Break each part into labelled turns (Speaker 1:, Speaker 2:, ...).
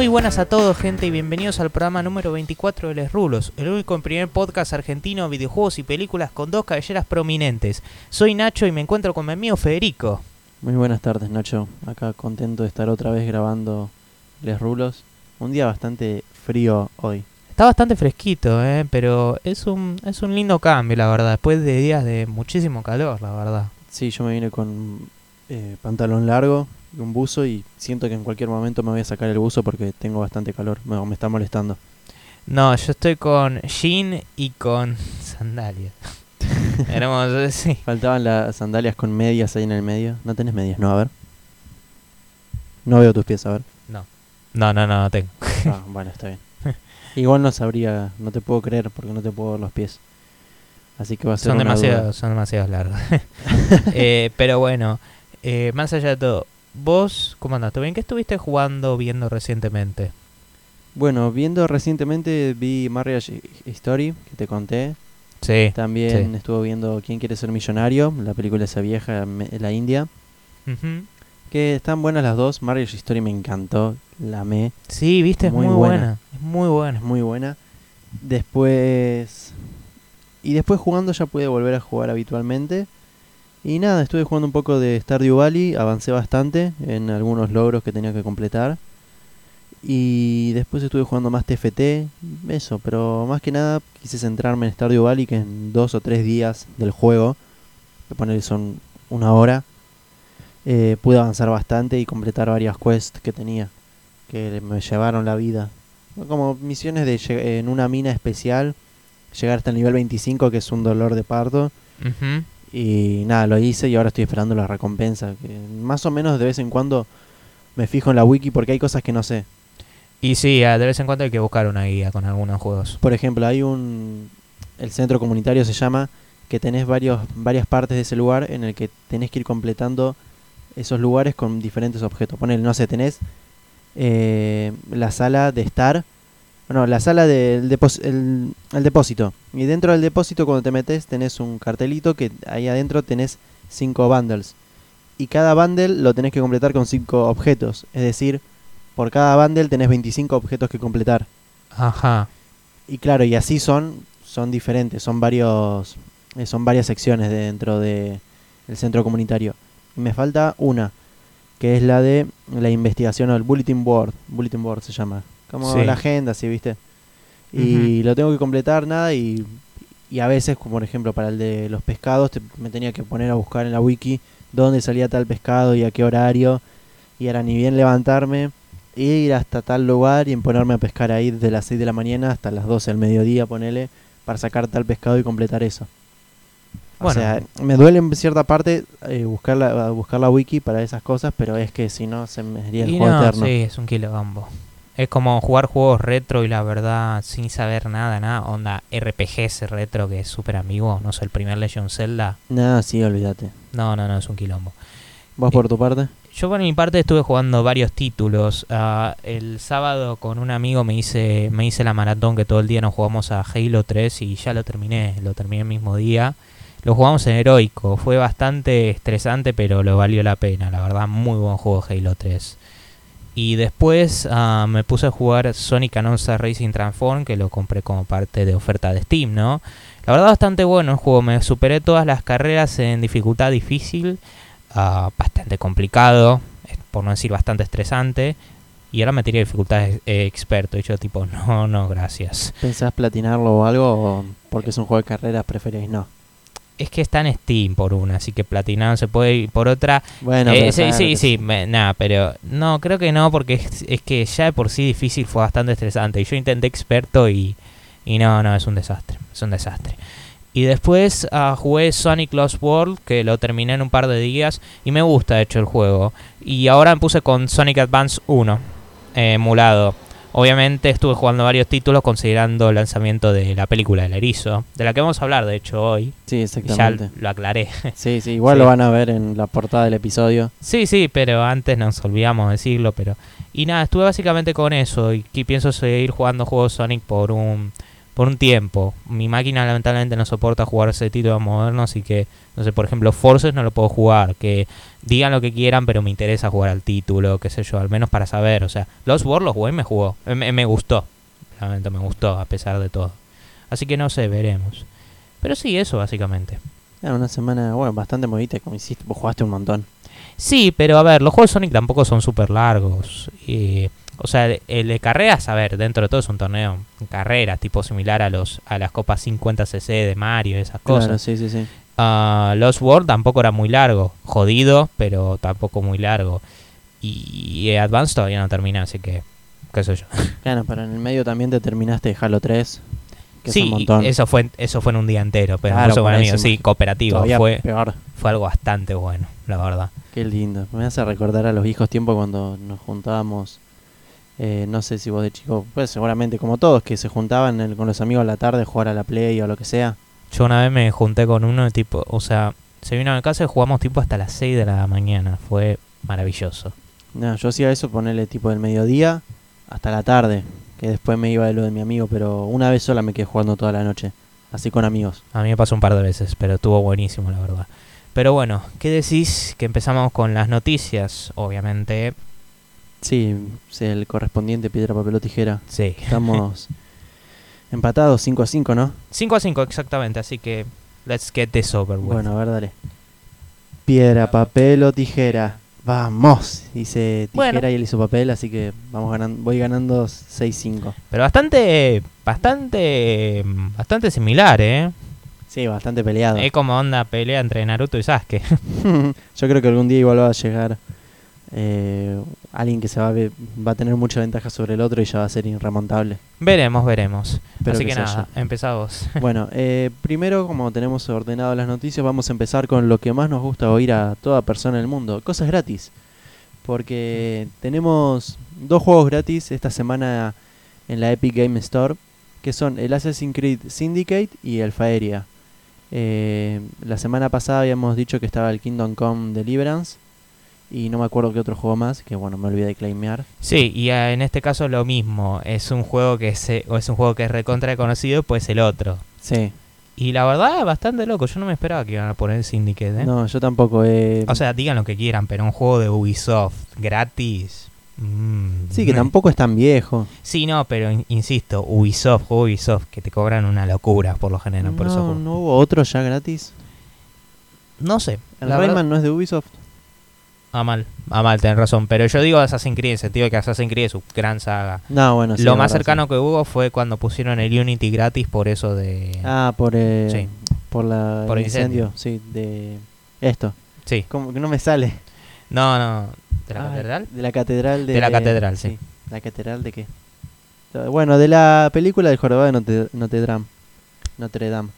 Speaker 1: Muy buenas a todos, gente, y bienvenidos al programa número 24 de Les Rulos, el único y primer podcast argentino de videojuegos y películas con dos cabelleras prominentes. Soy Nacho y me encuentro con mi amigo Federico.
Speaker 2: Muy buenas tardes, Nacho. Acá contento de estar otra vez grabando Les Rulos. Un día bastante frío hoy.
Speaker 1: Está bastante fresquito, ¿eh? pero es un, es un lindo cambio, la verdad, después de días de muchísimo calor, la verdad.
Speaker 2: Sí, yo me vine con eh, pantalón largo un buzo y siento que en cualquier momento me voy a sacar el buzo porque tengo bastante calor, me, me está molestando.
Speaker 1: No, yo estoy con jean y con sandalias. Éramos, sí.
Speaker 2: Faltaban las sandalias con medias ahí en el medio. ¿No tenés medias? No, a ver. No veo tus pies, a ver.
Speaker 1: No, no, no, no, no tengo.
Speaker 2: Ah, bueno, está bien. Igual no sabría, no te puedo creer porque no te puedo ver los pies. Así que va a ser
Speaker 1: Son demasiados, son demasiados largos. Eh, pero bueno, eh, más allá de todo, vos, ¿cómo andás? ¿Todo bien? ¿Qué estuviste jugando, viendo recientemente?
Speaker 2: Bueno, viendo recientemente vi Marriage Story, que te conté.
Speaker 1: Sí.
Speaker 2: También
Speaker 1: Sí.
Speaker 2: estuve viendo ¿Quién quiere ser millonario? La película esa vieja, la India.
Speaker 1: Ujú.
Speaker 2: Que están buenas las dos. Marriage Story me encantó, la amé,
Speaker 1: Sí, viste, es muy, buena.
Speaker 2: buena.
Speaker 1: Es muy
Speaker 2: es
Speaker 1: buena.
Speaker 2: muy buena. Después... Y después jugando ya pude volver a jugar habitualmente. Y nada, estuve jugando un poco de Stardew Valley, avancé bastante en algunos logros que tenía que completar. Y después estuve jugando más TFT, eso, pero más que nada quise centrarme en Stardew Valley, que en dos o tres días del juego, que poner son una hora, eh, pude avanzar bastante y completar varias quests que tenía, que me llevaron la vida. Como misiones de en una mina especial, llegar hasta el nivel 25, que es un dolor de parto. Y nada, lo hice y ahora estoy esperando la recompensa. Que más o menos de vez en cuando me fijo en la wiki porque hay cosas que no sé.
Speaker 1: Y sí, ah, de vez en cuando hay que buscar una guía con algunos juegos.
Speaker 2: Por ejemplo, hay un... El centro comunitario se llama, que tenés varios, varias partes de ese lugar en el que tenés que ir completando esos lugares con diferentes objetos. Ponele, no sé, tenés eh, la sala de estar, no, la sala del el, el depósito. Y dentro del depósito cuando te metes tenés un cartelito que ahí adentro tenés cinco bundles. Y cada bundle lo tenés que completar con cinco objetos. Es decir, por cada bundle tenés 25 objetos que completar.
Speaker 1: Ajá.
Speaker 2: Y claro, y así son, son diferentes, son varios, eh, son varias secciones dentro de el centro comunitario. Y me falta una, que es la de la investigación o el bulletin board, bulletin board se llama, como
Speaker 1: Sí.
Speaker 2: la agenda, ¿sí viste? Y lo tengo que completar nada y, y a veces, como por ejemplo para el de los pescados, te- me tenía que poner a buscar en la wiki dónde salía tal pescado y a qué horario. Y era ni bien levantarme, ir hasta tal lugar y ponerme a pescar ahí desde las 6 de la mañana hasta las 12 del mediodía, ponele, para sacar tal pescado y completar eso. O
Speaker 1: Bueno.
Speaker 2: sea, me duele en cierta parte eh, buscar, la, buscar la wiki para esas cosas, pero es que si no se me haría el
Speaker 1: Y
Speaker 2: juego
Speaker 1: no,
Speaker 2: eterno.
Speaker 1: sí, es un quilombo. Es como jugar juegos retro y la verdad, sin saber nada, nada. Onda RPGs retro que es súper amigo. No sé, el primer Legend Zelda.
Speaker 2: Nada, sí, olvídate.
Speaker 1: No, no, no, es un quilombo.
Speaker 2: ¿Vos por tu parte?
Speaker 1: Yo por mi parte estuve jugando varios títulos. Ah, el sábado con un amigo me hice, me hice la maratón que todo el día nos jugamos a Halo 3 y ya lo terminé, lo terminé el mismo día. Lo jugamos en heroico, fue bastante estresante pero lo valió la pena, la verdad muy buen juego Halo 3. Y después ah, me puse a jugar Sonic All-Star Racing Transform que lo compré como parte de oferta de Steam, ¿no? La verdad bastante bueno el juego, me superé todas las carreras en dificultad difícil ah, bastante complicado, por no decir bastante estresante. Y ahora me tiré dificultades eh, experto. Y yo tipo, no, no, gracias.
Speaker 2: ¿Pensás platinarlo o algo? Porque es un juego de carreras preferís no?
Speaker 1: Es que está en Steam por una, así que platinado se puede ir por otra.
Speaker 2: Bueno,
Speaker 1: Eh,
Speaker 2: pero
Speaker 1: sí, sí, sí, nada, pero no, creo que no, porque es, es que ya de por sí difícil fue bastante estresante. Y yo intenté experto y, y no, no, es un desastre, es un desastre. Y después ah, jugué Sonic Lost World, que lo terminé en un par de días y me gusta de hecho el juego. Y ahora me puse con Sonic Advance 1, eh, emulado. Obviamente estuve jugando varios títulos considerando el lanzamiento de la película del erizo, de la que vamos a hablar de hecho hoy.
Speaker 2: Sí,
Speaker 1: Ya
Speaker 2: exactamente.
Speaker 1: lo aclaré.
Speaker 2: Sí, sí, igual
Speaker 1: Sí.
Speaker 2: lo van a ver en la portada del episodio.
Speaker 1: Sí, sí, pero antes nos olvidamos de decirlo, pero... Y nada, estuve básicamente con eso y que pienso seguir jugando juegos Sonic por un por un tiempo. Mi máquina lamentablemente no soporta jugar ese título moderno, así que, no sé, por ejemplo, Forces no lo puedo jugar. Que digan lo que quieran, pero me interesa jugar al título, qué sé yo, al menos para saber. O sea, Lost World lo jugué y me jugó, me, me gustó. Realmente me gustó, a pesar de todo. Así que no sé, veremos. Pero sí, eso básicamente.
Speaker 2: Era una semana, bueno, bastante movida, como hiciste, vos jugaste un montón.
Speaker 1: Sí, pero a ver, los juegos Sonic tampoco son súper largos. O sea, el de carreras, a ver, dentro de todo es un torneo en carreras, tipo similar a los a las copas 50cc de Mario, esas cosas.
Speaker 2: Claro, sí, sí, sí.
Speaker 1: Ah, Lost World tampoco era muy largo, jodido, pero tampoco muy largo. Y, y Advance todavía no termina, así que, qué sé yo.
Speaker 2: Claro, pero en el medio también te terminaste Halo 3. Que es un
Speaker 1: Sí,
Speaker 2: montón.
Speaker 1: eso fue eso fue en un día entero, pero
Speaker 2: Claro,
Speaker 1: eso para mí, sí, cooperativo, fue,
Speaker 2: peor.
Speaker 1: fue algo bastante bueno, la verdad.
Speaker 2: Qué lindo. Me hace recordar a los viejos tiempos cuando nos juntábamos. Eh, no sé si vos de chico, pues seguramente como todos, que se juntaban el- con los amigos a la tarde a jugar a la Play o lo que sea.
Speaker 1: Yo una vez me junté con uno tipo, o sea, se vino a mi casa y jugamos tipo hasta las 6 de la mañana, fue maravilloso.
Speaker 2: No, yo hacía eso, ponerle tipo del mediodía hasta la tarde, que después me iba de lo de mi amigo, pero una vez sola me quedé jugando toda la noche, así con amigos.
Speaker 1: A mí me pasó un par de veces, pero estuvo buenísimo, la verdad. Pero bueno, ¿qué decís? Que empezamos con las noticias, obviamente.
Speaker 2: Sí, es el correspondiente piedra, papel o tijera.
Speaker 1: Sí.
Speaker 2: Estamos empatados 5 a 5, ¿no?
Speaker 1: 5 a 5 exactamente, así que let's get this over with.
Speaker 2: Bueno, a ver, dale. Piedra, papel o tijera. Vamos. Hice tijera
Speaker 1: Bueno.
Speaker 2: y él hizo papel, así que vamos ganando, voy ganando 6-5.
Speaker 1: Pero bastante, bastante, bastante similar, ¿eh?
Speaker 2: Sí, bastante peleado.
Speaker 1: Es como onda pelea entre Naruto y Sasuke.
Speaker 2: Yo creo que algún día igual va a llegar eh, alguien que se va a, ver- va a tener mucha ventaja sobre el otro y ya va a ser irremontable.
Speaker 1: veremos, veremos. Así
Speaker 2: que
Speaker 1: nada, empezamos.
Speaker 2: Bueno, eh, primero, como tenemos ordenado las noticias, vamos a empezar con lo que más nos gusta oír a toda persona del mundo, cosas gratis. Porque tenemos dos juegos gratis esta semana en la Epic Game Store, que son el Assassin's Creed Syndicate y el Faeria. Eh, la semana pasada habíamos dicho que estaba el Kingdom Come Deliverance y no me acuerdo qué otro juego más, que bueno, me olvidé de claimear.
Speaker 1: Sí, y ah, en este caso lo mismo. Es un juego que se, o es un juego que es recontra conocido, pues el otro.
Speaker 2: Sí,
Speaker 1: Y la verdad, bastante loco. Yo no me esperaba que iban a poner Syndicate, ¿eh?
Speaker 2: no, yo tampoco. Eh,
Speaker 1: O sea, digan lo que quieran, pero un juego de Ubisoft gratis. mm,
Speaker 2: sí, que tampoco es tan viejo.
Speaker 1: Sí, no, pero in- insisto, Ubisoft, juego Ubisoft, que te cobran una locura por lo general por esos
Speaker 2: no. ¿no hubo otro ya gratis?
Speaker 1: No sé.
Speaker 2: ¿El Rayman no es de Ubisoft?
Speaker 1: A mal, a mal, tenés razón. Pero yo digo Assassin's Creed, en el sentido de que Assassin's Creed es su gran saga.
Speaker 2: No, bueno, sí.
Speaker 1: lo más
Speaker 2: verdad,
Speaker 1: cercano
Speaker 2: sí.
Speaker 1: que hubo fue cuando pusieron el Unity gratis por eso de...
Speaker 2: Ah, por, eh,
Speaker 1: Sí.
Speaker 2: por la
Speaker 1: Por
Speaker 2: el
Speaker 1: incendio.
Speaker 2: incendio. Sí, de esto.
Speaker 1: Sí.
Speaker 2: Como que no me sale.
Speaker 1: No, no. ¿De la
Speaker 2: Ah,
Speaker 1: catedral?
Speaker 2: De la catedral de...
Speaker 1: De la catedral, sí.
Speaker 2: ¿La catedral de qué? Bueno, de la película del jorobado de Notre, Notre Dame. Notre Dame.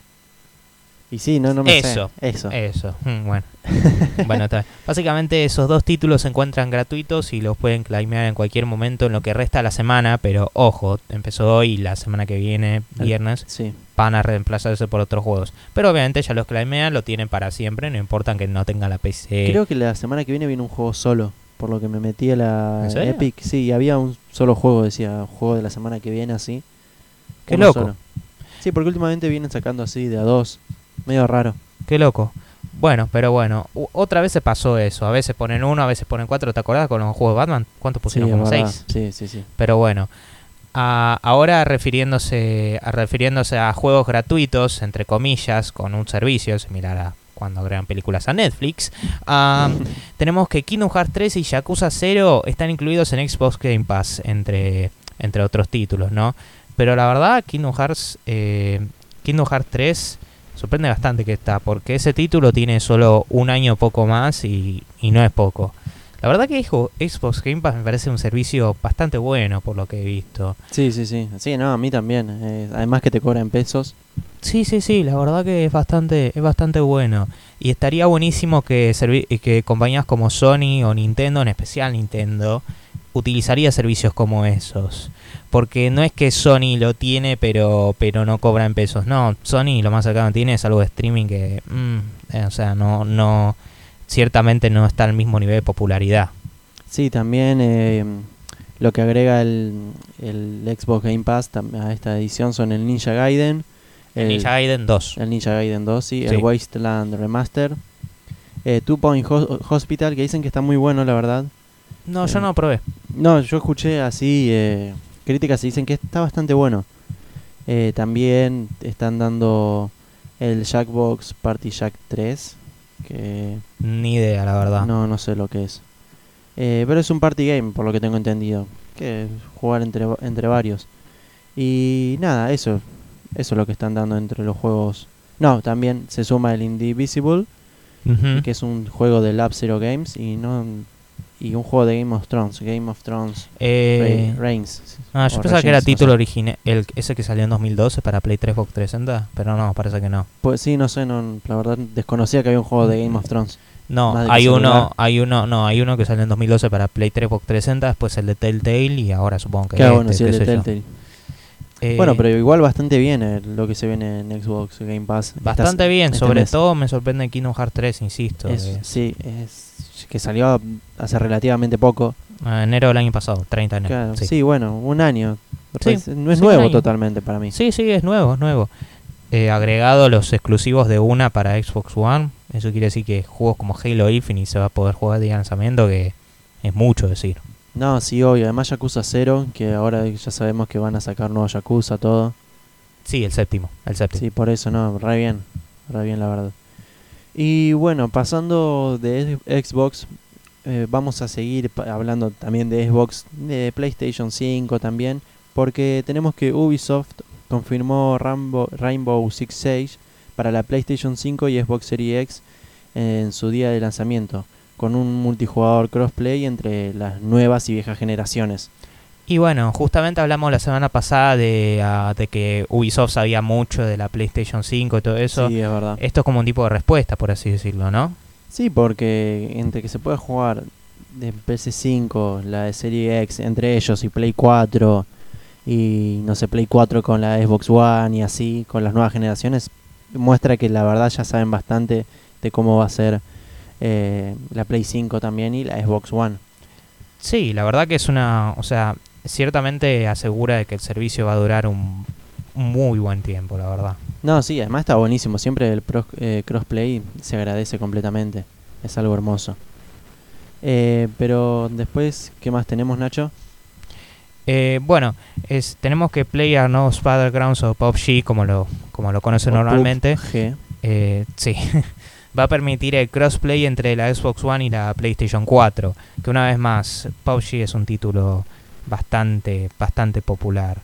Speaker 2: Y sí, no, no me
Speaker 1: Eso,
Speaker 2: sé. Eso.
Speaker 1: Eso, mm, bueno. bueno, está. Básicamente esos dos títulos se encuentran gratuitos y los pueden claimear en cualquier momento en lo que resta la semana, pero ojo, empezó hoy y la semana que viene,
Speaker 2: El-
Speaker 1: viernes,
Speaker 2: Sí.
Speaker 1: van a reemplazarse por otros juegos. Pero obviamente ya los claimean, lo tienen para siempre, no importa que no tengan la PC.
Speaker 2: Creo que la semana que viene viene un juego solo. Por lo que me metí a la. Epic. Sí, había un solo juego, decía, juego de la semana que viene así.
Speaker 1: Qué
Speaker 2: Uno
Speaker 1: loco.
Speaker 2: solo. Sí, porque últimamente vienen sacando así de a dos. Medio raro.
Speaker 1: Qué loco. Bueno, pero bueno, otra vez se pasó eso. A veces ponen uno, a veces ponen cuatro. ¿Te acordás con los juegos de Batman? ¿Cuántos pusieron?
Speaker 2: sí,
Speaker 1: Como seis.
Speaker 2: Sí, sí, sí.
Speaker 1: Pero bueno, a- ahora refiriéndose a, refiriéndose a juegos gratuitos, entre comillas, con un servicio similar a cuando agregan películas a Netflix, tenemos que Kingdom Hearts 3 y Yakuza 0 están incluidos en Xbox Game Pass, entre, entre otros títulos, ¿no? Pero la verdad, Kingdom Hearts, eh, Kingdom Hearts 3 sorprende bastante que está, porque ese título tiene solo un año poco más y, y no es poco. La verdad que Xbox Game Pass me parece un servicio bastante bueno por lo que he visto.
Speaker 2: Sí, sí, sí. Sí, no, a mí también. eh, además que te cobran pesos.
Speaker 1: Sí, sí, sí, la verdad que es bastante, es bastante bueno. Y estaría buenísimo que, que compañías como Sony o Nintendo, en especial Nintendo, utilizaría servicios como esos. Porque no es que Sony lo tiene pero pero no cobra en pesos. No, Sony lo más cercano que tiene es algo de streaming que, mm, eh, o sea, no, no, ciertamente no está al mismo nivel de popularidad.
Speaker 2: Sí, también eh, Lo que agrega el, el Xbox Game Pass a esta edición son el Ninja Gaiden,
Speaker 1: El Ninja Gaiden 2.
Speaker 2: el Ninja Gaiden 2, sí,
Speaker 1: Sí.
Speaker 2: el Wasteland Remaster, eh, Two Point Ho- Hospital, que dicen que está muy bueno, la verdad.
Speaker 1: No, yo no probé.
Speaker 2: No, yo escuché así eh, críticas y dicen que está bastante bueno. Eh, también están dando el Jackbox Party Jack 3, que
Speaker 1: Ni idea, la verdad.
Speaker 2: no, no sé lo que es. Eh, pero es un party game, por lo que tengo entendido. Que es jugar entre, entre varios. Y nada, eso. Eso es lo que están dando entre los juegos. No, también se suma el Indivisible, que es un juego de Lab Zero Games y no y un juego de Game of Thrones, Game of Thrones
Speaker 1: Eh,
Speaker 2: Re- Reigns.
Speaker 1: ah, yo pensaba que era título original, el ese que salió en 2012 para Play 3 Xbox 360, pero no, parece que no.
Speaker 2: Pues sí, no sé, no, la verdad desconocía que había un juego de Game of Thrones.
Speaker 1: No, hay uno, hay uno, no, hay uno que salió en 2012 para Play 3 Xbox 360, después el de Telltale y ahora supongo que
Speaker 2: Claro,
Speaker 1: este,
Speaker 2: bueno, sí, el de. Telltale.
Speaker 1: Eh,
Speaker 2: Bueno, pero igual bastante bien eh, lo que se viene en Xbox Game Pass.
Speaker 1: bastante
Speaker 2: Estas-
Speaker 1: bien,
Speaker 2: este
Speaker 1: sobre
Speaker 2: mes.
Speaker 1: todo me sorprende Kingdom Hearts 3, insisto.
Speaker 2: Es-
Speaker 1: eh,
Speaker 2: sí, es que salió hace relativamente poco.
Speaker 1: a enero del año pasado, 30 de enero.
Speaker 2: Claro,
Speaker 1: sí.
Speaker 2: sí. bueno, un año.
Speaker 1: Sí,
Speaker 2: no es
Speaker 1: sí,
Speaker 2: nuevo totalmente para mí.
Speaker 1: Sí, sí, es nuevo, es nuevo. Eh, agregado los exclusivos de una para Xbox One. Eso quiere decir que juegos como Halo Infinite se va a poder jugar de lanzamiento, que es mucho decir.
Speaker 2: No, sí, obvio. Además, Yakuza 0, que ahora ya sabemos que van a sacar nuevo Yakuza, todo.
Speaker 1: Sí, el séptimo, el séptimo.
Speaker 2: Sí, por eso, no, re bien. Re bien, la verdad. Y bueno, pasando de Xbox, eh, vamos a seguir hablando también de Xbox, de PlayStation 5 también, porque tenemos que Ubisoft confirmó Rainbow Six Siege para la PlayStation 5 y Xbox Series X en su día de lanzamiento, con un multijugador crossplay entre las nuevas y viejas generaciones.
Speaker 1: Y bueno, justamente hablamos la semana pasada de, ah, de que Ubisoft sabía mucho de la PlayStation 5 y todo eso.
Speaker 2: Sí, es verdad.
Speaker 1: Esto es como un tipo de respuesta, por así decirlo, ¿no?
Speaker 2: Sí, porque entre que se puede jugar de PS5, la de Serie X, entre ellos y Play 4 y no sé, Play 4 con la Xbox One y así, con las nuevas generaciones, muestra que la verdad ya saben bastante de cómo va a ser eh, la Play 5 también y la Xbox One.
Speaker 1: Sí, la verdad que es una, o sea, ciertamente asegura de que el servicio va a durar un, un muy buen tiempo, la verdad.
Speaker 2: No, sí, además está buenísimo, siempre el pros- eh, crossplay se agradece completamente, es algo hermoso. Eh, pero después, ¿qué más tenemos, Nacho?
Speaker 1: Eh, bueno, es, tenemos que PlayerUnknown's Battlegrounds o PUBG, como lo, como lo conocen
Speaker 2: O
Speaker 1: normalmente, eh, sí, va a permitir el crossplay entre la Xbox One y la PlayStation 4, que una vez más, PUBG es un título bastante, bastante popular.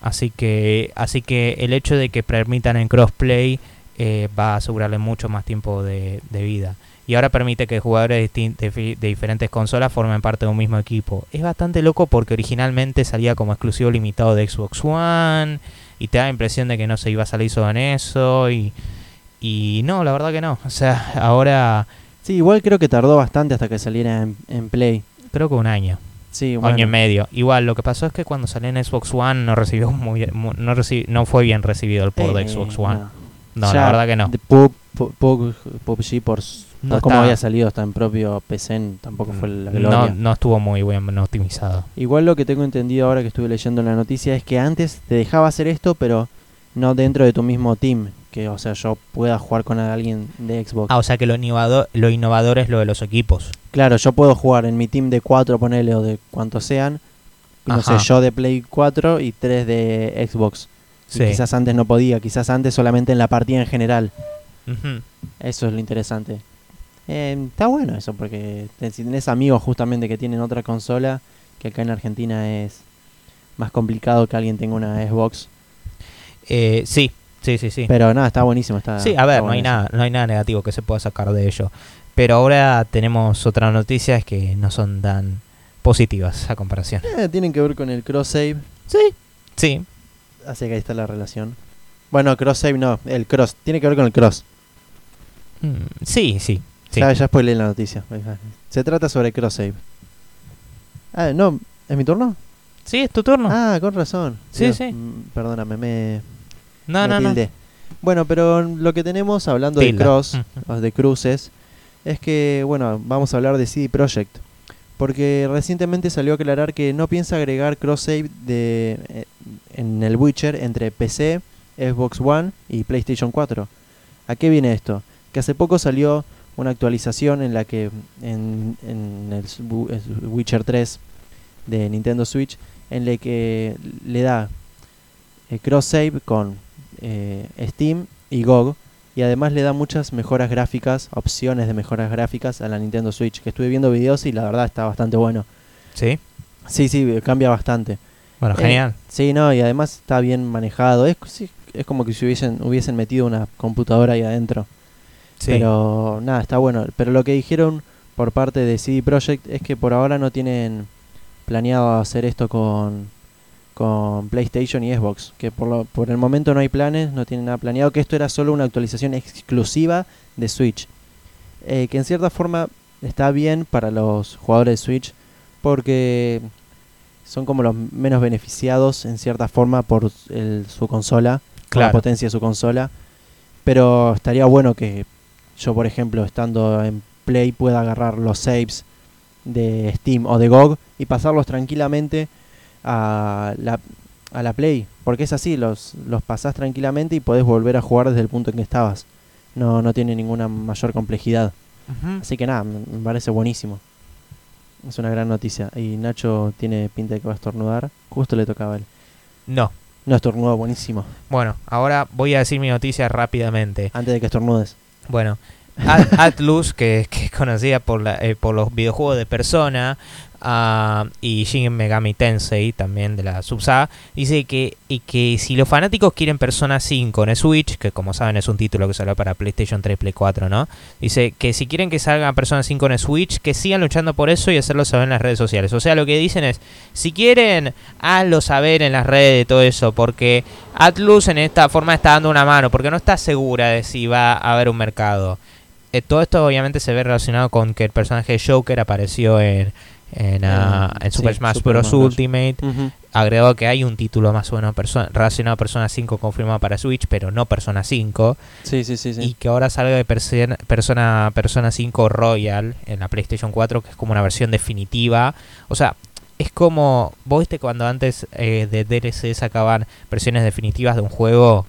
Speaker 1: Así que, así que el hecho de que permitan el crossplay eh, va a asegurarle mucho más tiempo de, de vida. Y ahora permite que jugadores de diferentes consolas formen parte de un mismo equipo. Es bastante loco porque originalmente salía como exclusivo limitado de Xbox One y te da la impresión de que no se iba a salir solo en eso y, y no, la verdad que no. O sea, ahora
Speaker 2: Sí, igual creo que tardó bastante hasta que saliera en, en Play.
Speaker 1: creo que un año,
Speaker 2: Sí, bueno.
Speaker 1: año y medio. Igual lo que pasó es que cuando salió en Xbox One no recibió muy, no, reci- no fue bien recibido el port de
Speaker 2: Eh,
Speaker 1: Xbox One.
Speaker 2: no.
Speaker 1: No, la verdad que no.
Speaker 2: de Pub- Pu- Pub- PUBG por,
Speaker 1: No está-
Speaker 2: había salido hasta en propio PC tampoco fue la
Speaker 1: No,
Speaker 2: gloria.
Speaker 1: no estuvo muy bien optimizado.
Speaker 2: Igual lo que tengo entendido ahora que estuve leyendo en la noticia es que antes te dejaba hacer esto, pero no dentro de tu mismo team. Que, o sea, yo pueda jugar con alguien de Xbox.
Speaker 1: Ah, o sea que lo innovador, lo innovador es lo de los equipos.
Speaker 2: Claro, yo puedo jugar en mi team de 4, ponele, o de cuantos sean. No
Speaker 1: Ajá.
Speaker 2: sé, yo de Play 4 y 3 de Xbox.
Speaker 1: Sí.
Speaker 2: quizás antes no podía, quizás antes solamente en la partida en general. Eso es lo interesante. Eh, está bueno eso, porque si tenés amigos justamente que tienen otra consola, que acá en Argentina es más complicado que alguien tenga una Xbox.
Speaker 1: Eh, sí, sí, sí, sí.
Speaker 2: Pero nada, está buenísimo. Está,
Speaker 1: Sí, a ver, no hay
Speaker 2: eso.
Speaker 1: nada, no hay nada negativo que se pueda sacar de ello. Pero ahora tenemos otras noticias que no son tan positivas a comparación.
Speaker 2: Eh, tienen que ver con el cross save,
Speaker 1: Sí. Sí.
Speaker 2: así que ahí está la relación. Bueno, cross save no, el cross, tiene que ver con el cross.
Speaker 1: Mm, Sí, sí. sí.
Speaker 2: Ya, ya spoilé la noticia. Se trata sobre cross save. Ah, no, ¿es mi turno?
Speaker 1: Sí, es tu turno.
Speaker 2: Ah, con razón.
Speaker 1: Sí,
Speaker 2: Dios,
Speaker 1: sí.
Speaker 2: mm, Perdóname, me,
Speaker 1: no, no, no.
Speaker 2: Bueno, pero lo que tenemos hablando
Speaker 1: Tilda.
Speaker 2: de cross, o de cruces, es que, bueno, vamos a hablar de CD Projekt. Porque recientemente salió a aclarar que no piensa agregar cross-save de, eh, en el Witcher entre PC, Xbox One y PlayStation 4. ¿A qué viene esto? Que hace poco salió una actualización en la que en, el Witcher 3 de Nintendo Switch en la que le da eh, cross-save con eh, Steam y GOG y además le da muchas mejoras gráficas, opciones de mejoras gráficas a la Nintendo Switch, que estuve viendo videos y la verdad está bastante bueno.
Speaker 1: ¿Sí?
Speaker 2: Sí, sí, eh, cambia bastante.
Speaker 1: Bueno,
Speaker 2: Eh,
Speaker 1: genial.
Speaker 2: Sí, no, y además está bien manejado. Es, sí, es como que si hubiesen, hubiesen metido una computadora ahí adentro.
Speaker 1: Sí.
Speaker 2: Pero nada, está bueno. Pero lo que dijeron por parte de CD Projekt es que por ahora no tienen planeado hacer esto con, con PlayStation y Xbox. Que por, lo- por el momento no hay planes, no tienen nada planeado. Que esto era solo una actualización exclusiva de Switch. Eh, que en cierta forma está bien para los jugadores de Switch porque son como los menos beneficiados en cierta forma por el- su consola, la potencia de su consola. Pero estaría bueno que yo, por ejemplo, estando en Play, pueda agarrar los saves de Steam o de GOG y pasarlos tranquilamente a la, a la Play. Porque es así, los, los pasás tranquilamente y podés volver a jugar desde el punto en que estabas. No, no tiene ninguna mayor complejidad. Así que nada, me parece buenísimo. Es una gran noticia. Y Nacho tiene pinta de que va a estornudar. Justo le tocaba a él.
Speaker 1: No.
Speaker 2: No estornudó, buenísimo.
Speaker 1: Bueno, ahora voy a decir mi noticia rápidamente.
Speaker 2: Antes de que estornudes.
Speaker 1: Bueno, At- Atlus, que, que es conocida por, la, eh, por los videojuegos de Persona ah, y Shin Megami Tensei, también de la subsaga, dice que, y que si los fanáticos quieren Persona 5 en Switch, que como saben es un título que salió para PlayStation 3, Play 4, ¿no? Dice que si quieren que salga Persona 5 en Switch, que sigan luchando por eso y hacerlo saber en las redes sociales. O sea, lo que dicen es, si quieren, hazlo saber en las redes, todo eso, porque Atlus en esta forma está dando una mano, porque no está segura de si va a haber un mercado. Eh, todo esto obviamente se ve relacionado con que el personaje de Joker apareció en, en, ah,
Speaker 2: Eh,
Speaker 1: en Super
Speaker 2: sí,
Speaker 1: Smash
Speaker 2: Super
Speaker 1: Bros.
Speaker 2: Smash.
Speaker 1: Ultimate. Agregó que hay un título más o menos relacionado a Persona 5 confirmado para Switch, pero no Persona 5.
Speaker 2: Sí, sí, sí. sí.
Speaker 1: Y que ahora salga de Persona, Persona 5 Royal en la PlayStation 4, que es como una versión definitiva. O sea, es como. ¿Vos viste cuando antes eh, de DLC sacaban versiones definitivas de un juego?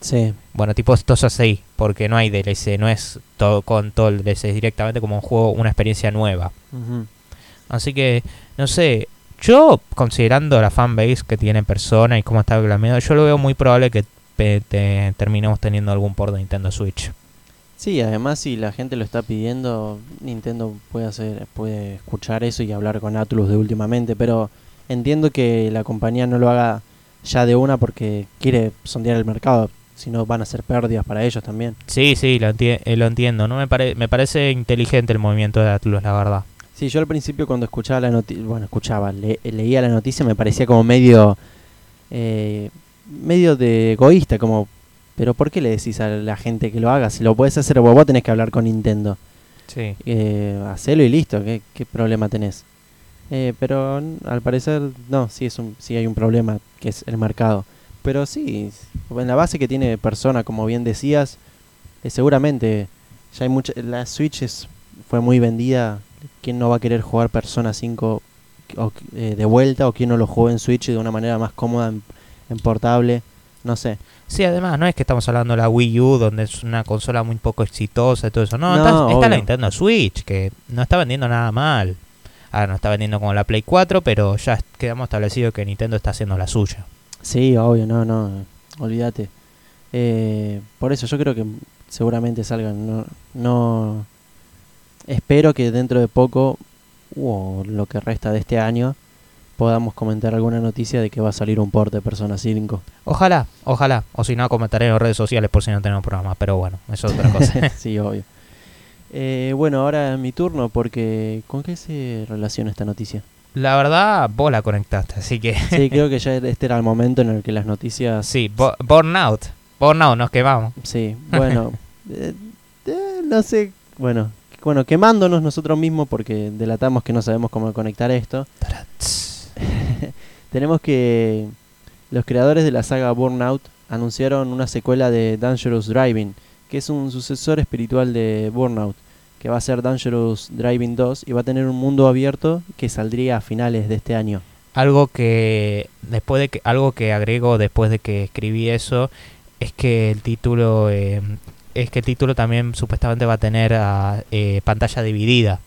Speaker 2: Sí.
Speaker 1: Bueno, tipo esto es así, porque no hay DLC, no es todo con todo el DLC, es directamente como un juego, una experiencia nueva.
Speaker 2: Ujú.
Speaker 1: Así que, no sé, yo considerando la fanbase que tiene Persona y cómo está glameado, yo lo veo muy probable que te- terminemos teniendo algún port de Nintendo Switch.
Speaker 2: Sí, además si la gente lo está pidiendo, Nintendo puede hacer, puede escuchar eso y hablar con Atlus de últimamente, pero entiendo que la compañía no lo haga ya de una porque quiere sondear el mercado, si no van a ser pérdidas para ellos también.
Speaker 1: Sí, sí, lo, enti- eh, lo entiendo. No me, pare- me parece inteligente el movimiento de Atlus, la verdad.
Speaker 2: Sí, yo al principio cuando escuchaba la noticia, bueno, escuchaba, le- leía la noticia me parecía como medio, eh, medio de egoísta, como, pero ¿por qué le decís a la gente que lo haga? Si lo puedes hacer vos, vos tenés que hablar con Nintendo.
Speaker 1: Sí.
Speaker 2: Eh, hacelo y listo, ¿qué, qué problema tenés? Eh, pero al parecer, no, sí, es un, sí hay un problema, que es el mercado. Pero sí, en la base que tiene persona, como bien decías, eh, seguramente ya hay mucha, la Switch es, fue muy vendida. ¿Quién no va a querer jugar Persona 5 o, eh, de vuelta o quién no lo jugó en Switch de una manera más cómoda, en, en portable? No sé.
Speaker 1: Sí, además, no es que estamos hablando de la Wii U, donde es una consola muy poco exitosa y todo eso. No,
Speaker 2: No,
Speaker 1: está, está la. Nintendo Switch, que no está vendiendo nada mal. Ahora no está vendiendo como la Play 4, pero ya quedamos establecido que Nintendo está haciendo la suya.
Speaker 2: Sí, obvio, no, no, olvídate. Eh, por eso yo creo que seguramente salgan. No, no espero que dentro de poco o lo que resta de este año podamos comentar alguna noticia de que va a salir un port de Persona 5.
Speaker 1: Ojalá, ojalá. O si no, comentaré en las redes sociales por si no tenemos programa. Pero bueno, eso es otra cosa.
Speaker 2: sí, obvio. Eh, bueno, ahora es mi turno porque ¿con qué se relaciona esta noticia?
Speaker 1: la verdad, vos la conectaste, así que...
Speaker 2: Sí, creo que ya este era el momento en el que las noticias
Speaker 1: sí, bo- Burnout. Burnout, nos quemamos.
Speaker 2: Sí, bueno, eh, eh, no sé, bueno, bueno, quemándonos nosotros mismos porque delatamos que no sabemos cómo conectar esto. Tenemos que los creadores de la saga Burnout anunciaron una secuela de Dangerous Driving, que es un sucesor espiritual de Burnout, que va a ser Dangerous Driving 2 y va a tener un mundo abierto que saldría a finales de este año.
Speaker 1: Algo que después de que algo que agrego después de que escribí eso es que el título eh, es que el título también supuestamente va a tener ah, eh, pantalla dividida.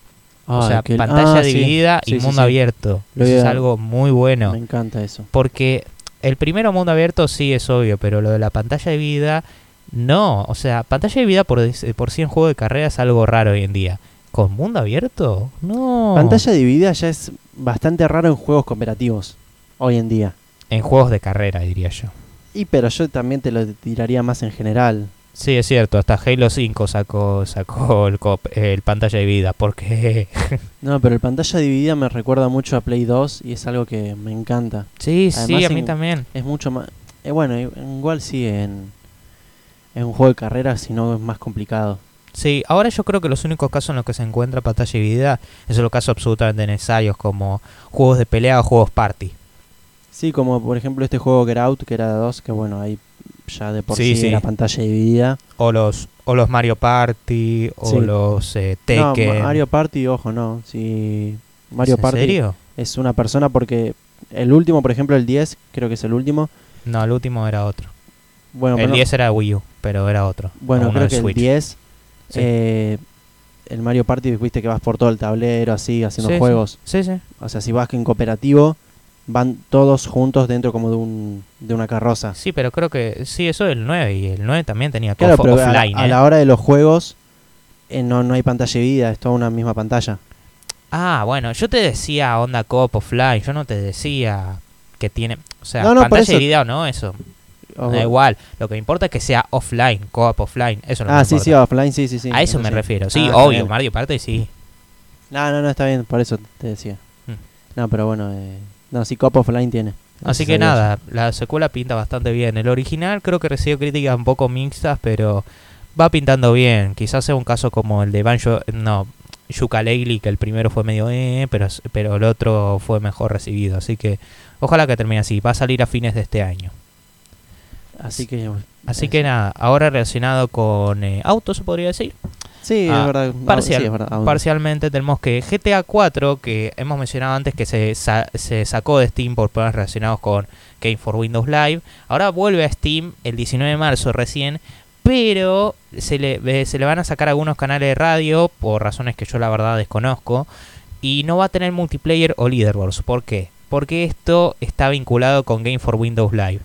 Speaker 1: o
Speaker 2: Ay,
Speaker 1: sea, pantalla
Speaker 2: ah, sí.
Speaker 1: dividida y
Speaker 2: Sí,
Speaker 1: mundo
Speaker 2: sí.
Speaker 1: abierto.
Speaker 2: Lo
Speaker 1: Eso es algo muy bueno.
Speaker 2: Me encanta eso.
Speaker 1: Porque el primero mundo abierto sí es obvio, pero lo de la pantalla dividida no. O sea, pantalla dividida por, por sí en juego de carrera es algo raro hoy en día. ¿Con mundo abierto? No.
Speaker 2: Pantalla dividida ya es bastante raro en juegos cooperativos hoy en día.
Speaker 1: En juegos de carrera, diría yo.
Speaker 2: Y pero yo también te lo tiraría más en general.
Speaker 1: Sí, es cierto. Hasta Halo 5 sacó, sacó el, cop- el pantalla dividida. Porque...
Speaker 2: No, pero el pantalla dividida me recuerda mucho a Play 2 y es algo que me encanta.
Speaker 1: sí, sí, a mí
Speaker 2: en-
Speaker 1: también.
Speaker 2: Es mucho más... eh, bueno, igual sí en, en un juego de carrera, si no es más complicado.
Speaker 1: Sí, ahora yo creo que los únicos casos en los que se encuentra pantalla dividida es los casos absolutamente necesarios como juegos de pelea o juegos party.
Speaker 2: Sí, como por ejemplo este juego Get Out, que era de 2, que bueno, ahí ya de por
Speaker 1: Sí,
Speaker 2: sí,
Speaker 1: sí.
Speaker 2: era pantalla dividida.
Speaker 1: O los, o los Mario Party, o
Speaker 2: Sí.
Speaker 1: los eh,
Speaker 2: No. Mario Party, ojo, no. Si Mario
Speaker 1: ¿En
Speaker 2: Party
Speaker 1: serio?
Speaker 2: es una persona porque el último, por ejemplo, el 10, creo que es el último.
Speaker 1: No, el último era otro.
Speaker 2: Bueno,
Speaker 1: el
Speaker 2: pero-
Speaker 1: 10 era Wii U, pero era otro.
Speaker 2: bueno creo que
Speaker 1: Switch.
Speaker 2: el 10,
Speaker 1: Sí.
Speaker 2: eh, el Mario Party, viste que vas por todo el tablero así, haciendo
Speaker 1: Sí, sí.
Speaker 2: juegos.
Speaker 1: Sí, sí.
Speaker 2: O sea, si vas en cooperativo, van todos juntos dentro como de, un, de una carroza.
Speaker 1: Sí, pero creo que sí, eso es el 9 y el 9 también tenía
Speaker 2: Claro, pero
Speaker 1: offline.
Speaker 2: a
Speaker 1: ¿eh?
Speaker 2: la hora de los juegos eh, no, no hay pantalla dividida, es toda una misma pantalla.
Speaker 1: Ah, bueno, yo te decía onda coop offline, yo no te decía que tiene, o sea,
Speaker 2: No, no,
Speaker 1: pantalla
Speaker 2: eso-
Speaker 1: dividida o no, eso.
Speaker 2: O-
Speaker 1: Da igual, lo que me importa es que sea offline, coop offline, eso que
Speaker 2: ah,
Speaker 1: me
Speaker 2: sí,
Speaker 1: importa.
Speaker 2: sí, offline, sí, sí, sí.
Speaker 1: A eso me
Speaker 2: sí.
Speaker 1: refiero, sí,
Speaker 2: Ah,
Speaker 1: obvio. Mario Party sí.
Speaker 2: No, no, no, está bien, por eso te decía.
Speaker 1: Mm.
Speaker 2: No, pero bueno, eh, no, sí, Cop Offline tiene.
Speaker 1: Así que nada, la secuela pinta bastante bien. El original creo que recibió críticas un poco mixtas, pero va pintando bien. Quizás sea un caso como el de Banjo, no, Yooka-Laylee, que el primero fue medio eh, pero, pero el otro fue mejor recibido. Así que ojalá que termine así. Va a salir a fines de este año.
Speaker 2: Así que.
Speaker 1: Así
Speaker 2: eso.
Speaker 1: que nada, ahora relacionado con eh, autos, se podría decir.
Speaker 2: Sí,
Speaker 1: Ah,
Speaker 2: es verdad. no,
Speaker 1: parcial,
Speaker 2: sí, es verdad.
Speaker 1: Parcialmente tenemos que GTA 4, que hemos mencionado antes que se, sa- se sacó de Steam por problemas relacionados con Game for Windows Live, ahora vuelve a Steam el 19 de marzo recién, pero se le, eh, se le van a sacar algunos canales de radio por razones que yo la verdad desconozco y no va a tener multiplayer o leaderboards. ¿Por qué? Porque esto está vinculado con Game for Windows Live.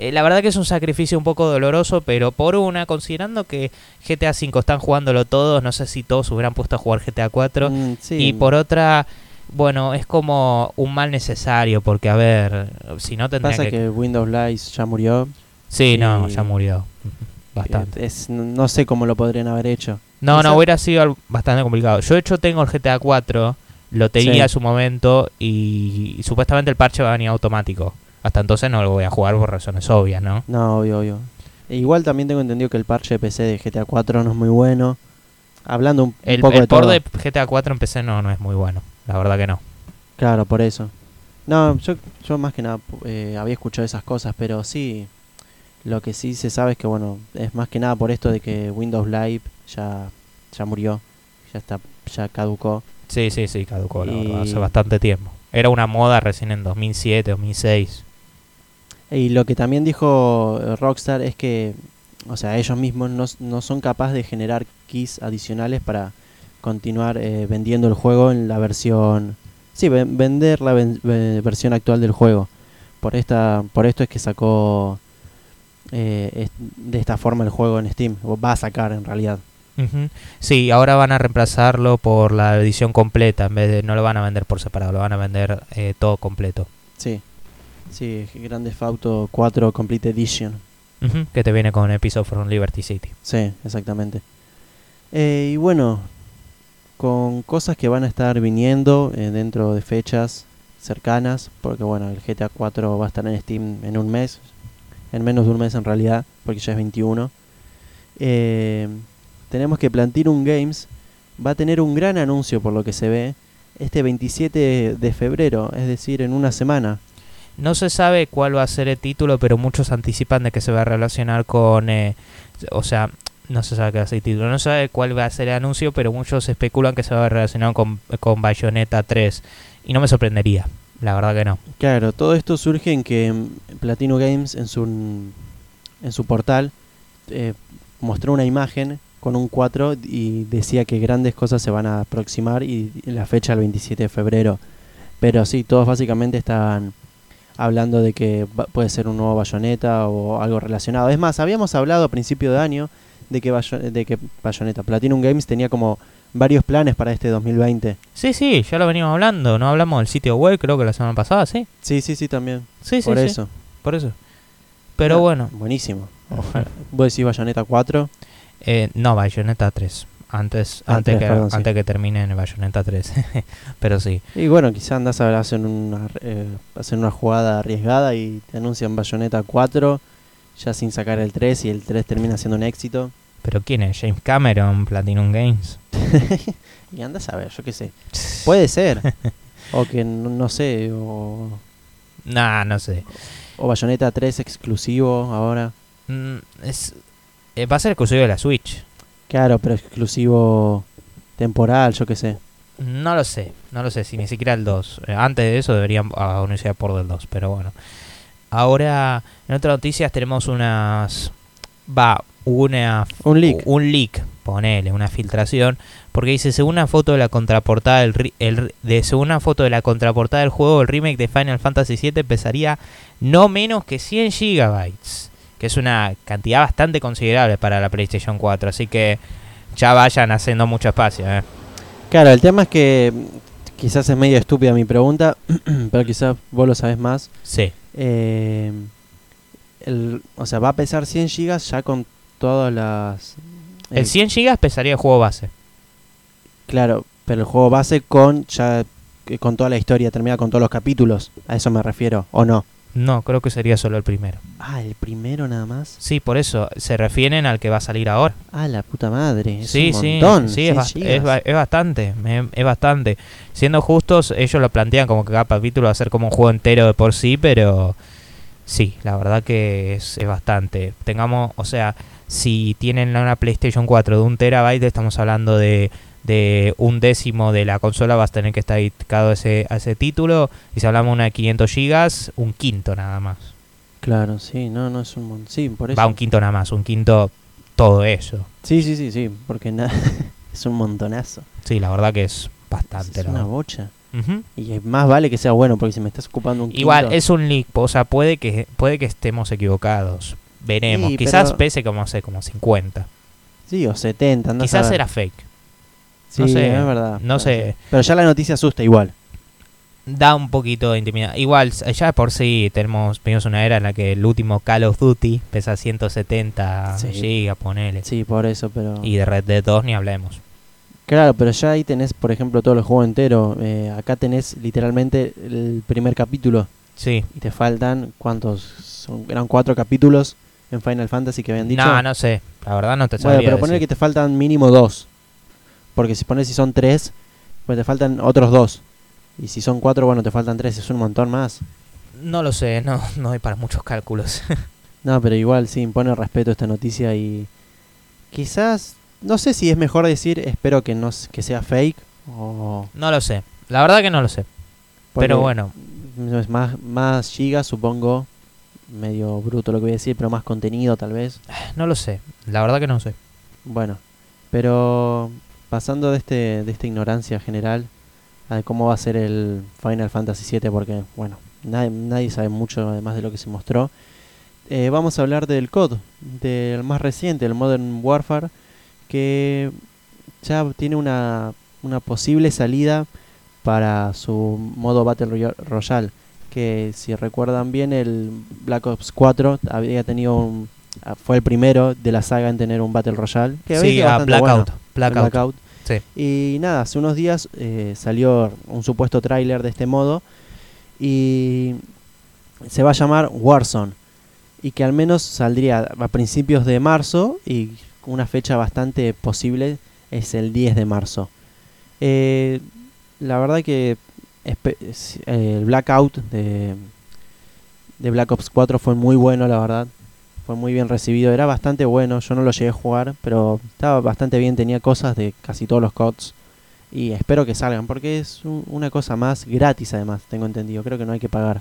Speaker 1: Eh, la verdad que es un sacrificio un poco doloroso, pero por una, considerando que GTA V están jugándolo todos, no sé si todos hubieran puesto a jugar GTA 4.
Speaker 2: Mm, sí.
Speaker 1: Y por otra, bueno, es como un mal necesario, porque a ver, si no tendría
Speaker 2: Pasa
Speaker 1: que...
Speaker 2: que... Windows Live ya murió.
Speaker 1: Sí, no, ya murió. Bastante.
Speaker 2: Es, no sé cómo lo podrían haber hecho.
Speaker 1: No, no, hubiera sido bastante complicado. Yo de hecho tengo el GTA 4, lo tenía
Speaker 2: Sí.
Speaker 1: a su momento y, y supuestamente el parche va a venir automático. Hasta entonces no lo voy a jugar por razones obvias, ¿no?
Speaker 2: No, obvio, obvio. E igual también tengo entendido que el parche de PC de GTA 4 no es muy bueno. Hablando un,
Speaker 1: El,
Speaker 2: poco
Speaker 1: el
Speaker 2: de
Speaker 1: port
Speaker 2: todo.
Speaker 1: de GTA 4 en PC no, no es muy bueno, la verdad que no.
Speaker 2: Claro, por eso. No, yo, yo más que nada eh, había escuchado esas cosas, pero sí, lo que sí se sabe es que, bueno, es más que nada por esto de que Windows Live ya, ya murió, ya está, ya caducó.
Speaker 1: Sí, sí, sí, caducó, la
Speaker 2: Y-
Speaker 1: verdad, hace bastante tiempo. Era una moda recién en 2007, 2006.
Speaker 2: Y lo que también dijo eh, Rockstar es que, o sea, ellos mismos no, no son capaces de generar keys adicionales para continuar eh, vendiendo el juego en la versión... Sí, ven- vender la ven- versión actual del juego. Por, esta, por esto es que sacó eh, es- de esta forma el juego en Steam. O va a sacar en realidad.
Speaker 1: Ujú. Sí, ahora van a reemplazarlo por la edición completa, en vez de no lo van a vender por separado, lo van a vender eh, todo completo.
Speaker 2: Sí. Sí, Grand Theft Auto 4 Complete Edition.
Speaker 1: Que te viene con Episode from Liberty City.
Speaker 2: Sí, exactamente. Eh, y bueno, con cosas que van a estar viniendo eh, dentro de fechas cercanas, porque bueno, el GTA 4 va a estar en Steam en un mes, en menos de un mes en realidad, porque ya es 21. Eh, tenemos que Plantirum Games va a tener un gran anuncio por lo que se ve este 27 de febrero, es decir, en una semana.
Speaker 1: No se sabe cuál va a ser el título, pero muchos anticipan de que se va a relacionar con, eh, o sea, No se sabe qué va a ser el título. No se sabe cuál va a ser el anuncio, pero muchos especulan que se va a relacionar con, con Bayonetta 3. Y no me sorprendería. La verdad que no.
Speaker 2: Claro, todo esto surge en que Platino Games en su, en su portal eh, mostró una imagen con un 4 y decía que grandes cosas se van a aproximar y la fecha el 27 de febrero. Pero sí, todos básicamente estaban hablando de que puede ser un nuevo Bayonetta o algo relacionado. Es más, habíamos hablado a principio de año de que, Bayo- de que Bayonetta, Platinum Games tenía como varios planes para este 2020.
Speaker 1: Sí, sí, ya lo venimos hablando. No hablamos del sitio web, creo que la semana pasada, ¿sí?
Speaker 2: Sí, sí, sí, también.
Speaker 1: Sí, sí,
Speaker 2: por
Speaker 1: sí,
Speaker 2: eso.
Speaker 1: Por eso. Pero
Speaker 2: Ah,
Speaker 1: bueno,
Speaker 2: Buenísimo. Vos decís Bayonetta 4.
Speaker 1: eh, no, Bayonetta 3. Antes,
Speaker 2: Ah,
Speaker 1: antes, que,
Speaker 2: perdón, sí.
Speaker 1: antes que termine en Bayonetta 3. Pero sí.
Speaker 2: Y bueno, quizá andás a ver, hacen una, eh, hacen una jugada arriesgada y te anuncian Bayonetta 4 ya sin sacar el 3 y el 3 termina siendo un éxito.
Speaker 1: ¿Pero quién es? James Cameron, Platinum Games.
Speaker 2: Y andás a ver, yo qué sé. Puede ser. o que no, no sé, o,
Speaker 1: Nah, no sé.
Speaker 2: o Bayonetta 3 exclusivo ahora.
Speaker 1: Mm, es, eh, va a ser exclusivo de la Switch.
Speaker 2: Claro, pero exclusivo temporal, yo qué sé.
Speaker 1: No lo sé, no lo sé, si ni siquiera el 2. Eh, antes de eso deberían anunciar por del 2, pero bueno. Ahora, en otras noticias tenemos unas... Va, una...
Speaker 2: Un leak.
Speaker 1: Un leak, ponele, una filtración. Porque dice, según una foto de la contraportada del, ri- el, de, según una foto de la contraportada del juego, el remake de Final Fantasy VII pesaría no menos que 100 gigabytes. Que es una cantidad bastante considerable para la PlayStation 4. Así que ya vayan haciendo mucho espacio, eh.
Speaker 2: Claro, el tema es que quizás es medio estúpida mi pregunta, pero quizás vos lo sabés más.
Speaker 1: Sí.
Speaker 2: Eh, el, o sea, va a pesar 100 gigas ya con todas las...
Speaker 1: El
Speaker 2: eh,
Speaker 1: 100 GB pesaría el juego base.
Speaker 2: Claro, pero el juego base con ya eh, con toda la historia termina con todos los capítulos. A eso me refiero, ¿o no?
Speaker 1: No, creo que sería solo el primero.
Speaker 2: Ah, el primero nada más.
Speaker 1: Sí, por eso. Se refieren al que va a salir ahora.
Speaker 2: Ah, la puta madre. Es
Speaker 1: sí,
Speaker 2: un
Speaker 1: sí.
Speaker 2: montón.
Speaker 1: Sí, es,
Speaker 2: 100
Speaker 1: ba-
Speaker 2: gigas.
Speaker 1: es, ba- es bastante. Es bastante. Siendo justos, ellos lo plantean como que cada capítulo va a ser como un juego entero de por sí, pero sí, la verdad que es, es bastante. Tengamos, o sea, si tienen una PlayStation 4 de un terabyte, estamos hablando de, de un décimo de la consola, vas a tener que estar dedicado a ese, a ese título. Y si hablamos de una de 500 gigas, un quinto nada más.
Speaker 2: Claro, sí, no, no es un. Sí, por eso.
Speaker 1: Va, un quinto nada más, un quinto todo eso.
Speaker 2: Sí, sí, sí, sí, porque na- es un montonazo.
Speaker 1: Sí, la verdad que es bastante.
Speaker 2: es una bocha. Y más vale que sea bueno, porque si me estás ocupando un
Speaker 1: Igual,
Speaker 2: quinto-
Speaker 1: es un leak, o sea, puede que, puede que estemos equivocados. Veremos.
Speaker 2: Sí,
Speaker 1: Quizás
Speaker 2: pero-
Speaker 1: pese como, sé, como 50.
Speaker 2: Sí, o 70, andás a
Speaker 1: Quizás
Speaker 2: ver.
Speaker 1: era fake.
Speaker 2: Sí,
Speaker 1: no sé,
Speaker 2: es verdad.
Speaker 1: no sé.
Speaker 2: Pero ya la noticia asusta igual.
Speaker 1: Da un poquito de intimidad. Igual, ya por sí tenemos, vivimos una era en la que el último Call of Duty pesa 170
Speaker 2: Sí.
Speaker 1: gigas, ponele.
Speaker 2: Sí, por eso, pero...
Speaker 1: Y de Red Dead 2 ni hablemos.
Speaker 2: Claro, pero ya ahí tenés, por ejemplo, todo el juego entero. Eh, acá tenés literalmente el primer capítulo.
Speaker 1: Sí.
Speaker 2: Y te faltan, ¿cuántos? Son, eran cuatro capítulos en Final Fantasy que habían dicho.
Speaker 1: No, no sé. La verdad no te
Speaker 2: bueno,
Speaker 1: sabría
Speaker 2: pero poner que te faltan mínimo dos. Porque si pones si son tres, pues te faltan otros dos. Y si son cuatro, bueno, te faltan tres. Es un montón más.
Speaker 1: No lo sé, no, no hay para muchos cálculos.
Speaker 2: No, pero igual sí impone respeto esta noticia y quizás no sé si es mejor decir espero que no que sea fake o
Speaker 1: no lo sé. La verdad que no lo sé. Pero bueno,
Speaker 2: más más gigas supongo medio bruto lo que voy a decir pero más contenido tal vez
Speaker 1: no lo sé. La verdad que no sé.
Speaker 2: bueno pero pasando de este de esta ignorancia general a de cómo va a ser el Final Fantasy VII porque bueno nadie, nadie sabe mucho además de lo que se mostró eh, vamos a hablar del COD del más reciente el Modern Warfare que ya tiene una, una posible salida para su modo Battle Roya- Royale. Que si recuerdan bien, el Black Ops 4 había tenido un, ah, fue el primero de la saga en tener un Battle Royale. Que
Speaker 1: Sí, a
Speaker 2: bastante
Speaker 1: Blackout.
Speaker 2: bueno,
Speaker 1: Blackout.
Speaker 2: Blackout.
Speaker 1: Sí.
Speaker 2: Y nada, hace unos días eh, salió un supuesto tráiler de este modo y se va a llamar Warzone y que al menos saldría a principios de marzo y una fecha bastante posible es el 10 de marzo. Eh, la verdad que eh, el Blackout de, de Black Ops 4 fue muy bueno, la verdad. Fue muy bien recibido. Era bastante bueno, yo no lo llegué a jugar, pero estaba bastante bien, tenía cosas de casi todos los CODs. Y espero que salgan, porque es un- una cosa más gratis además, tengo entendido. Creo que no hay que pagar.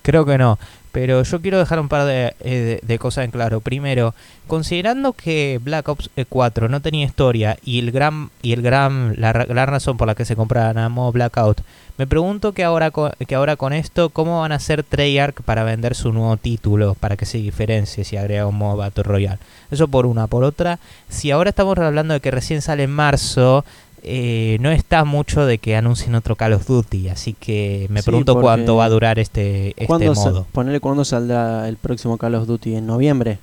Speaker 1: Creo que no, pero yo quiero dejar un par de, eh, de- cosas en claro. Primero, considerando que Black Ops eh, 4 no tenía historia y el gran y el gran la ra- gran razón por la que se compraban a modo Blackout, me pregunto que ahora con, que ahora con esto cómo van a hacer Treyarch para vender su nuevo título para que se diferencie si agrega un modo Battle Royale. Eso por una, por otra, si ahora estamos hablando de que recién sale en marzo, eh, no está mucho de que anuncien otro Call of Duty, así que me
Speaker 2: Sí,
Speaker 1: pregunto cuánto va a durar este, este
Speaker 2: ¿Cuándo sa-
Speaker 1: modo.
Speaker 2: ponele cuándo saldrá el próximo Call of Duty en noviembre.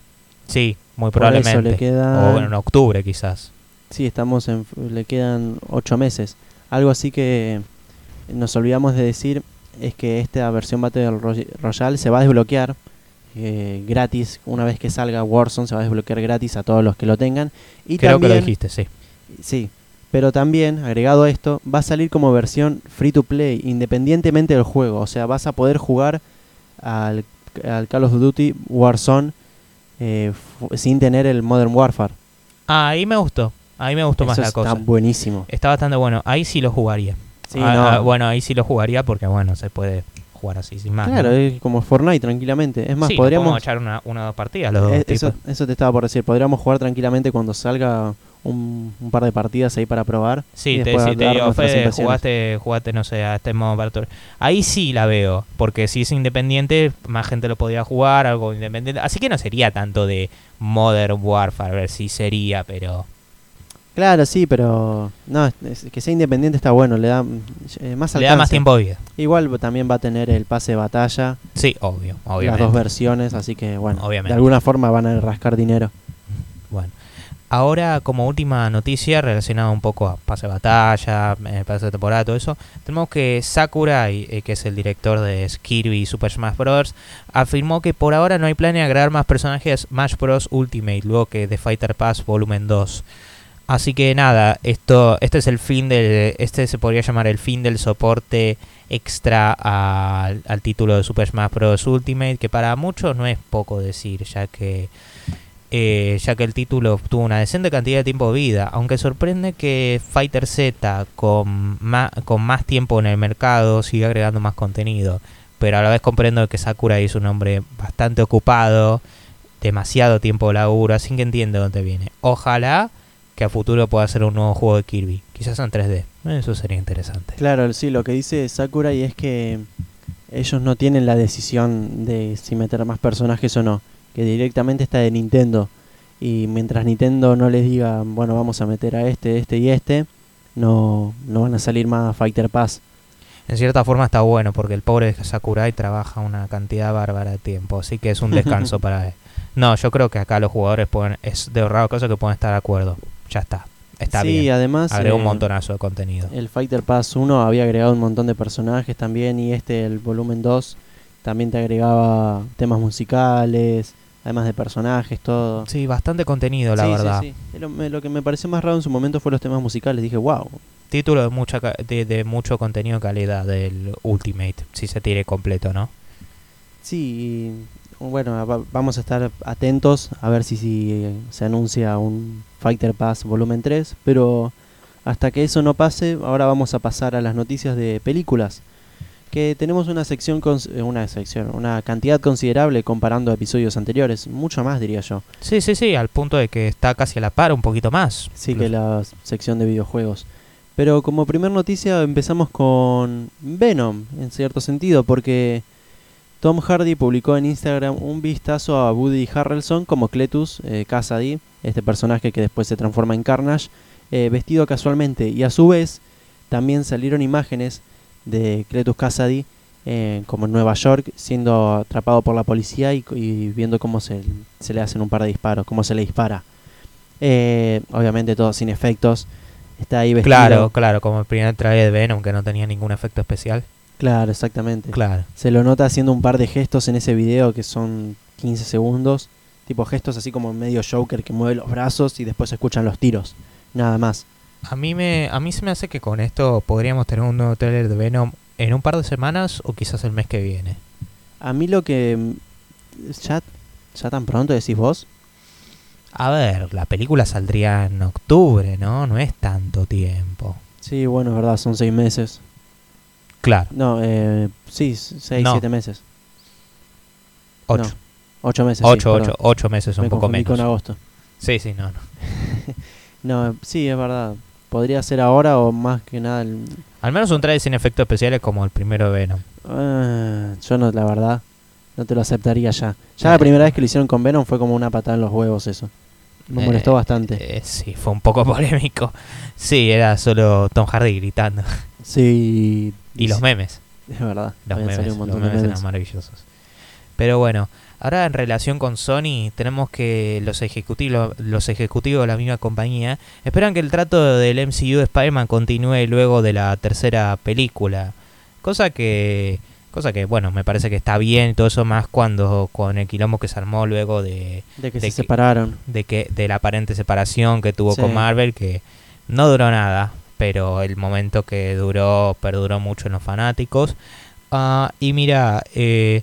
Speaker 1: Sí, muy probablemente.
Speaker 2: le quedan-
Speaker 1: O bueno, en octubre quizás.
Speaker 2: Sí, estamos en, le quedan ocho meses. Algo así que nos olvidamos de decir es que esta versión Battle Roy- Royale se va a desbloquear eh, gratis una vez que salga Warzone se va a desbloquear gratis a todos los que lo tengan y
Speaker 1: Creo que lo dijiste, sí.
Speaker 2: sí, pero también agregado a esto va a salir como versión free to play independientemente del juego, o sea vas a poder jugar al, al Call of Duty Warzone eh, sin tener el Modern Warfare.
Speaker 1: Ah, ahí me gustó. Ahí me gustó más la
Speaker 2: está
Speaker 1: cosa.
Speaker 2: buenísimo.
Speaker 1: Está bastante bueno. Ahí sí lo jugaría.
Speaker 2: Sí,
Speaker 1: Ah,
Speaker 2: no.
Speaker 1: ah, bueno, ahí sí lo jugaría porque, bueno, se puede jugar así sin más.
Speaker 2: Claro,
Speaker 1: ¿no?
Speaker 2: es como Fortnite tranquilamente. Es más,
Speaker 1: Sí,
Speaker 2: podríamos...
Speaker 1: echar una, una o dos partidas los dos
Speaker 2: eh, eso,
Speaker 1: tipos.
Speaker 2: eso te estaba por decir. Podríamos jugar tranquilamente cuando salga un, un par de partidas ahí para probar.
Speaker 1: Sí, te, sí, te digo, Fede, jugaste, jugaste, no sé, a este modo Royale. Ahí sí la veo, porque si es independiente, más gente lo podría jugar, algo independiente. Así que no sería tanto de Modern Warfare, a ver si sería, pero...
Speaker 2: Claro, sí, pero... No, es- que sea independiente está bueno. Le da eh, más
Speaker 1: Le da más
Speaker 2: alcance.
Speaker 1: tiempo de vida.
Speaker 2: Igual también va a tener el pase de batalla.
Speaker 1: Sí, obvio,
Speaker 2: Las dos versiones. Así que, bueno,
Speaker 1: Obviamente.
Speaker 2: de alguna forma van a rascar dinero.
Speaker 1: Bueno, ahora como última noticia relacionada un poco a pase de batalla, eh, pase de temporada, todo eso, tenemos que Sakurai, eh, que es el director de Kirby y Super Smash Bros., afirmó que por ahora no hay plan de agregar más personajes Smash Bros. Ultimate, luego que The Fighter Pass Volumen 2. Así que nada, esto, este es el fin del, este se podría llamar el fin del soporte extra al, al título de Super Smash Bros. Ultimate, que para muchos no es poco decir, ya que eh, ya que el título tuvo una decente cantidad de tiempo de vida, aunque sorprende que Fighter Z con más, con más tiempo en el mercado siga agregando más contenido, pero a la vez comprendo que Sakurai es un hombre bastante ocupado, demasiado tiempo de laburo, así que entiendo dónde viene. Ojalá que a futuro pueda hacer un nuevo juego de Kirby, quizás en 3D, eso sería interesante.
Speaker 2: Claro, sí, lo que dice Sakurai es que ellos no tienen la decisión de si meter más personajes o no, que directamente está de Nintendo. Y mientras Nintendo no les diga, bueno, vamos a meter a este, este y este, no, no van a salir más Fighter Pass.
Speaker 1: En cierta forma está bueno porque el pobre Sakurai trabaja una cantidad bárbara de tiempo, así que es un descanso para él. No, yo creo que acá los jugadores pueden, es de raro cosa que pueden estar de acuerdo. Ya está, está
Speaker 2: sí,
Speaker 1: bien.
Speaker 2: además
Speaker 1: Agrega un
Speaker 2: eh,
Speaker 1: montonazo de contenido.
Speaker 2: el Fighter Pass 1 había agregado un montón de personajes también y este, el volumen 2, también te agregaba temas musicales, además de personajes, todo.
Speaker 1: Sí, bastante contenido, la
Speaker 2: Sí, sí,
Speaker 1: verdad.
Speaker 2: sí. Lo, me- lo que me pareció más raro en su momento fue los temas musicales. Dije, wow,
Speaker 1: Título de, mucha, de, de mucho contenido de calidad del Ultimate, si se tire completo, ¿no?
Speaker 2: Sí, y, bueno, va- vamos a estar atentos a ver si, si eh, se anuncia un Fighter Pass volumen 3, pero hasta que eso no pase, ahora vamos a pasar a las noticias de películas. Que tenemos una sección, eh, una sección, una cantidad considerable comparando episodios anteriores, mucho más diría yo.
Speaker 1: Sí, sí, sí, al punto de que está casi a la par, un poquito más.
Speaker 2: Sí, que la sección de videojuegos. Pero como primer noticia empezamos con Venom, en cierto sentido, porque Tom Hardy publicó en Instagram un vistazo a Woody Harrelson como Cletus eh, Cassidy, este personaje que después se transforma en Carnage, eh, vestido casualmente. Y a su vez también salieron imágenes de Cletus Cassidy eh, como en Nueva York, siendo atrapado por la policía y, y viendo cómo se, se le hacen un par de disparos, cómo se le dispara. Eh, obviamente todo sin efectos. Está ahí vestido.
Speaker 1: Claro, claro, como el primer trailer de Venom que no tenía ningún efecto especial.
Speaker 2: Claro, exactamente.
Speaker 1: Claro.
Speaker 2: Se lo nota haciendo un par de gestos en ese video que son 15 segundos. Tipo gestos así como medio Joker que mueve los brazos y después se escuchan los tiros. Nada más.
Speaker 1: A mí me a mí se me hace que con esto podríamos tener un nuevo trailer de Venom en un par de semanas o quizás el mes que viene.
Speaker 2: A mí lo que mm, ya, ¿Ya tan pronto decís vos?
Speaker 1: A ver, la película saldría en octubre, ¿no? No es tanto tiempo.
Speaker 2: Sí, bueno, es verdad, son seis meses.
Speaker 1: Claro,
Speaker 2: No, eh, sí, seis,
Speaker 1: No.
Speaker 2: siete meses.
Speaker 1: ocho.
Speaker 2: No, ocho meses. sí,
Speaker 1: ocho,
Speaker 2: perdón.
Speaker 1: ocho, ocho meses, un
Speaker 2: Me
Speaker 1: poco menos.
Speaker 2: con agosto.
Speaker 1: Sí, sí, no, no.
Speaker 2: No, sí, es verdad. Podría ser ahora o más que nada. el-
Speaker 1: Al menos un trailer sin efectos especiales como el primero de Venom.
Speaker 2: Ah, yo no, la verdad, no te lo aceptaría ya. Ya
Speaker 1: Eh.
Speaker 2: la primera vez que lo hicieron con Venom fue como una patada en los huevos eso. Me
Speaker 1: Eh,
Speaker 2: molestó bastante.
Speaker 1: Eh, sí, fue un poco polémico. Sí, era solo Tom Hardy gritando.
Speaker 2: Sí.
Speaker 1: Y los
Speaker 2: sí,
Speaker 1: memes.
Speaker 2: Es verdad.
Speaker 1: Los memes, los
Speaker 2: de
Speaker 1: memes eran
Speaker 2: memes.
Speaker 1: maravillosos. Pero bueno, ahora en relación con Sony, tenemos que los ejecutivos, los ejecutivos de la misma compañía esperan que el trato del MCU de Spider-Man continúe luego de la tercera película. Cosa que, cosa que bueno, me parece que está bien y todo eso más cuando con el quilombo que se armó luego de,
Speaker 2: De que
Speaker 1: de
Speaker 2: se
Speaker 1: que-
Speaker 2: separaron.
Speaker 1: de que de la aparente separación que tuvo
Speaker 2: Sí.
Speaker 1: con Marvel que no duró nada pero el momento que duró perduró mucho en los fanáticos Ah, y mira eh,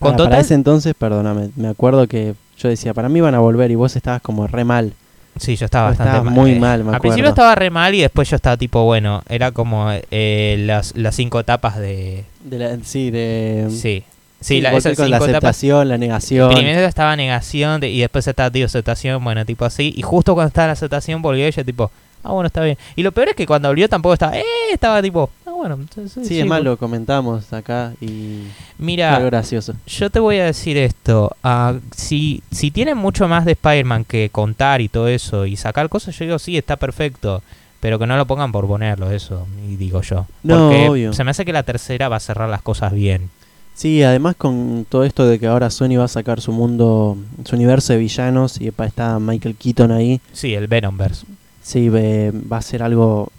Speaker 1: con
Speaker 2: Para,
Speaker 1: total
Speaker 2: para ese entonces, perdóname, me acuerdo que yo decía, para mí iban a volver y vos estabas como re mal.
Speaker 1: sí yo estaba bastante
Speaker 2: estabas
Speaker 1: mal
Speaker 2: muy
Speaker 1: eh.
Speaker 2: mal, me
Speaker 1: al principio
Speaker 2: acuerdo.
Speaker 1: estaba re mal y después yo estaba tipo bueno era como eh, las, las cinco etapas de
Speaker 2: De la- sí, de...
Speaker 1: sí sí, la, esas
Speaker 2: con la
Speaker 1: cinco etapas
Speaker 2: aceptación, la negación.
Speaker 1: Primero estaba negación de- y después estaba tío aceptación, bueno, tipo así. Y justo cuando estaba la aceptación volvió ella tipo, ah, bueno, está bien. Y lo peor es que cuando volvió tampoco estaba, eh, estaba tipo, bueno. entonces,
Speaker 2: Sí, es más, lo comentamos acá y
Speaker 1: Mira,
Speaker 2: algo gracioso.
Speaker 1: yo te voy a decir esto. ah, si, si tienen mucho más de Spider-Man que contar y todo eso y sacar cosas, yo digo, sí, está perfecto. Pero que no lo pongan por ponerlo, eso, y digo yo.
Speaker 2: No,
Speaker 1: Porque
Speaker 2: obvio.
Speaker 1: se me hace que la tercera va a cerrar las cosas bien.
Speaker 2: Sí, además con todo esto de que ahora Sony va a sacar su mundo, su universo de villanos y está Michael Keaton ahí,
Speaker 1: Sí, el Venomverse.
Speaker 2: sí, va a ser algo,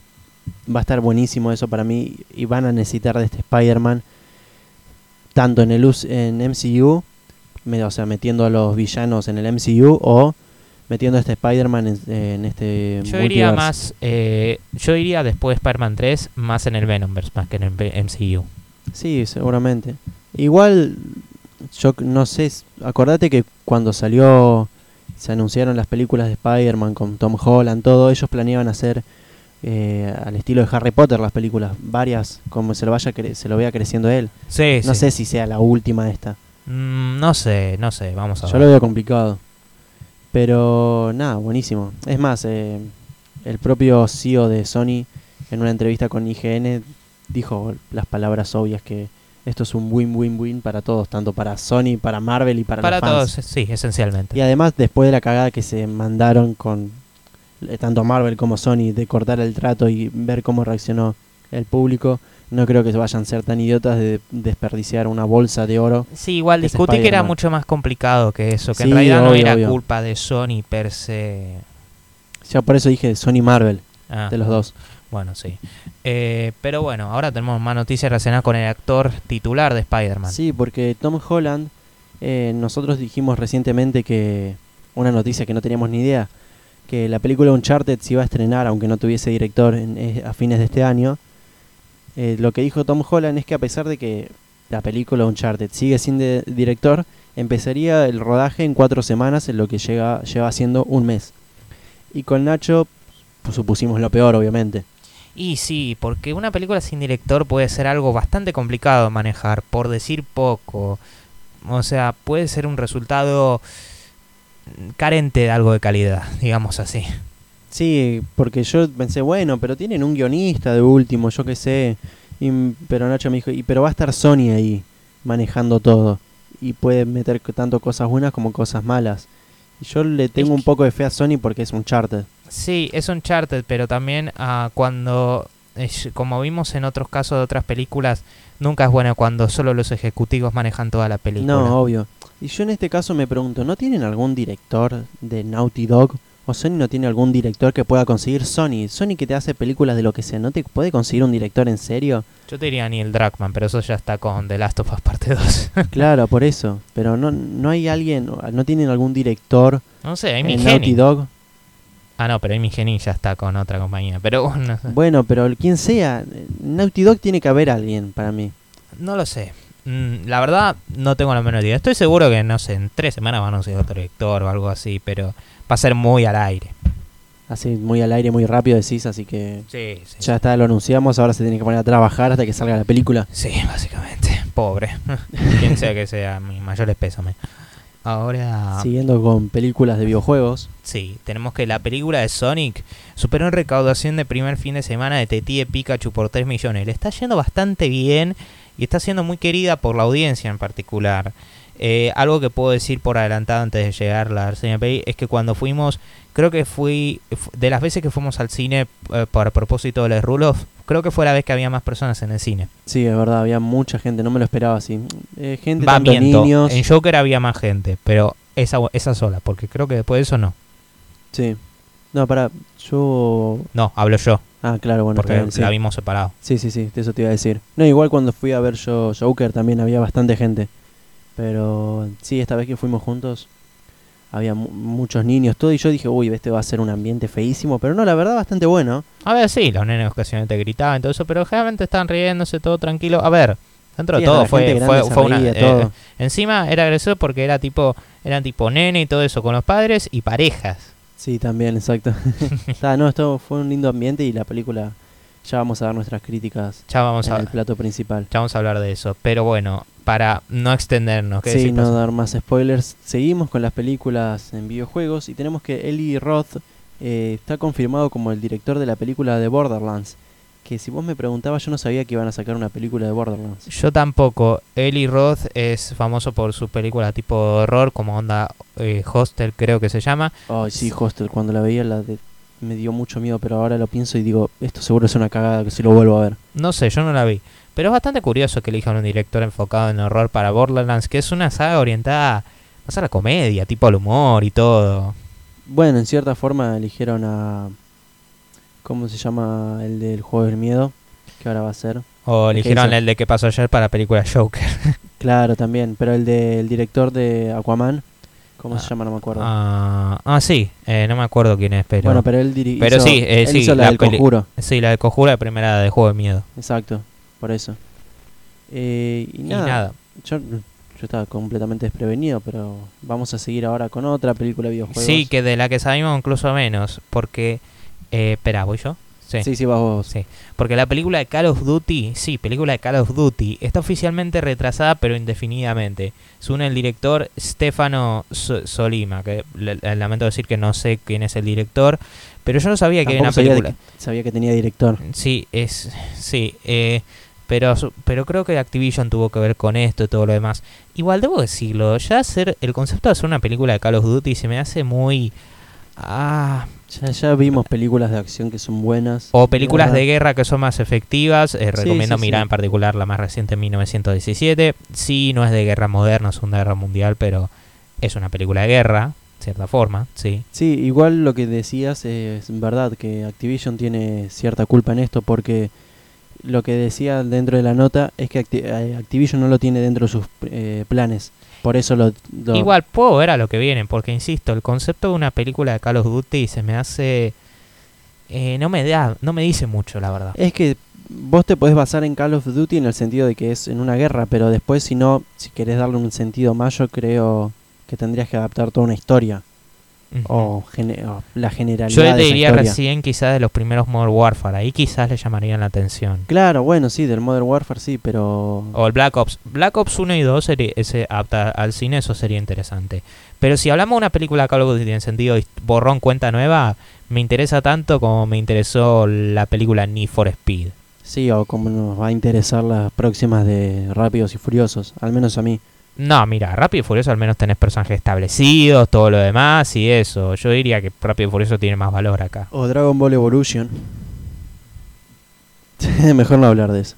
Speaker 2: va a estar buenísimo eso para mí y van a necesitar de este Spider-Man, tanto en el en MCU, me- o sea, metiendo a los villanos en el MCU o metiendo a este Spider-Man en, en este
Speaker 1: Yo iría más, eh, yo iría después de Spider-Man 3 más en el Venomverse más que en el MCU.
Speaker 2: Sí, seguramente. Igual, yo no sé, acordate que cuando salió, se anunciaron las películas de Spider-Man con Tom Holland, todo, ellos planeaban hacer eh, al estilo de Harry Potter las películas, varias, como se lo vaya cre- se lo vea creciendo él.
Speaker 1: Sí,
Speaker 2: No
Speaker 1: sí.
Speaker 2: sé si sea la última esta.
Speaker 1: Mm, no sé, no sé, vamos a
Speaker 2: Yo
Speaker 1: ver.
Speaker 2: lo veo complicado. Pero nada, buenísimo. Es más, eh, el propio CEO de Sony en una entrevista con IGN dijo las palabras obvias que esto es un win-win-win para todos, tanto para Sony, para Marvel y para,
Speaker 1: Para
Speaker 2: los fans.
Speaker 1: todos, sí, esencialmente.
Speaker 2: Y además, después de la cagada que se mandaron con tanto Marvel como Sony de cortar el trato y ver cómo reaccionó el público, no creo que vayan a ser tan idiotas de desperdiciar una bolsa de oro.
Speaker 1: Sí, igual discutí que era mucho más complicado que eso, que en realidad no era
Speaker 2: obvio.
Speaker 1: culpa de Sony per se.
Speaker 2: Ya por eso dije Sony Marvel,
Speaker 1: Ah,
Speaker 2: de los dos.
Speaker 1: Bueno, sí. Eh, pero bueno, ahora tenemos más noticias relacionadas con el actor titular de Spider-Man.
Speaker 2: Sí, porque Tom Holland, eh, nosotros dijimos recientemente que una noticia que no teníamos ni idea, que la película Uncharted se iba a estrenar, aunque no tuviese director eh, a fines de este año. Eh, lo que dijo Tom Holland es que a pesar de que la película Uncharted sigue sin director, empezaría el rodaje en cuatro semanas, en lo que llega, lleva siendo un mes. Y con Nacho pues, supusimos lo peor, obviamente.
Speaker 1: Y sí, porque una película sin director puede ser algo bastante complicado de manejar, por decir poco. O sea, puede ser un resultado carente de algo de calidad, digamos así.
Speaker 2: Sí, porque yo pensé, bueno, pero tienen un guionista de último, yo qué sé. Y, pero Nacho me dijo, y, pero va a estar Sony ahí manejando todo. Y puede meter tanto cosas buenas como cosas malas. Y yo le tengo un poco de fe a Sony porque es un charter.
Speaker 1: Sí, es Uncharted, pero también ah, cuando, es- como vimos en otros casos de otras películas, nunca es bueno cuando solo los ejecutivos manejan toda la película.
Speaker 2: No, obvio. Y yo en este caso me pregunto, ¿no tienen algún director de Naughty Dog? ¿O Sony no tiene algún director que pueda conseguir Sony? Sony que te hace películas de lo que sea, ¿no te puede conseguir un director en serio?
Speaker 1: Yo te diría Neil Druckmann, pero eso ya está con The Last of Us Parte 2.
Speaker 2: Claro, por eso. Pero no, no hay alguien, no tienen algún director
Speaker 1: no sé,
Speaker 2: en Naughty. Dog.
Speaker 1: Ah, no, pero Amy Hennig ya está con otra compañía. Pero bueno,
Speaker 2: Bueno, pero quien sea, Naughty Dog tiene que haber alguien para mí.
Speaker 1: no lo sé. Mm, la verdad, no tengo la menor idea. Estoy seguro que, no sé, en tres semanas van a anunciar otro director o algo así, pero va a ser muy al aire.
Speaker 2: Así, muy al aire, muy rápido decís, así que
Speaker 1: Sí, sí.
Speaker 2: ya está, lo anunciamos, ahora se tiene que poner a trabajar hasta que salga la película.
Speaker 1: Sí, básicamente. Pobre. Quien sea que sea mi mayor pésame. Ahora, sí.
Speaker 2: Siguiendo con películas de videojuegos,
Speaker 1: tenemos que la película de Sonic superó en recaudación de primer fin de semana de Detective Pikachu por 3 millones. Le está yendo bastante bien y está siendo muy querida por la audiencia en particular. Eh, algo que puedo decir por adelantado antes de llegar a la de peli es que cuando fuimos, creo que fui, fu- de las veces que fuimos al cine eh, por propósito de los Rulos, creo que fue la vez que había más personas en el cine.
Speaker 2: sí, es verdad, había mucha gente, no me lo esperaba así. Eh, gente,
Speaker 1: Va,
Speaker 2: tanto
Speaker 1: miento.
Speaker 2: niños.
Speaker 1: En Joker había más gente, pero esa, esa sola, porque creo que después de eso no.
Speaker 2: Sí. No, para, yo...
Speaker 1: No, hablo yo,
Speaker 2: Ah, claro, bueno,
Speaker 1: porque
Speaker 2: bien, sí.
Speaker 1: la vimos separado.
Speaker 2: Sí, sí, sí, eso te iba a decir. No, igual cuando fui a ver yo Joker también había bastante gente. Pero sí, esta vez que fuimos juntos había mu- muchos niños, todo. Y yo dije, uy, este va a ser un ambiente feísimo. Pero no, la verdad, bastante bueno.
Speaker 1: A ver, sí, los nenes ocasionalmente gritaban y todo eso, pero generalmente estaban riéndose, todo tranquilo. A ver, dentro
Speaker 2: Sí,
Speaker 1: de todo
Speaker 2: la
Speaker 1: fue, fue, fue una...
Speaker 2: reía,
Speaker 1: eh,
Speaker 2: todo.
Speaker 1: encima era gracioso porque era tipo, eran tipo nene y todo eso con los padres y parejas.
Speaker 2: Sí, también, exacto. Está, no, esto fue un lindo ambiente y la película ya vamos a dar nuestras críticas
Speaker 1: Ya vamos
Speaker 2: en
Speaker 1: a,
Speaker 2: el plato principal.
Speaker 1: ya vamos a hablar de eso. Pero bueno, para no extendernos, ¿qué
Speaker 2: Sí,
Speaker 1: decís,
Speaker 2: no
Speaker 1: Paso?
Speaker 2: dar más spoilers. Seguimos con las películas en videojuegos y tenemos que Eli Roth eh, está confirmado como el director de la película de Borderlands. Que si vos me preguntabas, yo no sabía que iban a sacar una película de Borderlands.
Speaker 1: Yo tampoco. Eli Roth es famoso por sus películas tipo horror, como onda eh, Hostel creo que se llama.
Speaker 2: Ay, sí, Hostel, cuando la veía la de- me dio mucho miedo, pero ahora lo pienso y digo, esto seguro es una cagada que si lo vuelvo a ver.
Speaker 1: No sé, yo no la vi. Pero es bastante curioso que elijan un director enfocado en horror para Borderlands, que es una saga orientada más a la comedia, tipo al humor y todo.
Speaker 2: Bueno, en cierta forma eligieron a... ¿Cómo se llama el del juego del miedo? Que ahora va a ser.
Speaker 1: O
Speaker 2: ¿Qué
Speaker 1: eligieron el de que pasó ayer para la película Joker.
Speaker 2: Claro, también, pero el del director de Aquaman, ¿cómo
Speaker 1: Ah,
Speaker 2: se llama? No me acuerdo.
Speaker 1: Ah, ah, sí, eh, no me acuerdo quién es, pero...
Speaker 2: bueno, pero él diri-
Speaker 1: pero sí, eh,
Speaker 2: él
Speaker 1: sí,
Speaker 2: hizo la,
Speaker 1: la
Speaker 2: del conjuro.
Speaker 1: Sí, la de Conjura de primera de Juego de Miedo.
Speaker 2: Exacto, por eso. Eh, y, nada. Yo, yo estaba completamente desprevenido, pero vamos a seguir ahora con otra película de videojuegos.
Speaker 1: Sí, que de la que sabemos incluso menos, porque... Eh, espera, ¿voy yo? Sí.
Speaker 2: Sí, sí, vas vos.
Speaker 1: Sí, porque la película de Call of Duty, sí, película de Call of Duty, está oficialmente retrasada pero indefinidamente. Según el director Stefano So- Solima, que le- le- lamento decir que no sé quién es el director, pero yo no sabía que había una
Speaker 2: sabía,
Speaker 1: película.
Speaker 2: que- sabía que tenía director.
Speaker 1: Sí, es sí, eh, pero pero creo que Activision tuvo que ver con esto y todo lo demás. Igual debo decirlo, ya hacer el concepto de hacer una película de Call of Duty se me hace muy ah,
Speaker 2: Ya, ya vimos películas de acción que son buenas.
Speaker 1: O películas de guerra que son más efectivas. eh, recomiendo
Speaker 2: sí,
Speaker 1: mirar
Speaker 2: sí.
Speaker 1: en particular la más reciente, 1917. Sí, no es de guerra moderna, Segunda Guerra Mundial, pero es una película de guerra, de cierta forma, sí.
Speaker 2: Sí, igual lo que decías es verdad, que Activision tiene cierta culpa en esto porque lo que decía dentro de la nota es que eh, Activision no lo tiene dentro de sus eh, planes. Por eso lo, lo-
Speaker 1: Igual puedo ver a lo que viene, porque insisto, el concepto de una película de Call of Duty se me hace. eh, no me da, no me dice mucho, la verdad.
Speaker 2: Es que vos te podés basar en Call of Duty en el sentido de que es en una guerra, pero después si no, si querés darle un sentido más, yo creo que tendrías que adaptar toda una historia
Speaker 1: Ujú.
Speaker 2: o, gene- o la generalidad
Speaker 1: Yo te diría recién quizás de los primeros Modern Warfare, ahí quizás le llamarían la atención.
Speaker 2: Claro, bueno, sí, del Modern Warfare sí, pero
Speaker 1: O el Black Ops. Black Ops 1 y 2 sería, ese apta al cine, eso sería interesante. Pero si hablamos de una película de Call of Duty en sentido borrón cuenta nueva, me interesa tanto como me interesó la película Need for Speed.
Speaker 2: sí, o como nos va a interesar las próximas de Rápidos y Furiosos, al menos a mí.
Speaker 1: No, mira, Rápido y Furioso al menos tenés personajes establecidos, todo lo demás y eso. Yo diría que Rápido y Furioso tiene más valor acá.
Speaker 2: O Dragon Ball Evolution. Mejor no hablar de eso.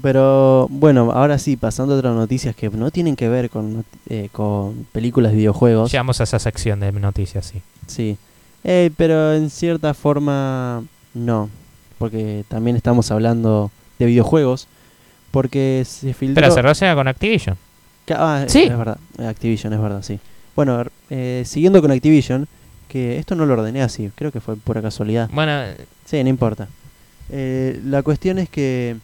Speaker 2: Pero bueno, ahora sí, pasando a otras noticias que no tienen que ver con, eh, con películas de videojuegos.
Speaker 1: Llegamos a esa sección de noticias, sí.
Speaker 2: Sí. Eh, pero en cierta forma no. Porque también estamos hablando de videojuegos. Porque se filtró...
Speaker 1: Pero se relaciona con Activision.
Speaker 2: Ah,
Speaker 1: Sí.
Speaker 2: Es verdad. eh, Activision, es verdad, sí. Bueno, eh, siguiendo con Activision, que esto no lo ordené así, creo que fue pura casualidad.
Speaker 1: Bueno,
Speaker 2: Sí, no importa. Eh, la cuestión es que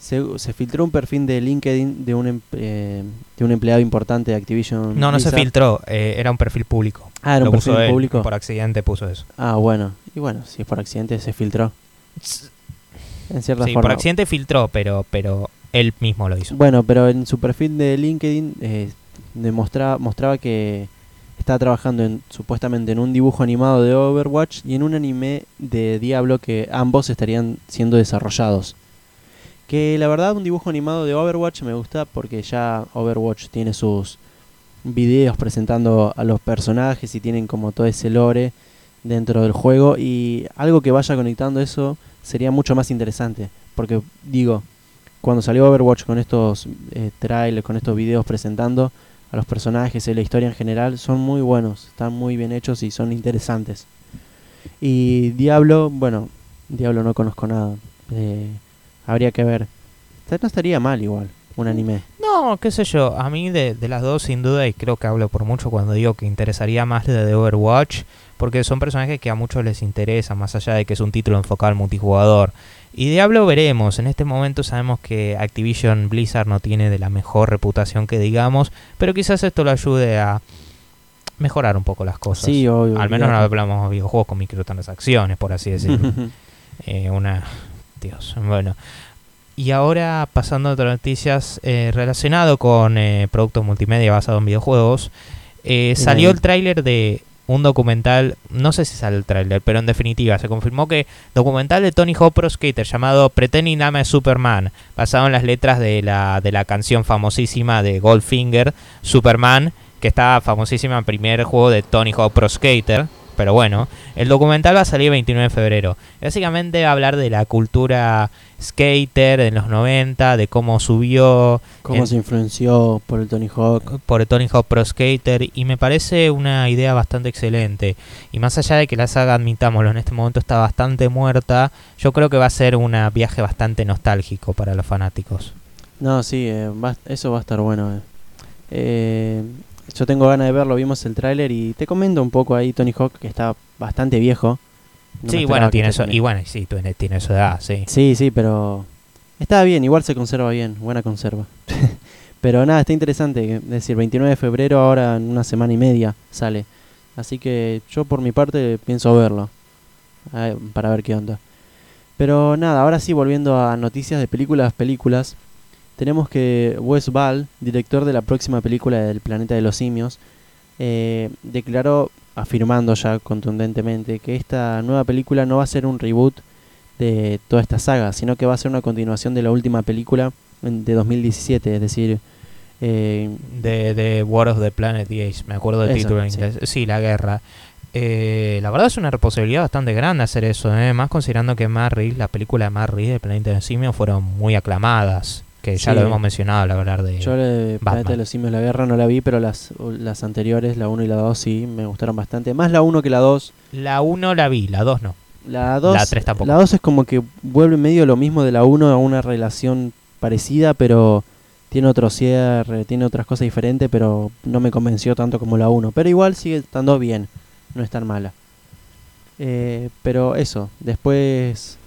Speaker 2: Se, se filtró un perfil de LinkedIn de un, em- eh, de un empleado importante de Activision.
Speaker 1: No, no se filtró, eh, era un perfil público.
Speaker 2: Ah, era un
Speaker 1: Lo puso
Speaker 2: perfil
Speaker 1: él,
Speaker 2: público.
Speaker 1: Por accidente puso eso.
Speaker 2: Ah, bueno. Y bueno, si es por accidente se filtró. En cierta
Speaker 1: Sí,
Speaker 2: forma.
Speaker 1: por accidente filtró, pero, pero él mismo lo hizo.
Speaker 2: Bueno, pero en su perfil de LinkedIn eh, demostraba, mostraba que estaba trabajando en, supuestamente en un dibujo animado de Overwatch y en un anime de Diablo que ambos estarían siendo desarrollados. Que la verdad un dibujo animado de Overwatch me gusta porque ya Overwatch tiene sus videos presentando a los personajes y tienen como todo ese lore dentro del juego y algo que vaya conectando eso sería mucho más interesante porque digo cuando salió Overwatch con estos eh, trailers, con estos videos presentando a los personajes y la historia en general, son muy buenos, están muy bien hechos y son interesantes. Y Diablo, bueno, Diablo no conozco nada, eh, habría que ver. No estaría mal igual, un anime.
Speaker 1: No, qué sé yo, a mí de, de las dos sin duda, y creo que hablo por mucho cuando digo que interesaría más la de Overwatch, porque son personajes que a muchos les interesa, más allá de que es un título enfocado al multijugador. Y Diablo veremos, en este momento sabemos que Activision Blizzard no tiene de la mejor reputación que digamos, pero quizás esto lo ayude a mejorar un poco las cosas.
Speaker 2: Sí, obvio.
Speaker 1: Al menos no hablamos de videojuegos con microtransacciones, por así decirlo. Eh, una. Dios, bueno. Y ahora pasando a otras noticias eh, relacionado con eh, productos multimedia basados en videojuegos. eh, salió el tráiler de un documental, no sé si sale el tráiler, pero en definitiva se confirmó que documental de Tony Hawk Pro Skater llamado Pretending I'm a Superman, basado en las letras de la, de la canción famosísima de Goldfinger, Superman, que está famosísima en primer juego de Tony Hawk Pro Skater. Pero bueno, el documental va a salir el 29 de febrero. Básicamente va a hablar de la cultura skater en los 90, de cómo subió
Speaker 2: Cómo
Speaker 1: en-
Speaker 2: se influenció por el Tony Hawk.
Speaker 1: por el Tony Hawk Pro Skater y me parece una idea bastante excelente. Y más allá de que la saga, admitámoslo, en este momento está bastante muerta, yo creo que va a ser un viaje bastante nostálgico para los fanáticos.
Speaker 2: No, sí, eh, va- eso va a estar bueno. eh. Eh, yo tengo ganas de verlo, vimos el tráiler y te comento un poco ahí Tony Hawk que está bastante viejo. No
Speaker 1: sí, bueno, tiene eso, y bueno, sí, tiene, tiene su edad, sí.
Speaker 2: Sí, sí, pero está bien, igual se conserva bien, buena conserva. pero nada, está interesante, es decir, 29 de febrero ahora en una semana y media sale. Así que yo por mi parte pienso verlo, para ver qué onda. Pero nada, ahora sí, volviendo a noticias de películas, películas, tenemos que Wes Ball, director de la próxima película del Planeta de los Simios, eh, declaró, afirmando ya contundentemente, que esta nueva película no va a ser un reboot de toda esta saga, sino que va a ser una continuación de la última película de 2017, es decir, eh,
Speaker 1: De, de War of the Planet the me acuerdo del título en
Speaker 2: sí.
Speaker 1: inglés. Sí, la guerra. Eh, la verdad es una responsabilidad bastante grande hacer eso, ¿eh? más considerando que Matt Reeves, la película de Reeves, El Planeta de los Simios, fueron muy aclamadas, que ya
Speaker 2: Sí.
Speaker 1: lo hemos mencionado al hablar de...
Speaker 2: yo de Planeta de los Simios la Guerra no la vi, pero las, las anteriores, la 1 y la 2 sí, me gustaron bastante, más la 1 que la 2.
Speaker 1: La 1 la vi, la 2 no.
Speaker 2: La 2
Speaker 1: La tres tampoco.
Speaker 2: La 2 es como que vuelve medio lo mismo de la 1 a una relación parecida, pero tiene otro cierre, tiene otras cosas diferentes, pero no me convenció tanto como la 1. Pero igual sigue estando bien, no es tan mala. Eh, pero eso, después,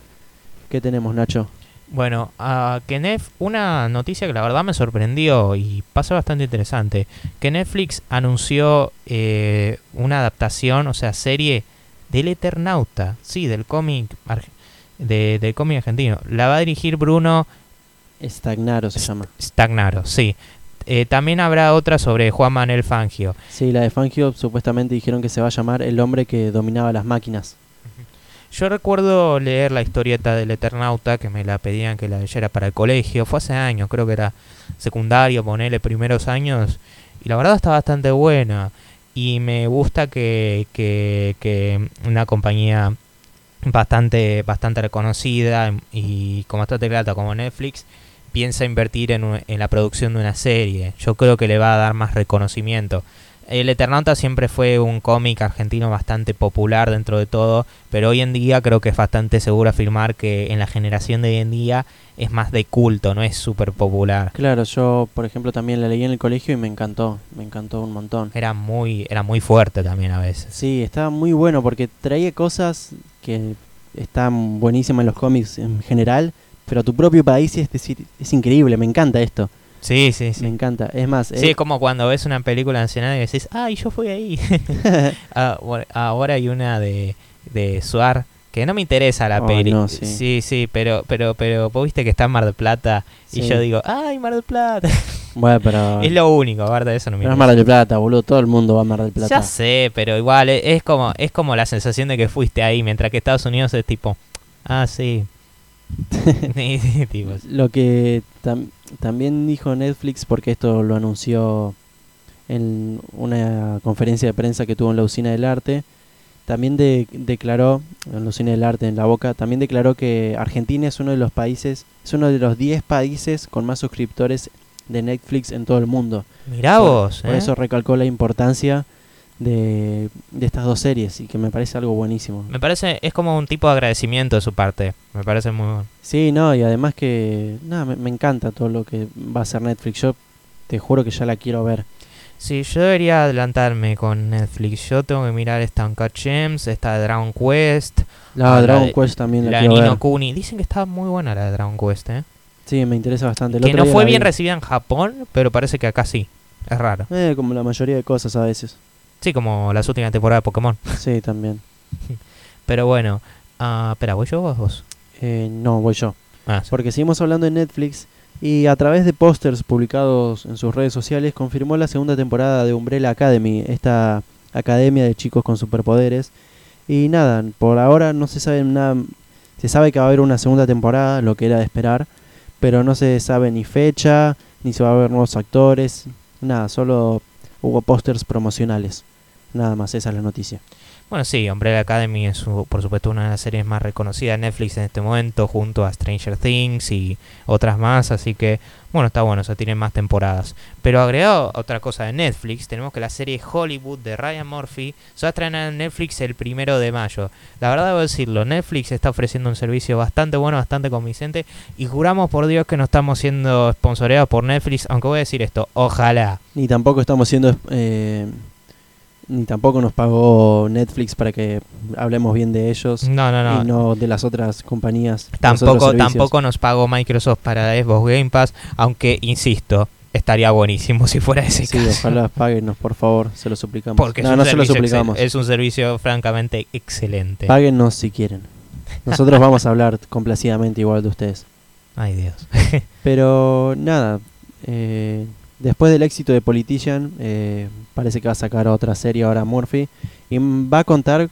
Speaker 2: ¿qué tenemos, Nacho?
Speaker 1: Bueno, a que Nef, una noticia que la verdad me sorprendió y pasa bastante interesante, que Netflix anunció eh, una adaptación, o sea, serie del Eternauta, sí, del cómic de, del cómic argentino. La va a dirigir Bruno
Speaker 2: Stagnaro se llama.
Speaker 1: Stagnaro, sí. Eh, también habrá otra sobre Juan Manuel Fangio.
Speaker 2: Sí, la de Fangio supuestamente dijeron que se va a llamar El hombre que dominaba las máquinas.
Speaker 1: Yo recuerdo leer la historieta del Eternauta, que me la pedían que la leyera para el colegio. Fue hace años, creo que era secundario, ponele primeros años. Y la verdad está bastante buena. Y me gusta que, que, que una compañía bastante, bastante reconocida y como está teclata como Netflix piensa invertir en, en la producción de una serie. Yo creo que le va a dar más reconocimiento. El Eternauta siempre fue un cómic argentino bastante popular dentro de todo, pero hoy en día creo que es bastante seguro afirmar que en la generación de hoy en día es más de culto, no es súper popular.
Speaker 2: Claro, yo por ejemplo también la leí en el colegio y me encantó, me encantó un montón.
Speaker 1: Era muy, era muy fuerte también a veces.
Speaker 2: Sí, estaba muy bueno porque traía cosas que están buenísimas en los cómics en general, pero a tu propio país es decir, es increíble, me encanta esto,
Speaker 1: Sí, sí,
Speaker 2: me
Speaker 1: sí.
Speaker 2: encanta. Es más,
Speaker 1: Sí,
Speaker 2: eh,
Speaker 1: es como cuando ves una película nacional y decís, ay, yo fui ahí. Ah, bueno, ahora hay una de, de Suar que no me interesa la
Speaker 2: Ay,
Speaker 1: peli.
Speaker 2: no, sí.
Speaker 1: sí, sí, pero, pero, pero vos viste que está en Mar del Plata y yo digo, ay, Mar del Plata.
Speaker 2: bueno, pero,
Speaker 1: es lo único, de eso no me
Speaker 2: pero es. Mar del Plata, boludo, todo el mundo va a Mar del Plata.
Speaker 1: Ya sé, pero igual es, es como es como la sensación de que fuiste ahí, mientras que Estados Unidos es tipo, ah, sí. Sí, sí, tipo,
Speaker 2: Lo que tam- también dijo Netflix, porque esto lo anunció en una conferencia de prensa que tuvo en la Usina del Arte, también de- declaró, en la Usina del Arte en La Boca, también declaró que Argentina es uno de los países, es uno de los 10 países con más suscriptores de Netflix en todo el mundo.
Speaker 1: mirá
Speaker 2: Por-
Speaker 1: vos,
Speaker 2: Por
Speaker 1: ¿eh?
Speaker 2: eso recalcó la importancia de, de estas dos series y que me parece algo buenísimo.
Speaker 1: Me parece, es como un tipo de agradecimiento de su parte. Me parece muy bueno.
Speaker 2: Sí, no, y además que, nada, me, me encanta todo lo que va a hacer Netflix. Yo te juro que ya la quiero ver.
Speaker 1: Sí, yo debería adelantarme con Netflix. Yo tengo que mirar esta Uncut Gems, esta de Dragon Quest,
Speaker 2: La
Speaker 1: Ah, la
Speaker 2: Dragon Quest también la,
Speaker 1: la
Speaker 2: quiero
Speaker 1: Nino
Speaker 2: ver.
Speaker 1: Kuni. Dicen que está muy buena la de Dragon Quest, ¿eh?
Speaker 2: Sí, me interesa bastante. El
Speaker 1: Que no fue bien
Speaker 2: vi.
Speaker 1: recibida en Japón, pero parece que acá sí. Es raro.
Speaker 2: Eh, como la mayoría de cosas a veces.
Speaker 1: Sí, como las últimas temporadas de Pokémon.
Speaker 2: Sí, también.
Speaker 1: Pero bueno. ah espera, ¿voy yo o vos? vos?
Speaker 2: Eh, no, voy yo.
Speaker 1: Ah, sí.
Speaker 2: Porque seguimos hablando de Netflix y a través de pósters publicados en sus redes sociales confirmó la segunda temporada de Umbrella Academy, esta academia de chicos con superpoderes. Y nada, por ahora no se sabe nada. Se sabe que va a haber una segunda temporada, lo que era de esperar, pero no se sabe ni fecha, ni se va a ver nuevos actores, nada, solo hubo pósters promocionales. Nada más, esa es la noticia.
Speaker 1: Bueno, sí, Umbrella Academy es por supuesto una de las series más reconocidas de Netflix en este momento, junto a Stranger Things y otras más, así que bueno, está bueno, o sea, tiene más temporadas. Pero agregado a otra cosa de Netflix, tenemos que la serie Hollywood de Ryan Murphy se va a estrenar en Netflix el primero de mayo. La verdad debo decirlo, Netflix está ofreciendo un servicio bastante bueno, bastante convincente, y juramos por Dios que no estamos siendo sponsoreados por Netflix, aunque voy a decir esto, ojalá.
Speaker 2: Ni tampoco estamos siendo. eh, ni tampoco nos pagó Netflix para que hablemos bien de ellos
Speaker 1: No, no, no.
Speaker 2: y no de las otras compañías.
Speaker 1: Tampoco, tampoco nos pagó Microsoft para Xbox Game Pass, aunque insisto, estaría buenísimo si fuera ese
Speaker 2: Sí,
Speaker 1: caso.
Speaker 2: ojalá páguenos, por favor, se lo suplicamos.
Speaker 1: Porque
Speaker 2: no, no se lo suplicamos.
Speaker 1: es un servicio francamente excelente.
Speaker 2: Páguennos si quieren. Nosotros vamos a hablar complacidamente igual de ustedes.
Speaker 1: Ay Dios.
Speaker 2: Pero nada, eh, después del éxito de Politician, eh, parece que va a sacar otra serie ahora Murphy. Y va a contar eh,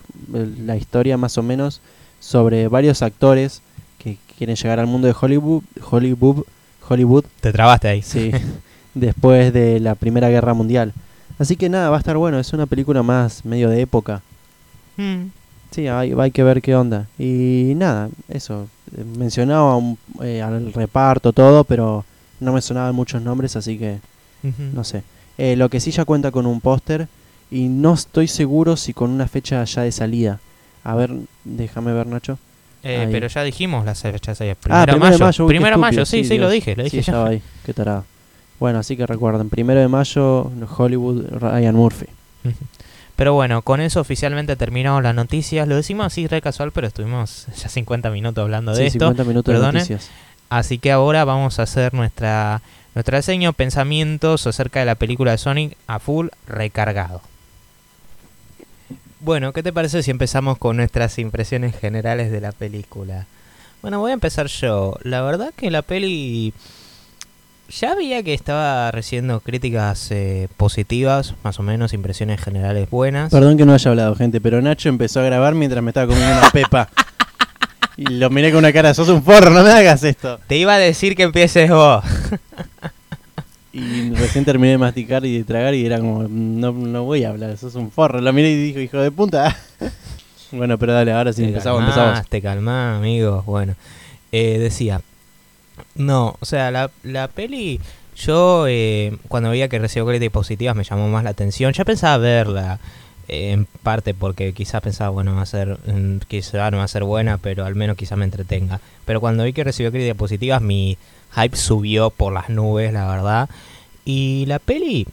Speaker 2: la historia más o menos sobre varios actores que quieren llegar al mundo de Hollywood. Hollywood, Hollywood
Speaker 1: Te trabaste ahí.
Speaker 2: sí, después de la Primera Guerra Mundial. Así que nada, va a estar bueno. Es una película más medio de época.
Speaker 1: Mm.
Speaker 2: Sí, hay, hay que ver qué onda. Y nada, eso. eh, Mencionaba un- eh, al reparto, todo, pero no me sonaban muchos nombres, así que No sé. Eh, lo que sí ya cuenta con un póster y no estoy seguro si con una fecha ya de salida. A ver, déjame ver, Nacho.
Speaker 1: Eh, pero ya dijimos las fechas ahí.
Speaker 2: Ah,
Speaker 1: Primero de
Speaker 2: primero de
Speaker 1: mayo.
Speaker 2: mayo, uy,
Speaker 1: Primero de mayo, sí,
Speaker 2: sí,
Speaker 1: sí, lo dije, lo
Speaker 2: Sí,
Speaker 1: dije ya.
Speaker 2: estaba ahí, qué tarado. Bueno, así que recuerden, primero de mayo, Hollywood, Ryan Murphy.
Speaker 1: Pero bueno, con eso oficialmente terminamos las noticias. Lo decimos así re casual, pero estuvimos ya 50 minutos hablando de
Speaker 2: Sí,
Speaker 1: esto.
Speaker 2: 50 minutos de
Speaker 1: perdone.
Speaker 2: noticias.
Speaker 1: Así que ahora vamos a hacer nuestra nuestra reseña, pensamientos acerca de la película de Sonic a full recargado. Bueno, ¿qué te parece si empezamos con nuestras impresiones generales de la película? Bueno, voy a empezar yo. La verdad que la peli ya veía que estaba recibiendo críticas eh, positivas, más o menos, impresiones generales buenas.
Speaker 2: Perdón que no haya hablado, gente, pero Nacho empezó a grabar mientras me estaba comiendo una pepa. Y lo miré con una cara, sos un forro, no me hagas esto.
Speaker 1: Te iba a decir que empieces vos.
Speaker 2: Y recién terminé de masticar y de tragar y era como, no, no voy a hablar, sos un forro. Lo miré y dijo, hijo de puta. bueno, pero dale, ahora sí
Speaker 1: te
Speaker 2: empezamos,
Speaker 1: calmás,
Speaker 2: empezamos.
Speaker 1: Te calmás, amigos. Bueno, eh, decía, no, o sea, la, la peli, yo eh, cuando veía que recibió críticas positivas me llamó más la atención. Ya pensaba verla, en parte porque quizás pensaba, bueno, va a ser, mm, quizá no va a ser buena, pero al menos quizá me entretenga. Pero cuando vi que recibió críticas positivas, mi hype subió por las nubes, la verdad. Y la peli,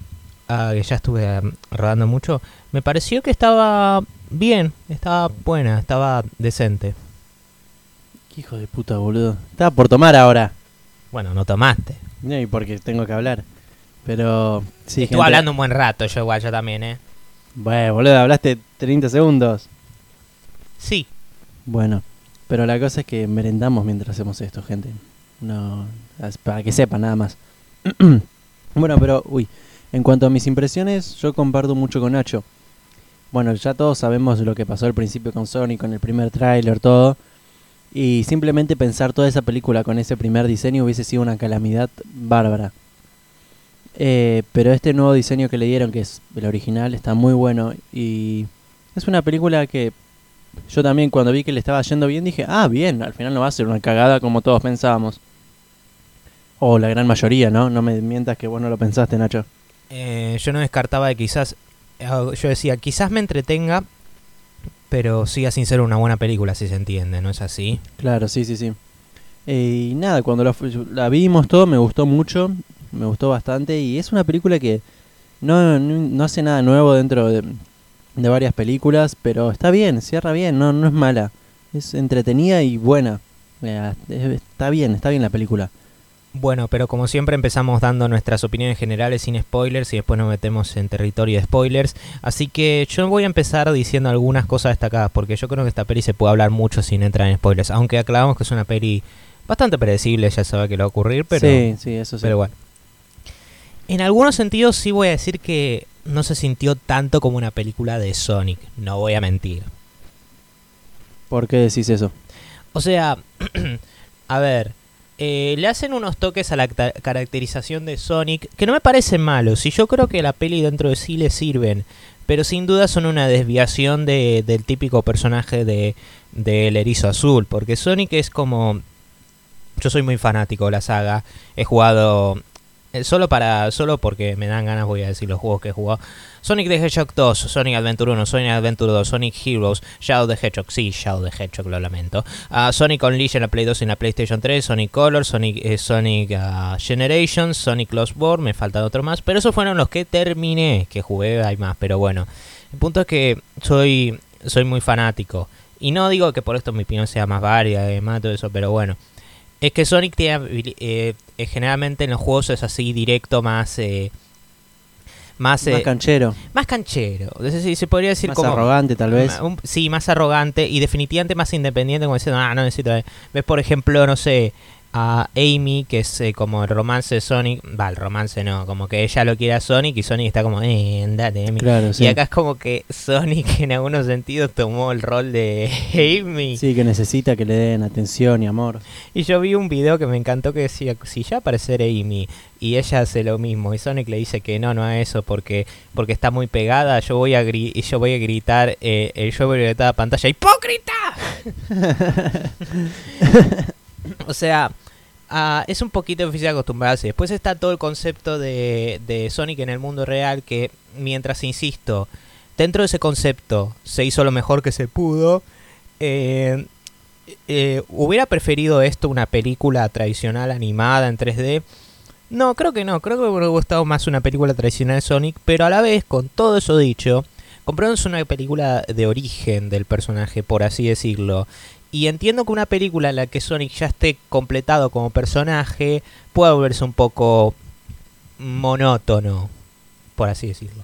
Speaker 1: ah, que ya estuve mm, rodando mucho, me pareció que estaba bien, estaba buena, estaba decente.
Speaker 2: Qué hijo de puta, boludo. Estaba por tomar ahora.
Speaker 1: Bueno, no tomaste.
Speaker 2: No, y porque tengo que hablar. Pero. Sí,
Speaker 1: Estuve
Speaker 2: gente-
Speaker 1: hablando un buen rato, yo igual, yo también, ¿eh?
Speaker 2: Bueno, boludo, hablaste 30 segundos.
Speaker 1: Sí.
Speaker 2: Bueno, pero la cosa es que merendamos mientras hacemos esto, gente. No, es para que sepan nada más. bueno, pero, uy, en cuanto a mis impresiones, yo comparto mucho con Nacho. Bueno, ya todos sabemos lo que pasó al principio con Sony, con el primer tráiler, todo. Y simplemente pensar toda esa película con ese primer diseño hubiese sido una calamidad bárbara. Eh, pero este nuevo diseño que le dieron, que es el original, está muy bueno. Y es una película que yo también cuando vi que le estaba yendo bien dije, ah, bien, al final no va a ser una cagada como todos pensábamos. O la gran mayoría, ¿no? No me mientas que vos no lo pensaste, Nacho.
Speaker 1: Eh, yo no descartaba de quizás. eh, Yo decía, quizás me entretenga, pero siga sin ser una buena película, si se entiende, ¿no es así?
Speaker 2: Claro, sí, sí, sí. Eh, y nada, cuando la, vimos todo me gustó mucho, me gustó bastante y es una película que no, no, no hace nada nuevo dentro de, de varias películas, pero está bien, cierra bien, no, no es mala. Es entretenida y buena. Eh, es- está bien, está bien la película.
Speaker 1: Bueno, pero como siempre empezamos dando nuestras opiniones generales sin spoilers y después nos metemos en territorio de spoilers. Así que yo voy a empezar diciendo algunas cosas destacadas porque yo creo que esta peli se puede hablar mucho sin entrar en spoilers. Aunque aclaramos que es una peli bastante predecible, ya sabe que le va a ocurrir, pero,
Speaker 2: sí, sí, eso sí.
Speaker 1: pero bueno. En algunos sentidos sí voy a decir que no se sintió tanto como una película de Sonic, no voy a mentir.
Speaker 2: ¿Por qué decís eso?
Speaker 1: O sea, a ver, eh, le hacen unos toques a la ca- caracterización de Sonic que no me parecen malos y yo creo que la peli dentro de sí le sirven, pero sin duda son una desviación de, del típico personaje de del erizo azul, porque Sonic es como... Yo soy muy fanático de la saga, he jugado... eh, Solo para solo porque me dan ganas voy a decir los juegos que he jugado. Sonic the Hedgehog 2, Sonic Adventure 1, Sonic Adventure 2, Sonic Heroes, Shadow the Hedgehog, sí, Shadow the Hedgehog, lo lamento. Ah, Sonic Unleashed en la Play 2 y en la PlayStation 3, Sonic Color, Sonic, eh, Sonic ah, Generations, Sonic Lost World, me faltan otro más, pero esos fueron los que terminé, que jugué, hay más, pero bueno. El punto es que soy, soy muy fanático. Y no digo que por esto mi opinión sea más válida, y más todo eso, pero bueno. Es que Sonic tiene, eh, eh, generalmente en los juegos es así directo, más... eh, más,
Speaker 2: Más
Speaker 1: eh,
Speaker 2: canchero,
Speaker 1: más canchero. Decir, se podría decir
Speaker 2: más
Speaker 1: como.
Speaker 2: arrogante tal vez.
Speaker 1: Un- sí, más arrogante y definitivamente más independiente, como diciendo, ah, no necesito. eh". Ves, por ejemplo, no sé, a Amy, que es eh, como el romance de Sonic. Va, el romance no, como que ella lo quiere a Sonic y Sonic está como, eh, andate, Amy.
Speaker 2: Claro, sí.
Speaker 1: Y acá es como que Sonic en algunos sentidos tomó el rol de Amy.
Speaker 2: Sí, que necesita que le den atención y amor.
Speaker 1: Y yo vi un video que me encantó que decía, si ya aparecer Amy y ella hace lo mismo y Sonic le dice que no, no a eso porque porque está muy pegada, yo voy a gri- y yo voy a gritar, eh, eh, yo voy a gritar a pantalla, ¡hipócrita! o sea, es un poquito difícil acostumbrarse. Después está todo el concepto de, de Sonic en el mundo real que, mientras, insisto, dentro de ese concepto se hizo lo mejor que se pudo, eh, eh, ¿Hubiera preferido esto una película tradicional animada en 3D? No, creo que no. Creo que me hubiera gustado más una película tradicional de Sonic. Pero a la vez, con todo eso dicho, compramos una película de origen del personaje, por así decirlo. Y entiendo que una película en la que Sonic ya esté completado como personaje puede volverse un poco monótono, por así decirlo.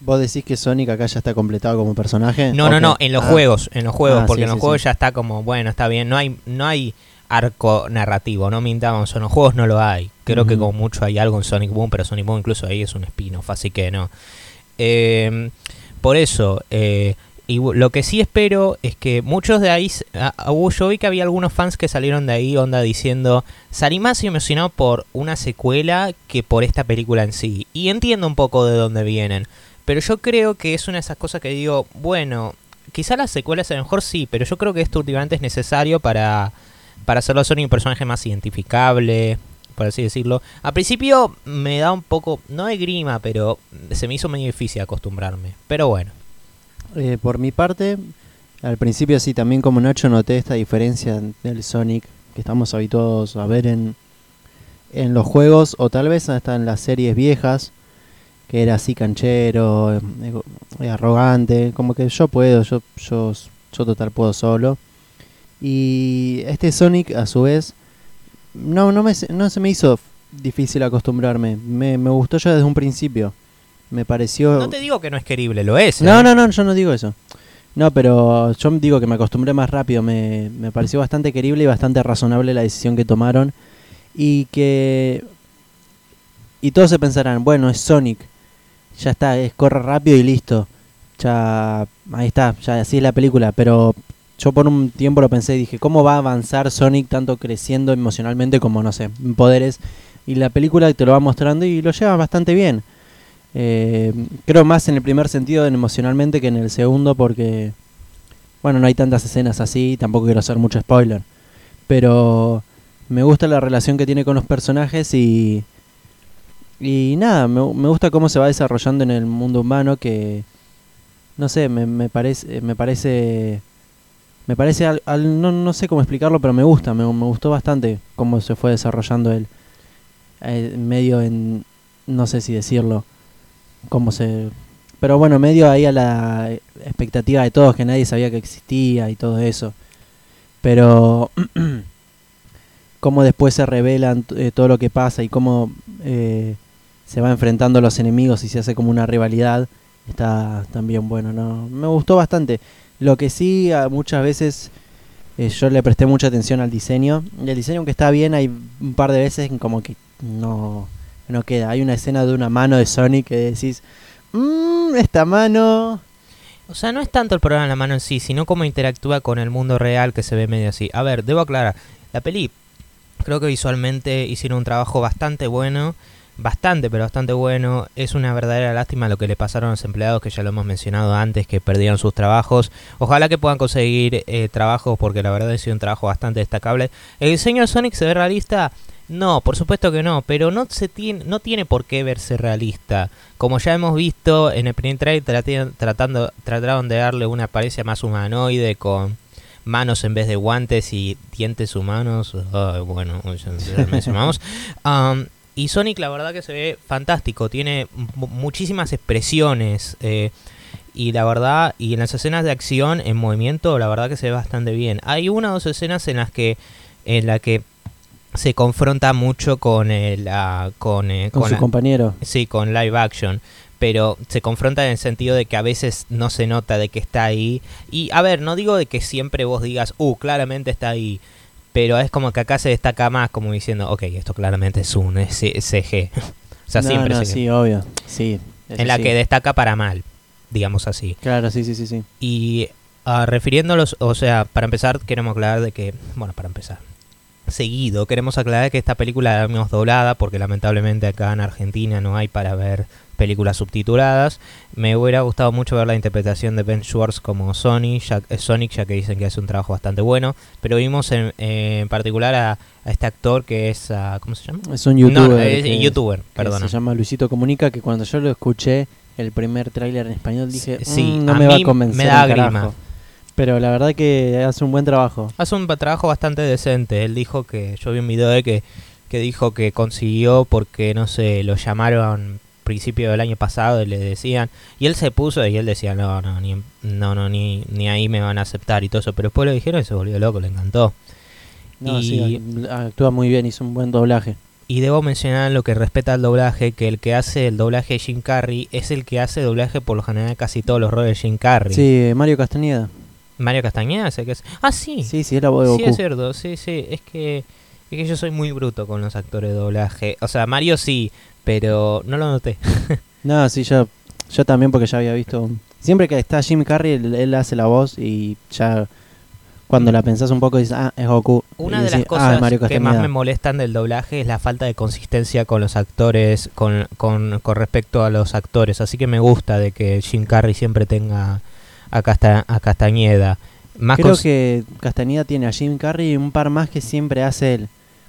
Speaker 2: ¿Vos decís que Sonic acá ya está completado como personaje?
Speaker 1: No, no, no, en los
Speaker 2: Ah,
Speaker 1: juegos, en los juegos,
Speaker 2: Ah,
Speaker 1: porque
Speaker 2: sí,
Speaker 1: en los
Speaker 2: sí,
Speaker 1: juegos
Speaker 2: sí.
Speaker 1: ya está como, bueno, está bien, no hay, no hay arco narrativo, no mintamos, en los juegos no lo hay. Creo que como mucho hay algo en Sonic Boom, pero Sonic Boom incluso ahí es un spin-off, así que no. Eh, por eso, eh, y lo que sí espero es que muchos de ahí, ah, ah, hubo- yo vi que había algunos fans que salieron de ahí, onda diciendo, salí más emocionado por una secuela que por esta película en sí. Y entiendo un poco de dónde vienen. Pero yo creo que es una de esas cosas que digo, bueno, quizá las secuelas a lo mejor sí, pero yo creo que esto últimamente es necesario para, para hacerlo a Sonic un personaje más identificable, por así decirlo. Al principio me da un poco, no de grima, pero se me hizo medio difícil acostumbrarme. Pero bueno.
Speaker 2: Eh, por mi parte, al principio sí, también como Nacho noté esta diferencia del Sonic que estamos habituados a ver en, en los juegos o tal vez hasta en las series viejas, que era así canchero, eh, eh, arrogante, como que yo puedo, yo, yo, yo total puedo solo. Y este Sonic, a su vez, no, no, me, no se me hizo difícil acostumbrarme. Me, me gustó ya desde un principio. Me pareció...
Speaker 1: No te digo que no es querible, lo es. ¿eh?
Speaker 2: No, no, no, yo no digo eso. No, pero yo digo que me acostumbré más rápido. Me, me pareció bastante querible y bastante razonable la decisión que tomaron. Y que... Y todos se pensarán, bueno, es Sonic. Ya está, es corre rápido y listo. Ya... Ahí está, ya así es la película. Pero yo por un tiempo lo pensé y dije, ¿cómo va a avanzar Sonic tanto creciendo emocionalmente como, no sé, en poderes? Y la película te lo va mostrando y lo lleva bastante bien. Eh, creo más en el primer sentido emocionalmente que en el segundo porque, bueno, no hay tantas escenas así, tampoco quiero hacer mucho spoiler. Pero me gusta la relación que tiene con los personajes y... Y nada, me, gusta cómo se va desarrollando en el mundo humano que... No sé, me, parece... Me parece me parece al, al, no, no sé cómo explicarlo pero me gusta me, me gustó bastante cómo se fue desarrollando él eh, medio en no sé si decirlo cómo se pero bueno medio ahí a la expectativa de todos que nadie sabía que existía y todo eso. Pero cómo después se revelan eh, todo lo que pasa y cómo eh, se va enfrentando a los enemigos y se hace como una rivalidad está también bueno no me gustó bastante. Lo que sí, muchas veces eh, yo le presté mucha atención al diseño. Y el diseño, aunque está bien, hay un par de veces como que no, no queda. Hay una escena de una mano de Sonic que decís, mmm, esta mano...
Speaker 1: O sea, no es tanto el problema de la mano en sí, sino cómo interactúa con el mundo real que se ve medio así. A ver, debo aclarar, la peli creo que visualmente hicieron un trabajo bastante bueno bastante, pero bastante bueno. Es una verdadera lástima lo que le pasaron a los empleados, que ya lo hemos mencionado antes, que perdieron sus trabajos. Ojalá que puedan conseguir eh, trabajos, porque la verdad ha sido un trabajo bastante destacable. ¿El diseño de Sonic se ve realista? No, por supuesto que no, pero no, se tiene, no tiene por qué verse realista. Como ya hemos visto en el primer trailer, tratando, trataron de darle una apariencia más humanoide con manos en vez de guantes y dientes humanos. bueno, ya mencionamos. um, y Sonic la verdad que se ve fantástico, tiene muchísimas expresiones. Eh, y la verdad, y en las escenas de acción en movimiento, la verdad que se ve bastante bien. Hay una o dos escenas en las que, en la que se confronta mucho con el, con,
Speaker 2: eh, con, su compañero.
Speaker 1: Sí, con live action. Pero se confronta en el sentido de que a veces no se nota de que está ahí. Y a ver, no digo de que siempre vos digas, uh, claramente está ahí pero es como que acá se destaca más como diciendo, ok, esto claramente es un CG.
Speaker 2: o sea, siempre no, Sí, obvio. Sí.
Speaker 1: En la que destaca para mal, digamos así.
Speaker 2: Claro, sí, sí, sí, sí.
Speaker 1: Y uh, refiriéndolos, o sea, para empezar, queremos aclarar de que, bueno, para empezar, seguido, queremos aclarar que esta película la hemos doblada porque lamentablemente acá en Argentina no hay para ver películas subtituladas. Me hubiera gustado mucho ver la interpretación de Ben Schwartz como Sonic, ya, eh, Sonic, ya que dicen que hace un trabajo bastante bueno. Pero vimos en, en particular a, a, este actor que es, uh, ¿cómo se llama?
Speaker 2: Es un youtuber.
Speaker 1: No, es youtuber, perdón.
Speaker 2: Se llama Luisito Comunica, que cuando yo lo escuché, el primer tráiler en español, dije,
Speaker 1: sí,
Speaker 2: mm, no me va a convencer.
Speaker 1: Me da grima.
Speaker 2: Pero la verdad que hace un buen trabajo.
Speaker 1: Hace un trabajo bastante decente. Él dijo que, yo vi un video de que, que dijo que consiguió porque, no sé, lo llamaron principio del año pasado y le decían y él se puso y él decía no no ni no no ni, ni ahí me van a aceptar y todo eso pero después lo dijeron y se volvió loco le encantó
Speaker 2: no, y sí, actúa muy bien hizo un buen doblaje
Speaker 1: y debo mencionar lo que respeta al doblaje que el que hace el doblaje de Jim Carrey es el que hace doblaje por lo general casi todos los roles de Jim Carrey
Speaker 2: sí Mario Castañeda
Speaker 1: Mario Castañeda sé que es ah sí
Speaker 2: sí sí es la voz de Goku.
Speaker 1: sí es cierto sí sí es que es que yo soy muy bruto con los actores de doblaje o sea Mario sí pero no lo noté.
Speaker 2: no, sí, yo, yo también porque ya había visto... Siempre que está Jim Carrey, él, hace la voz y ya cuando la pensás un poco dices, ah, es Goku.
Speaker 1: Una de las ah, cosas que más me molestan del doblaje es la falta de consistencia con los actores, con, con, con, respecto a los actores. Así que me gusta de que Jim Carrey siempre tenga a, Casta a Castañeda.
Speaker 2: Más Creo que Castañeda tiene a Jim Carrey y un par más que siempre hace él.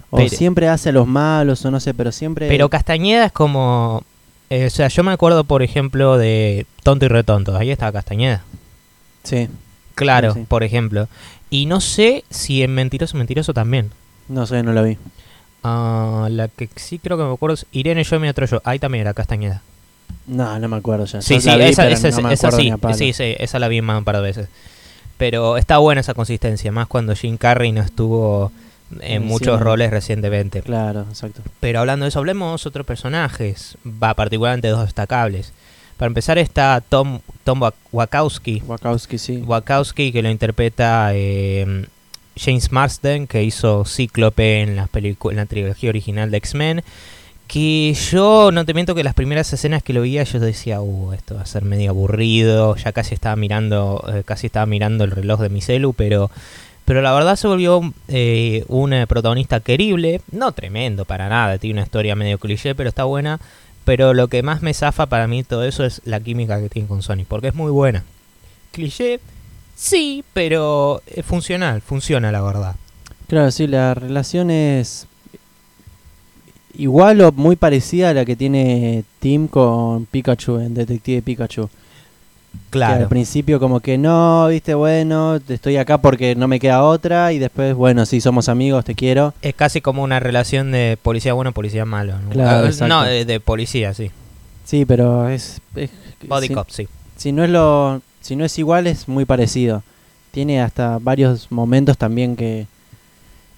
Speaker 2: O siempre hace a los malos, o no sé, pero siempre.
Speaker 1: Pero Castañeda es como. Eh, o sea, yo me acuerdo, por ejemplo, de Tonto y Retonto. Ahí estaba Castañeda.
Speaker 2: Sí.
Speaker 1: Claro, por ejemplo. Y no sé si en Mentiroso, Mentiroso también.
Speaker 2: No sé, no la vi.
Speaker 1: Uh, la que sí creo que me acuerdo es Irene, yo, mi otro yo. Ahí también era Castañeda.
Speaker 2: No, no me acuerdo ya.
Speaker 1: Sí, sí, esa, esa, esa sí, sí, sí, esa la vi más un par de veces. Pero está buena esa consistencia, más cuando Jim Carrey no estuvo en
Speaker 2: Sí,
Speaker 1: muchos roles recientemente.
Speaker 2: Claro, exacto.
Speaker 1: Pero hablando de eso, hablemos de otros personajes, va particularmente dos destacables. Para empezar está Tom, Tom Wachowski,
Speaker 2: Wachowski, sí.
Speaker 1: Wachowski que lo interpreta eh, James Marsden, que hizo Cíclope en, las en la trilogía original de X-Men. Que yo no te miento que las primeras escenas que lo veía yo decía, uh, esto va a ser medio aburrido, ya casi estaba mirando, eh, casi estaba mirando el reloj de mi celu, pero, pero la verdad se volvió eh, un eh, protagonista querible, no tremendo para nada, tiene una historia medio cliché, pero está buena. Pero lo que más me zafa para mí todo eso es la química que tiene con Sonic, porque es muy buena. Cliché, sí, pero es funcional, funciona la verdad.
Speaker 2: Claro, sí, la relación es igual o muy parecida a la que tiene Tim con Pikachu en Detective Pikachu. Que
Speaker 1: Claro.
Speaker 2: al principio como que no, viste, bueno, estoy acá porque no me queda otra y después, bueno, sí, somos amigos, te quiero.
Speaker 1: Es casi como una relación de policía bueno, policía malo. ¿no?
Speaker 2: Claro,
Speaker 1: Ah, no, de, de policía, sí.
Speaker 2: Sí, pero es... es-
Speaker 1: Body
Speaker 2: si,
Speaker 1: cop, sí.
Speaker 2: si no es lo, si no es igual es muy parecido. Tiene hasta varios momentos también que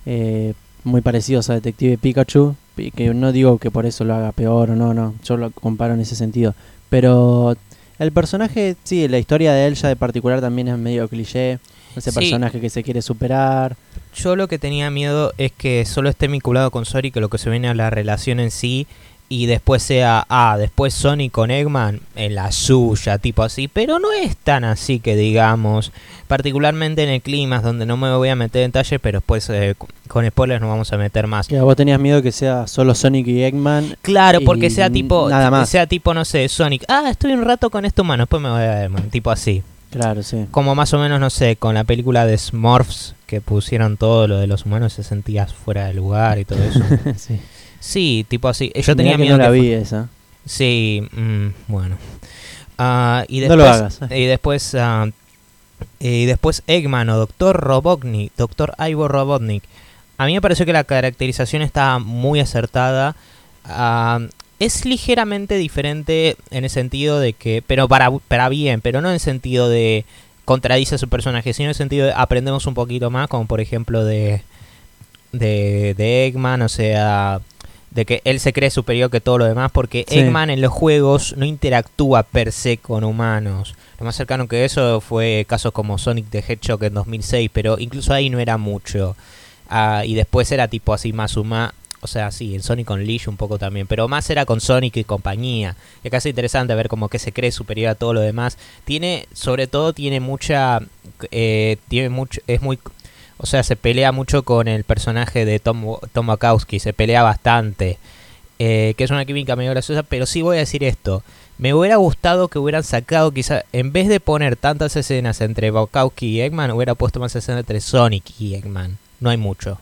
Speaker 2: eh, muy parecidos a Detective Pikachu, que no digo que por eso lo haga peor o no, no, yo lo comparo en ese sentido. Pero el personaje, sí, la historia de él ya de particular también es medio cliché. Ese
Speaker 1: Sí.
Speaker 2: personaje que se quiere superar.
Speaker 1: Yo lo que tenía miedo es que solo esté vinculado con Sonic, que lo que se viene a la relación en sí, y después sea, ah, después Sonic con Eggman en la suya, tipo así, pero no es tan así que digamos, particularmente en el clima, donde no me voy a meter en detalles, pero después eh, con spoilers nos vamos a meter más.
Speaker 2: Que vos tenías miedo que sea solo Sonic y Eggman.
Speaker 1: Claro, porque sea tipo,
Speaker 2: nada más.
Speaker 1: sea tipo, no sé, Sonic, ah, estoy un rato con este humano, después me voy a Eggman, tipo así.
Speaker 2: Claro, sí.
Speaker 1: Como más o menos, no sé, con la película de Smurfs, que pusieron todo lo de los humanos, se sentía fuera de lugar y todo eso.
Speaker 2: sí.
Speaker 1: Sí, tipo así. Yo tenía miedo
Speaker 2: no la
Speaker 1: que
Speaker 2: vi esa.
Speaker 1: Sí, mm, bueno. Ah, y
Speaker 2: No
Speaker 1: después,
Speaker 2: lo hagas.
Speaker 1: Y después, y después Eggman o Doctor Robotnik, Doctor Ivor Robotnik. A mí me pareció que la caracterización está muy acertada. Ah, es ligeramente diferente en el sentido de que, pero para, para bien, pero no en el sentido de contradice a su personaje, sino en el sentido de aprendemos un poquito más, como por ejemplo de, de, de Eggman, o sea, de que él se cree superior que todo lo demás, porque
Speaker 2: Sí.
Speaker 1: Eggman en los juegos no interactúa per se con humanos. Lo más cercano que eso fue casos como Sonic the Hedgehog en 2006, pero incluso ahí no era mucho. Ah, y después era tipo así más humano. O sea, sí, en Sonic Unleashed un poco también, pero más era con Sonic y compañía. Es casi interesante ver como que se cree superior a todo lo demás. Tiene, sobre todo, tiene mucha, eh, tiene mucho, es muy, o sea, se pelea mucho con el personaje de Tom, Tom Wachowski, se pelea bastante, eh, que es una química medio graciosa, pero sí voy a decir esto. Me hubiera gustado que hubieran sacado, quizá, en vez de poner tantas escenas entre Wachowski y Eggman, hubiera puesto más escenas entre Sonic y Eggman. No hay mucho.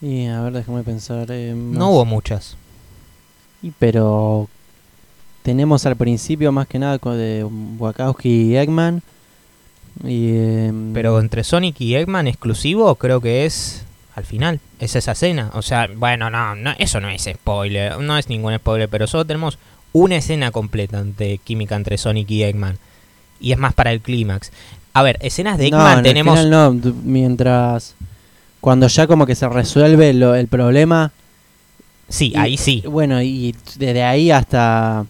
Speaker 2: Y a ver, déjame pensar. eh.
Speaker 1: No hubo muchas.
Speaker 2: Y pero tenemos al principio más que nada con de Wachowski y Eggman. Y, em,
Speaker 1: Pero entre Sonic y Eggman exclusivo creo que es al final. Es esa escena. O sea, bueno, no, no, eso no es spoiler. No es ningún spoiler, pero solo tenemos una escena completa de química entre Sonic y Eggman. Y es más para el clímax. A ver, escenas de
Speaker 2: no,
Speaker 1: Eggman
Speaker 2: el
Speaker 1: tenemos...
Speaker 2: final no, mientras cuando ya como que se resuelve lo- el problema.
Speaker 1: Sí,
Speaker 2: y-
Speaker 1: ahí sí.
Speaker 2: Bueno, y desde ahí hasta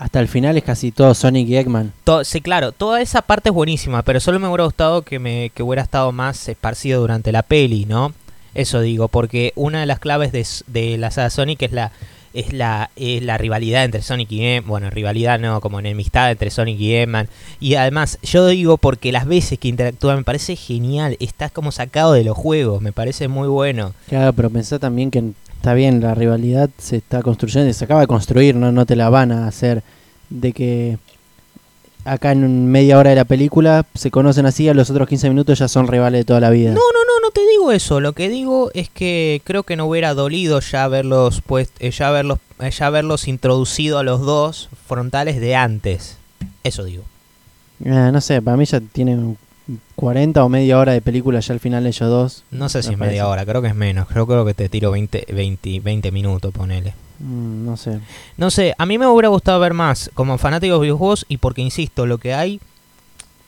Speaker 2: hasta el final es casi todo Sonic y Eggman.
Speaker 1: Sí, claro, toda esa parte es buenísima, pero solo me hubiera gustado que, me, que hubiera estado más esparcido durante la peli, ¿no? Eso digo, porque una de las claves de, de la saga Sonic es la es la es la rivalidad entre Sonic y Eggman, bueno, rivalidad no, como enemistad entre Sonic y Eggman. Y además, yo digo porque las veces que interactúan me parece genial, está como sacado de los juegos, me parece muy bueno.
Speaker 2: Claro, pero pensá también que está bien, la rivalidad se está construyendo, se acaba de construir, no, no te la van a hacer de que acá en media hora de la película se conocen así, a los otros 15 minutos ya son rivales de toda la vida.
Speaker 1: No, no, no, no te digo eso. Lo que digo es que creo que no hubiera dolido ya verlos pues eh, ya verlos eh, ya verlos introducido a los dos frontales de antes. Eso digo.
Speaker 2: Ah, no sé, para mí ya tienen 40 o media hora de película ya al final ellos dos.
Speaker 1: No sé si es media hora, creo que es menos. Yo creo que te tiro 20 20 20 minutos, ponele.
Speaker 2: Mm, no sé.
Speaker 1: No sé, a mí me hubiera gustado ver más como fanático de videojuegos y porque insisto, lo que hay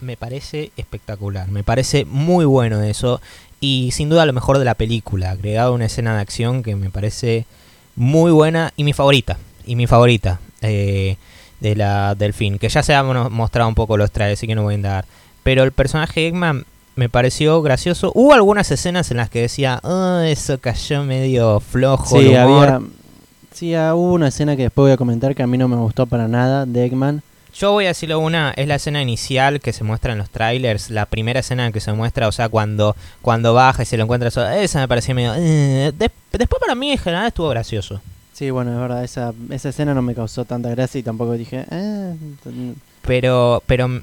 Speaker 1: me parece espectacular. Me parece muy bueno eso. Y sin duda lo mejor de la película. Agregado una escena de acción que me parece muy buena y mi favorita. Y mi favorita eh, de la, del film. Que ya se han mostrado un poco los trajes, así que no voy a andar. Pero el personaje de Eggman me pareció gracioso. Hubo algunas escenas en las que decía, "Ah, eso cayó medio flojo.
Speaker 2: Sí,
Speaker 1: el humor".
Speaker 2: había. Sí, ah, hubo una escena que después voy a comentar que a mí no me gustó para nada de Eggman.
Speaker 1: Yo voy a decirlo una, es la escena inicial que se muestra en los trailers, la primera escena que se muestra, o sea, cuando, cuando baja y se lo encuentra solo, esa me pareció medio... eh, des- después para mí en general estuvo gracioso.
Speaker 2: Sí, bueno, es verdad, esa, esa escena no me causó tanta gracia y tampoco dije, eh,
Speaker 1: Pero, pero,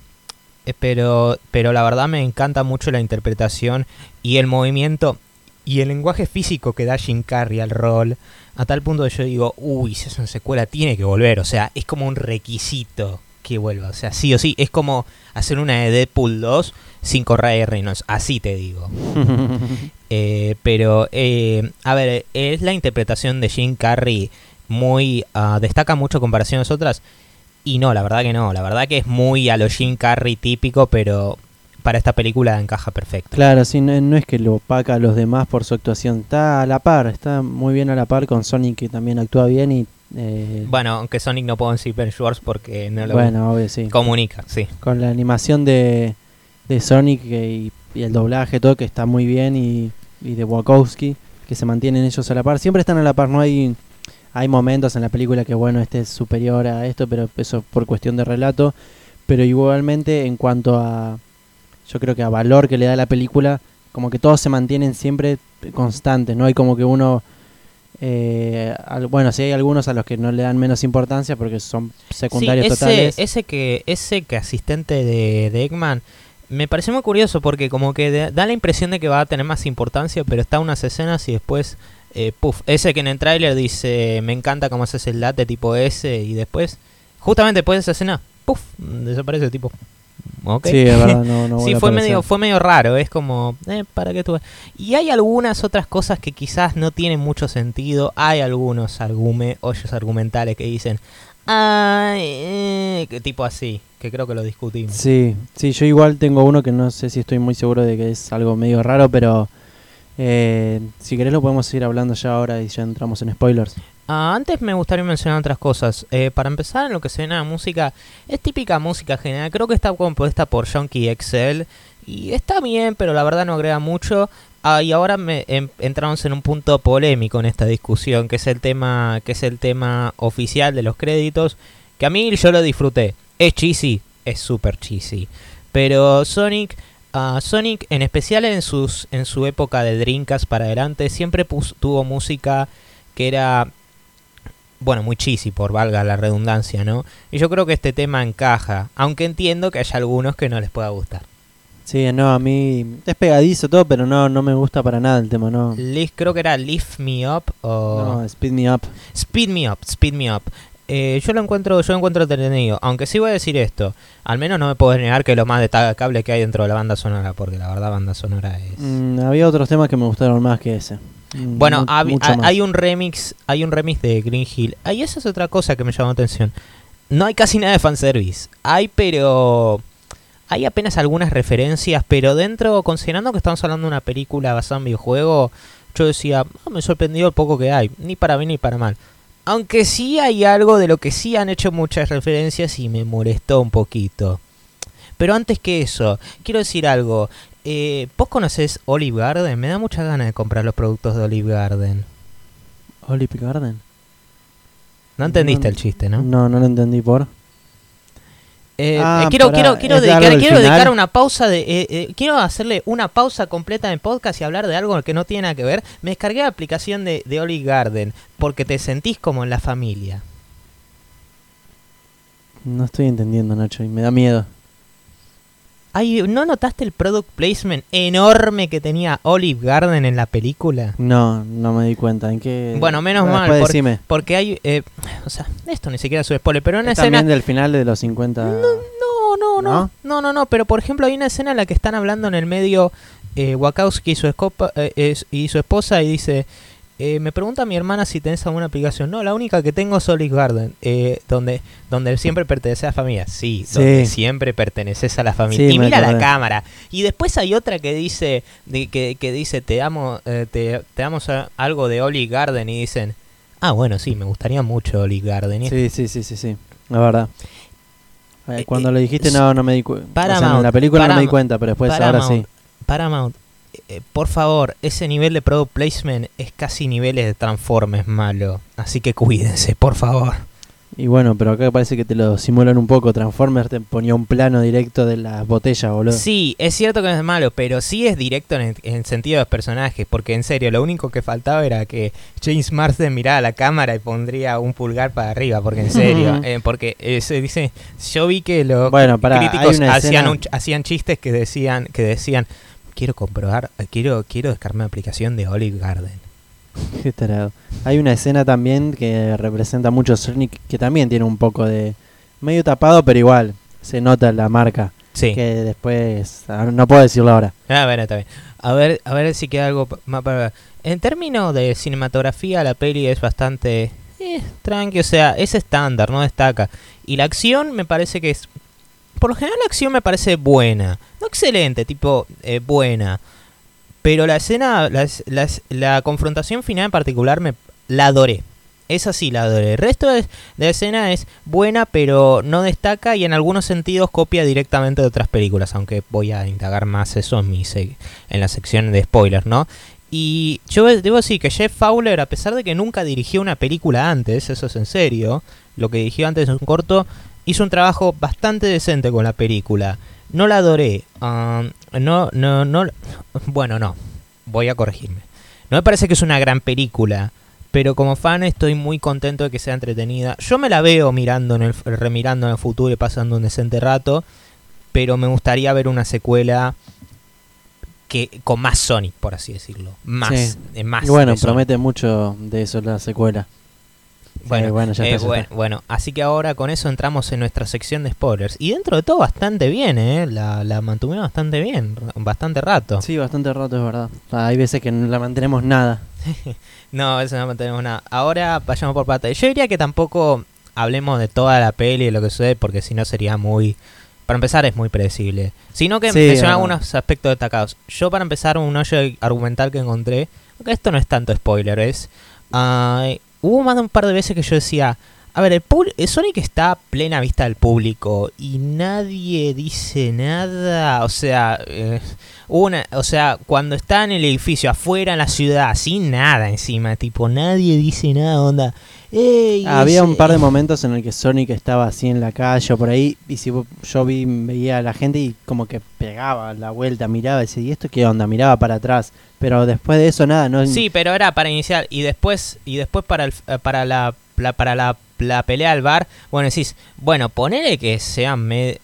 Speaker 1: pero, pero la verdad me encanta mucho la interpretación y el movimiento y el lenguaje físico que da Jim Carrey al rol, a tal punto que yo digo, uy, si es una secuela tiene que volver, o sea, es como un requisito que vuelva, o sea, sí o sí, es como hacer una de Deadpool 2 sin Ryan Reynolds, así te digo. Eh, pero, eh, a ver, es la interpretación de Jim Carrey muy... ah, destaca mucho en comparación a las otras. Y no, la verdad que no. La verdad que es muy a lo Jim Carrey típico, pero para esta película encaja perfecto.
Speaker 2: Claro, sí, no, no es que lo opaca a los demás por su actuación, está a la par, está muy bien a la par con Sonic que también actúa bien y... eh,
Speaker 1: Bueno, aunque Sonic no puedo decir Ben Schwartz porque no lo
Speaker 2: bueno, obvio, sí.
Speaker 1: comunica, sí.
Speaker 2: Con la animación de, de Sonic y, y el doblaje, todo que está muy bien y, y de Wachowski, que se mantienen ellos a la par. Siempre están a la par, no hay... Hay momentos en la película que, bueno, este es superior a esto, pero eso por cuestión de relato. Pero igualmente, en cuanto a. Yo creo que a valor que le da la película, como que todos se mantienen siempre constantes, ¿no? Hay como que uno. eh, al- bueno, sí hay algunos a los que no le dan menos importancia porque son secundarios
Speaker 1: Sí, ese,
Speaker 2: totales.
Speaker 1: ese que ese que asistente de, de Eggman me parece muy curioso porque como que de- da la impresión de que va a tener más importancia, pero está unas escenas y después, eh, puff, ese que en el tráiler dice, me encanta cómo haces el late tipo ese y después, justamente después de esa escena, puff, desaparece el tipo. Ok.
Speaker 2: Sí, es verdad, no, no
Speaker 1: sí, fue medio, fue medio raro, es como, eh, ¿para qué tú? Y hay algunas otras cosas que quizás no tienen mucho sentido, hay algunos argume, hoyos argumentales que dicen, ay, eh, que tipo así, que creo que lo discutimos.
Speaker 2: Sí, sí, yo igual tengo uno que no sé si estoy muy seguro de que es algo medio raro, pero eh, si querés lo podemos seguir hablando ya ahora y ya entramos en spoilers.
Speaker 1: Ah, antes me gustaría mencionar otras cosas. Eh, para empezar, en lo que se viene a la música, es típica música general. Creo que está compuesta por Junkie XL. Y está bien, pero la verdad no agrega mucho. Ah, y ahora me entramos en un punto polémico en esta discusión, que es el tema, que es el tema oficial de los créditos. Que a mí yo lo disfruté. Es cheesy, es super cheesy. Pero Sonic, ah, Sonic en especial en sus, en su época de Dreamcast para adelante, siempre pus- tuvo música que era bueno, muy cheesy por valga la redundancia, ¿no? Y yo creo que este tema encaja, aunque entiendo que haya algunos que no les pueda gustar.
Speaker 2: Sí, no, a mí es pegadizo todo, pero no, no me gusta para nada el tema, no.
Speaker 1: Lift- creo que era Lift Me Up o
Speaker 2: No, Speed Me Up.
Speaker 1: Speed Me Up, Speed Me Up. Eh, yo lo encuentro, yo lo encuentro entretenido, aunque sí voy a decir esto, al menos no me puedo negar que es lo más destacable que hay dentro de la banda sonora, porque la verdad banda sonora es
Speaker 2: Mm, había otros temas que me gustaron más que ese. Mm,
Speaker 1: Bueno, hab- hay un remix, hay un remix de Green Hill. Ah, y esa es otra cosa que me llamó la atención. No hay casi nada de fanservice. Hay, pero hay apenas algunas referencias, pero dentro, considerando que estamos hablando de una película basada en videojuego, yo decía, "Ah, me sorprendió el poco que hay, ni para bien ni para mal. Aunque sí hay algo de lo que sí han hecho muchas referencias y me molestó un poquito. Pero antes que eso, quiero decir algo. Eh, ¿Vos conocés Olive Garden? Me da mucha ganas de comprar los productos de Olive Garden.
Speaker 2: Olive Garden.
Speaker 1: No entendiste
Speaker 2: No,
Speaker 1: el chiste, ¿no?
Speaker 2: No, no lo entendí por.
Speaker 1: Eh,
Speaker 2: Ah,
Speaker 1: eh, quiero,
Speaker 2: pará,
Speaker 1: quiero, quiero
Speaker 2: ¿es
Speaker 1: dedicar, quiero dedicar una pausa de, eh, eh, quiero hacerle una pausa completa en podcast y hablar de algo que no tiene nada que ver. Me descargué la aplicación de, de Olive Garden porque te sentís como en la familia.
Speaker 2: No estoy entendiendo, Nacho, y me da miedo.
Speaker 1: Ay, ¿No notaste el product placement enorme que tenía Olive Garden en la película?
Speaker 2: No, no me di cuenta. ¿En qué?
Speaker 1: Bueno, menos mal, por-
Speaker 2: decime.
Speaker 1: Porque hay, eh, o sea, esto ni siquiera es un spoiler, pero una
Speaker 2: ¿Es
Speaker 1: escena
Speaker 2: también del final de los 50.
Speaker 1: No, no, no,
Speaker 2: ¿No?
Speaker 1: no, no, no, pero por ejemplo hay una escena en la que están hablando en el medio eh, Wachowski y su, escopa- eh, y su esposa y dice, eh, me pregunta mi hermana si tenés alguna aplicación. No, la única que tengo es Olive Garden, eh, donde, donde siempre pertenece a la familia. Sí,
Speaker 2: Sí.
Speaker 1: donde siempre perteneces a la familia.
Speaker 2: Sí,
Speaker 1: y mira la cámara. Y después hay otra que dice, de- que, que dice, te damos, eh, te, te damos a- algo de Olive Garden y dicen, ah, bueno, sí, me gustaría mucho Olive Garden. Y es-
Speaker 2: Sí, sí, sí, sí, sí. La verdad. Eh, Cuando
Speaker 1: eh,
Speaker 2: lo dijiste, no, no me di cuenta.
Speaker 1: Paramount,
Speaker 2: en la película no me di cuenta, pero después ahora sí.
Speaker 1: Paramount, eh, por favor, ese nivel de product placement es casi niveles de Transformers malo. Así que cuídense, por favor.
Speaker 2: Y bueno, pero acá parece que te lo simulan un poco. Transformers te ponía un plano directo de las botellas, boludo.
Speaker 1: Sí, es cierto que no es malo, pero sí es directo en el, en el sentido de los personajes, porque en serio, lo único que faltaba era que James Marsden mirara a la cámara y pondría un pulgar para arriba, porque en serio, eh, porque eh, se dice, yo vi que los
Speaker 2: Bueno, pará, hay
Speaker 1: críticos un hacían chistes que decían, que decían, quiero comprobar, quiero, quiero descargar una aplicación de Olive Garden.
Speaker 2: Qué tarado. Hay una escena también que representa mucho Sonic, que también tiene un poco de... Medio tapado, pero igual. Se nota la marca.
Speaker 1: Sí.
Speaker 2: Que después... No puedo decirlo ahora.
Speaker 1: Ah, bueno, está bien. A ver, a ver si queda algo más para ver. En términos de cinematografía, la peli es bastante eh, tranqui, o sea, es estándar, no destaca. Y la acción me parece que es... Por lo general la acción me parece buena. No excelente, tipo eh, buena. Pero la escena, la, confrontación final en particular, me la adoré. Esa sí la adoré. El resto de, de la escena es buena, pero no destaca y en algunos sentidos copia directamente de otras películas. Aunque voy a indagar más eso en, en la sección de spoilers, ¿no? Y yo debo decir que Jeff Fowler, a pesar de que nunca dirigió una película antes, eso es en serio, lo que dirigió antes es un corto, hizo un trabajo bastante decente con la película. No la adoré. um, no, no, no. Bueno, no. Voy a corregirme. No me parece que es una gran película. Pero como fan estoy muy contento de que sea entretenida. Yo me la veo mirando en el, remirando en el futuro y pasando un decente rato. Pero me gustaría ver una secuela que con más Sonic, por así decirlo. Más,
Speaker 2: Sí.
Speaker 1: eh, más.
Speaker 2: y bueno, promete mucho de eso la secuela.
Speaker 1: Bueno,
Speaker 2: Sí, bueno, ya
Speaker 1: eh, bueno, bueno, así que ahora con eso entramos en nuestra sección de spoilers. Y dentro de todo bastante bien, ¿eh? La, la mantuvimos bastante bien, bastante rato.
Speaker 2: Sí, bastante rato, es verdad. Hay veces que no la mantenemos nada.
Speaker 1: No, eso no mantenemos nada. Ahora vayamos por parte. Yo diría que tampoco hablemos de toda la peli y lo que sucede, porque si no sería muy... Para empezar es muy predecible. Sino que
Speaker 2: Sí,
Speaker 1: algunos aspectos destacados. Yo para empezar un hoyo argumental que encontré, aunque esto no es tanto spoiler, es... ah, hubo más de un par de veces que yo decía... A ver, el eh, Sonic está a plena vista del público y nadie dice nada. O sea, eh, una, o sea, cuando está en el edificio afuera en la ciudad, sin nada encima, tipo nadie dice nada, onda. "Ey,
Speaker 2: Había
Speaker 1: ese-".
Speaker 2: un par de momentos en el que Sonic estaba así en la calle o por ahí, y si yo vi, veía a la gente y como que pegaba la vuelta, miraba y decía, ¿y esto qué onda? Miraba para atrás. Pero después de eso nada, no
Speaker 1: Sí, pero era para iniciar y después y después para el, eh, para la, la- para la, la pelea al bar, bueno, decís, bueno, ponele que sean me-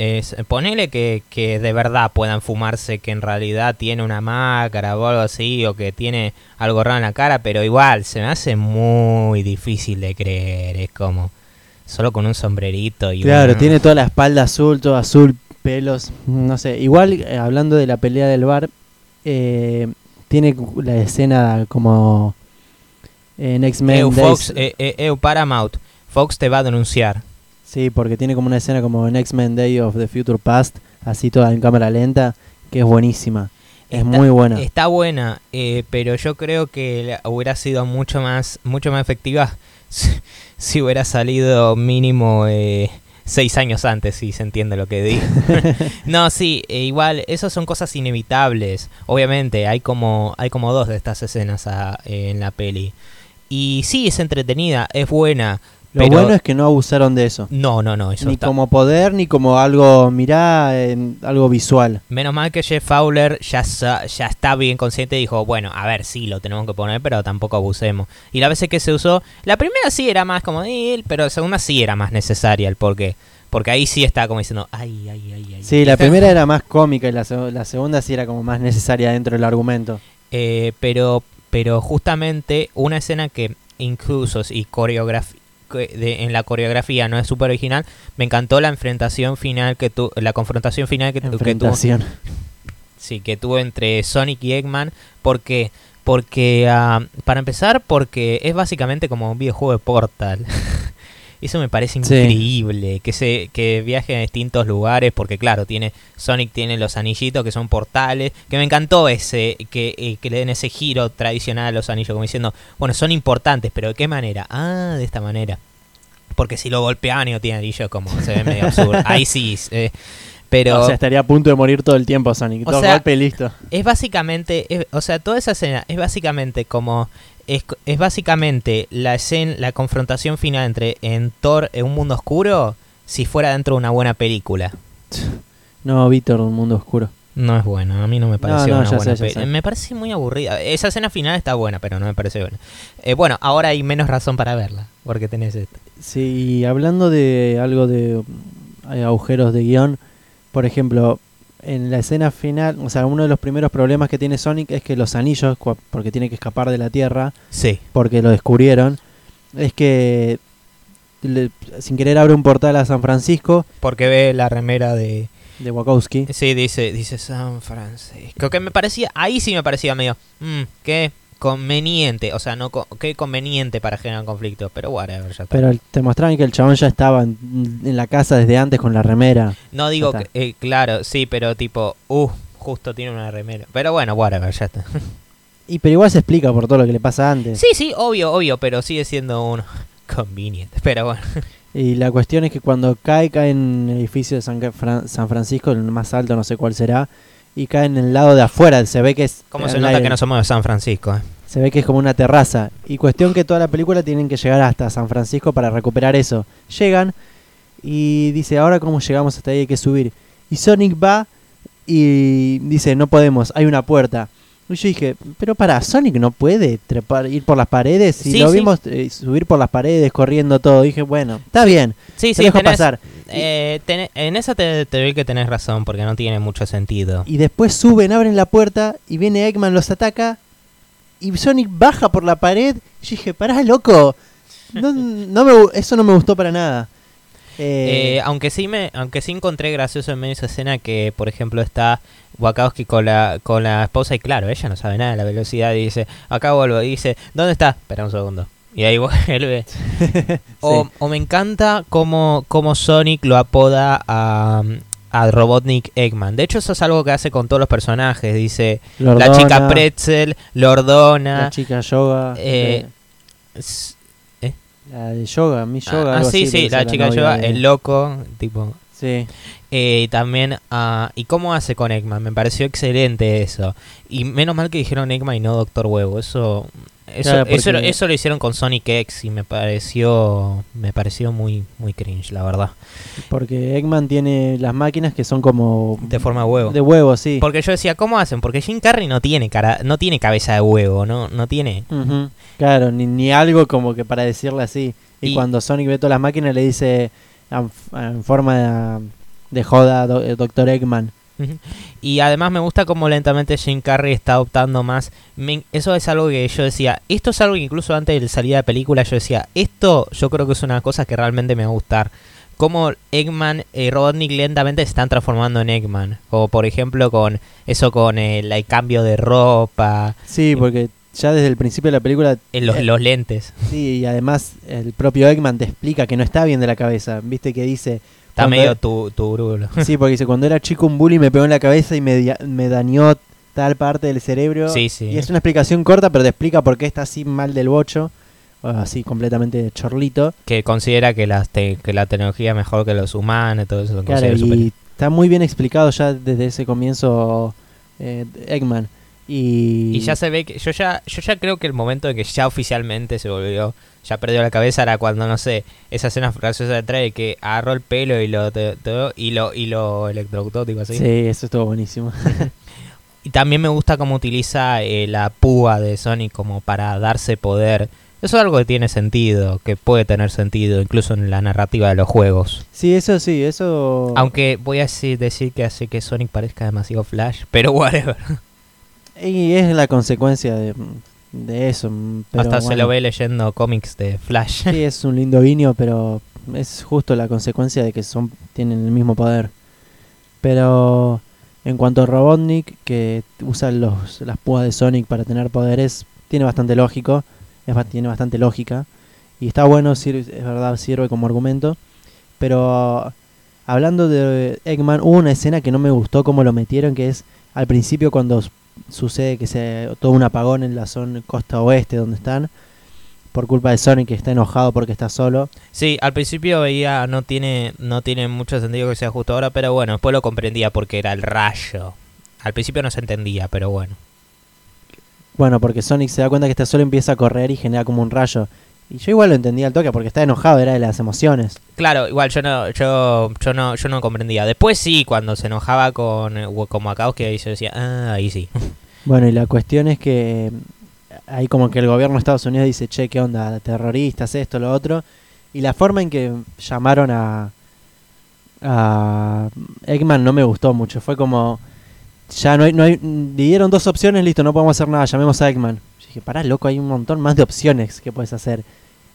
Speaker 1: ponele que, que de verdad puedan fumarse que en realidad tiene una máscara o algo así o que tiene algo raro en la cara, pero igual se me hace muy difícil de creer, es como solo con un sombrerito y
Speaker 2: Claro,
Speaker 1: una-
Speaker 2: tiene toda la espalda azul, todo azul, pelos, no sé. Igual, eh, hablando de la pelea del bar, eh, tiene la escena como en X-Men
Speaker 1: Eu,
Speaker 2: Days-
Speaker 1: Fox, eh, eh, eu, Paramount, Fox te va a denunciar.
Speaker 2: Sí, porque tiene como una escena como en X-Men Day of the Future Past, así toda en cámara lenta, que es buenísima. Es
Speaker 1: Está-
Speaker 2: muy buena.
Speaker 1: Está buena, eh, pero yo creo que hubiera sido mucho más, mucho más efectiva si, si hubiera salido mínimo eh, seis años antes, si se entiende lo que digo. no, sí, eh, igual, esas son cosas inevitables. Obviamente, hay como, hay como dos de estas escenas en la peli. Y sí, es entretenida, es buena.
Speaker 2: Lo
Speaker 1: pero-
Speaker 2: bueno es que no abusaron de eso.
Speaker 1: No, no, no, eso
Speaker 2: Ni
Speaker 1: está.
Speaker 2: como poder, ni como algo, mirá, en algo visual.
Speaker 1: Menos mal que Jeff Fowler ya, ya está bien consciente y dijo, bueno, a ver, sí, lo tenemos que poner, pero tampoco abusemos. Y la veces que se usó, la primera sí era más como él, pero la segunda sí era más necesaria el porqué. Porque ahí sí está como diciendo, ay, ay, ay, ay.
Speaker 2: Sí, la primera era más cómica y la, la segunda sí era como más necesaria dentro del argumento.
Speaker 1: Eh, pero, pero justamente una escena que incluso y coreografía en la coreografía no es súper original me encantó la enfrentación final que tu la confrontación final que, tu- que tuvo. Sí, que tuvo entre Sonic y Eggman, porque Porque, ah, para empezar, porque es básicamente como un videojuego de Portal. Eso me parece
Speaker 2: Sí.
Speaker 1: increíble, que se que viaje a distintos lugares, porque claro, tiene Sonic tiene los anillitos que son portales, que me encantó ese que, eh, que le den ese giro tradicional a los anillos, como diciendo, bueno, son importantes, pero ¿de qué manera? Ah, de esta manera. Porque si lo golpean y no tiene anillo, como se ve medio absurdo. Ahí sí, eh, pero
Speaker 2: o sea, estaría a punto de morir todo el tiempo Sonic. Dos golpes y listo.
Speaker 1: es básicamente, es- o sea, toda esa escena es básicamente como es, es básicamente la escena, la confrontación final entre en Thor en un mundo oscuro si fuera dentro de una buena película.
Speaker 2: No, Víctor, un mundo oscuro.
Speaker 1: No es bueno, a mí no me pareció
Speaker 2: no,
Speaker 1: una
Speaker 2: ya
Speaker 1: buena
Speaker 2: sé, sé.
Speaker 1: Me parece muy aburrida. Esa escena final está buena, pero no me parece buena. Eh, bueno, ahora hay menos razón para verla, porque tenés esto.
Speaker 2: Sí, y hablando de algo de hay agujeros de guion, por ejemplo, en la escena final, o sea, uno de los primeros problemas que tiene Sonic es que los anillos, porque tiene que escapar de la Tierra,
Speaker 1: Sí,
Speaker 2: porque lo descubrieron, es que le- sin querer abre un portal a San Francisco
Speaker 1: porque ve la remera de...
Speaker 2: de Wachowski.
Speaker 1: Sí, dice, dice San Francisco. Que me parecía, ahí sí me parecía medio, mm, qué conveniente, o sea, no co- qué conveniente para generar conflicto, pero whatever, ya está.
Speaker 2: Pero te mostraban que el chabón ya estaba en, en la casa desde antes con la remera.
Speaker 1: no digo que, eh, claro, sí, pero tipo, uh, justo tiene una remera. Pero bueno, whatever, ya está.
Speaker 2: Y pero igual se explica por todo lo que le pasa antes.
Speaker 1: Sí, sí, obvio, obvio, pero sigue siendo un conveniente. Pero bueno,
Speaker 2: Y la cuestión es que cuando cae, cae en el edificio de San, Fran- San Francisco, el más alto, no sé cuál será, y cae en el lado de afuera. Se ve que es.
Speaker 1: ¿cómo se nota
Speaker 2: aire.
Speaker 1: que no somos de San Francisco? eh?
Speaker 2: Se ve que es como una terraza. Y cuestión que toda la película tienen que llegar hasta San Francisco para recuperar eso. Llegan y dice, ahora cómo llegamos hasta ahí hay que subir. Y Sonic va y dice, no podemos, hay una puerta. Y yo dije, pero para, Sonic no puede trepar, ir por las paredes. Y
Speaker 1: Sí,
Speaker 2: lo
Speaker 1: sí.
Speaker 2: vimos eh, subir por las paredes, corriendo todo. dije, bueno, está bien,
Speaker 1: Sí,
Speaker 2: te
Speaker 1: sí,
Speaker 2: dejo
Speaker 1: tenés-
Speaker 2: pasar.
Speaker 1: Eh, en esa te, te doy que tenés razón, porque no tiene mucho sentido.
Speaker 2: Y después suben, abren la puerta y viene Eggman, los ataca. Y Sonic baja por la pared. Y dije, pará, loco. No, no me, eso no me gustó para nada. Eh,
Speaker 1: Eh, aunque sí me, aunque sí encontré gracioso en medio de esa escena que, por ejemplo, está Wachowski con la, con la esposa y claro, ella no sabe nada de la velocidad y dice, acá vuelvo, y dice, ¿dónde está? Espera un segundo. Y ahí vuelve. O,
Speaker 2: sí.
Speaker 1: o me encanta cómo, cómo Sonic lo apoda a, a Robotnik Eggman. De hecho, eso es algo que hace con todos los personajes. Dice la chica Pretzel, Lordona.
Speaker 2: La chica yoga.
Speaker 1: eh,
Speaker 2: eh,
Speaker 1: s-
Speaker 2: la de yoga, mi yoga.
Speaker 1: ah,
Speaker 2: algo
Speaker 1: sí,
Speaker 2: así,
Speaker 1: sí, la chica yoga,
Speaker 2: de-
Speaker 1: el loco, tipo.
Speaker 2: Sí.
Speaker 1: Eh, y también, ah, ¿y cómo hace con Eggman? Me pareció excelente eso. Y menos mal que dijeron Eggman y no Doctor Huevo. Eso eso,
Speaker 2: Claro,
Speaker 1: eso, lo hicieron con Sonic X y me pareció me pareció muy muy cringe, la verdad.
Speaker 2: Porque Eggman tiene las máquinas que son como.
Speaker 1: De forma de huevo.
Speaker 2: De huevo, sí.
Speaker 1: Porque yo decía, ¿cómo hacen? Porque Jim Carrey no tiene cara, no tiene cabeza de huevo, no no tiene.
Speaker 2: Claro, ni, ni algo como que para decirle así. Y,
Speaker 1: Y-
Speaker 2: cuando Sonic ve todas las máquinas le dice en, en forma de, de joda do- eh, Doctor Eggman.
Speaker 1: Y además me gusta cómo lentamente Jim Carrey está adoptando más. Me- eso es algo que yo decía. Esto es algo que incluso antes de salir de la película yo decía. Esto yo creo que es una cosa que realmente me va a gustar. Cómo Eggman y Robotnik lentamente se están transformando en Eggman. Como por ejemplo con eso con el, el cambio de ropa,
Speaker 2: Sí, porque ya desde el principio de la película.
Speaker 1: en los,
Speaker 2: eh,
Speaker 1: los lentes.
Speaker 2: Sí, y además el propio Eggman te explica que no está bien de la cabeza. Viste que dice.
Speaker 1: Está medio tu, turulo.
Speaker 2: Sí, porque dice: Cuando era chico, un bully me pegó en la cabeza y me, me dañó tal parte del cerebro.
Speaker 1: Sí, sí.
Speaker 2: Y es una explicación corta, pero te explica por qué está así mal del bocho. así completamente chorlito.
Speaker 1: Que considera que, las te- que la tecnología es mejor que los humanos, todo eso. lo
Speaker 2: Claro, y está muy bien explicado ya desde ese comienzo eh, Eggman. Y,
Speaker 1: Y ya se ve que yo ya yo ya creo que el momento en que ya oficialmente se volvió ya perdió la cabeza era cuando no sé esa escena graciosa de trae que agarró el pelo y lo te- te- y lo y lo electrocutó tipo así.
Speaker 2: Sí, eso estuvo buenísimo.
Speaker 1: y también me gusta cómo utiliza eh, la púa de Sonic como para darse poder. Eso es algo que tiene sentido que puede tener sentido incluso en la narrativa de los juegos.
Speaker 2: Sí, eso sí, eso...
Speaker 1: aunque voy a decir, decir que hace que Sonic parezca demasiado Flash pero whatever
Speaker 2: Y es la consecuencia de, de eso. mm, pero
Speaker 1: hasta se lo ve leyendo cómics de Flash
Speaker 2: Sí, es un lindo guiño, pero es justo la consecuencia de que son tienen el mismo poder. Pero En cuanto a Robotnik, que usa los, las púas de Sonic para tener poderes, tiene bastante lógico, es, tiene bastante lógica. Y está bueno, sirve, es verdad, sirve como argumento. Pero hablando de Eggman, hubo una escena que no me gustó como lo metieron, que es al principio cuando sucede que se todo un apagón en la zona costa oeste donde están, por culpa de Sonic que está enojado porque está solo.
Speaker 1: Sí, al principio veía no tiene no tiene mucho sentido que sea justo ahora, pero bueno, después lo comprendía porque era el rayo. Al principio no se entendía, pero bueno.
Speaker 2: Bueno, porque Sonic se da cuenta que está solo, empieza a correr y genera como un rayo. Y yo igual lo entendía al toque porque está enojado, era de las emociones.
Speaker 1: Claro, igual yo no yo yo no yo no comprendía. Después sí, cuando se enojaba con eh, como Akauski ahí yo decía, "Ah, ahí sí."
Speaker 2: Bueno, y la cuestión es que eh, ahí como que el gobierno de Estados Unidos dice, che, ¿qué onda? Terroristas, esto, lo otro. Y la forma en que llamaron a, a Eggman no me gustó mucho. Fue como, ya no hay, no hay, dieron dos opciones, listo, no podemos hacer nada, llamemos a Eggman. Yo dije, pará, loco, hay un montón más de opciones que puedes hacer.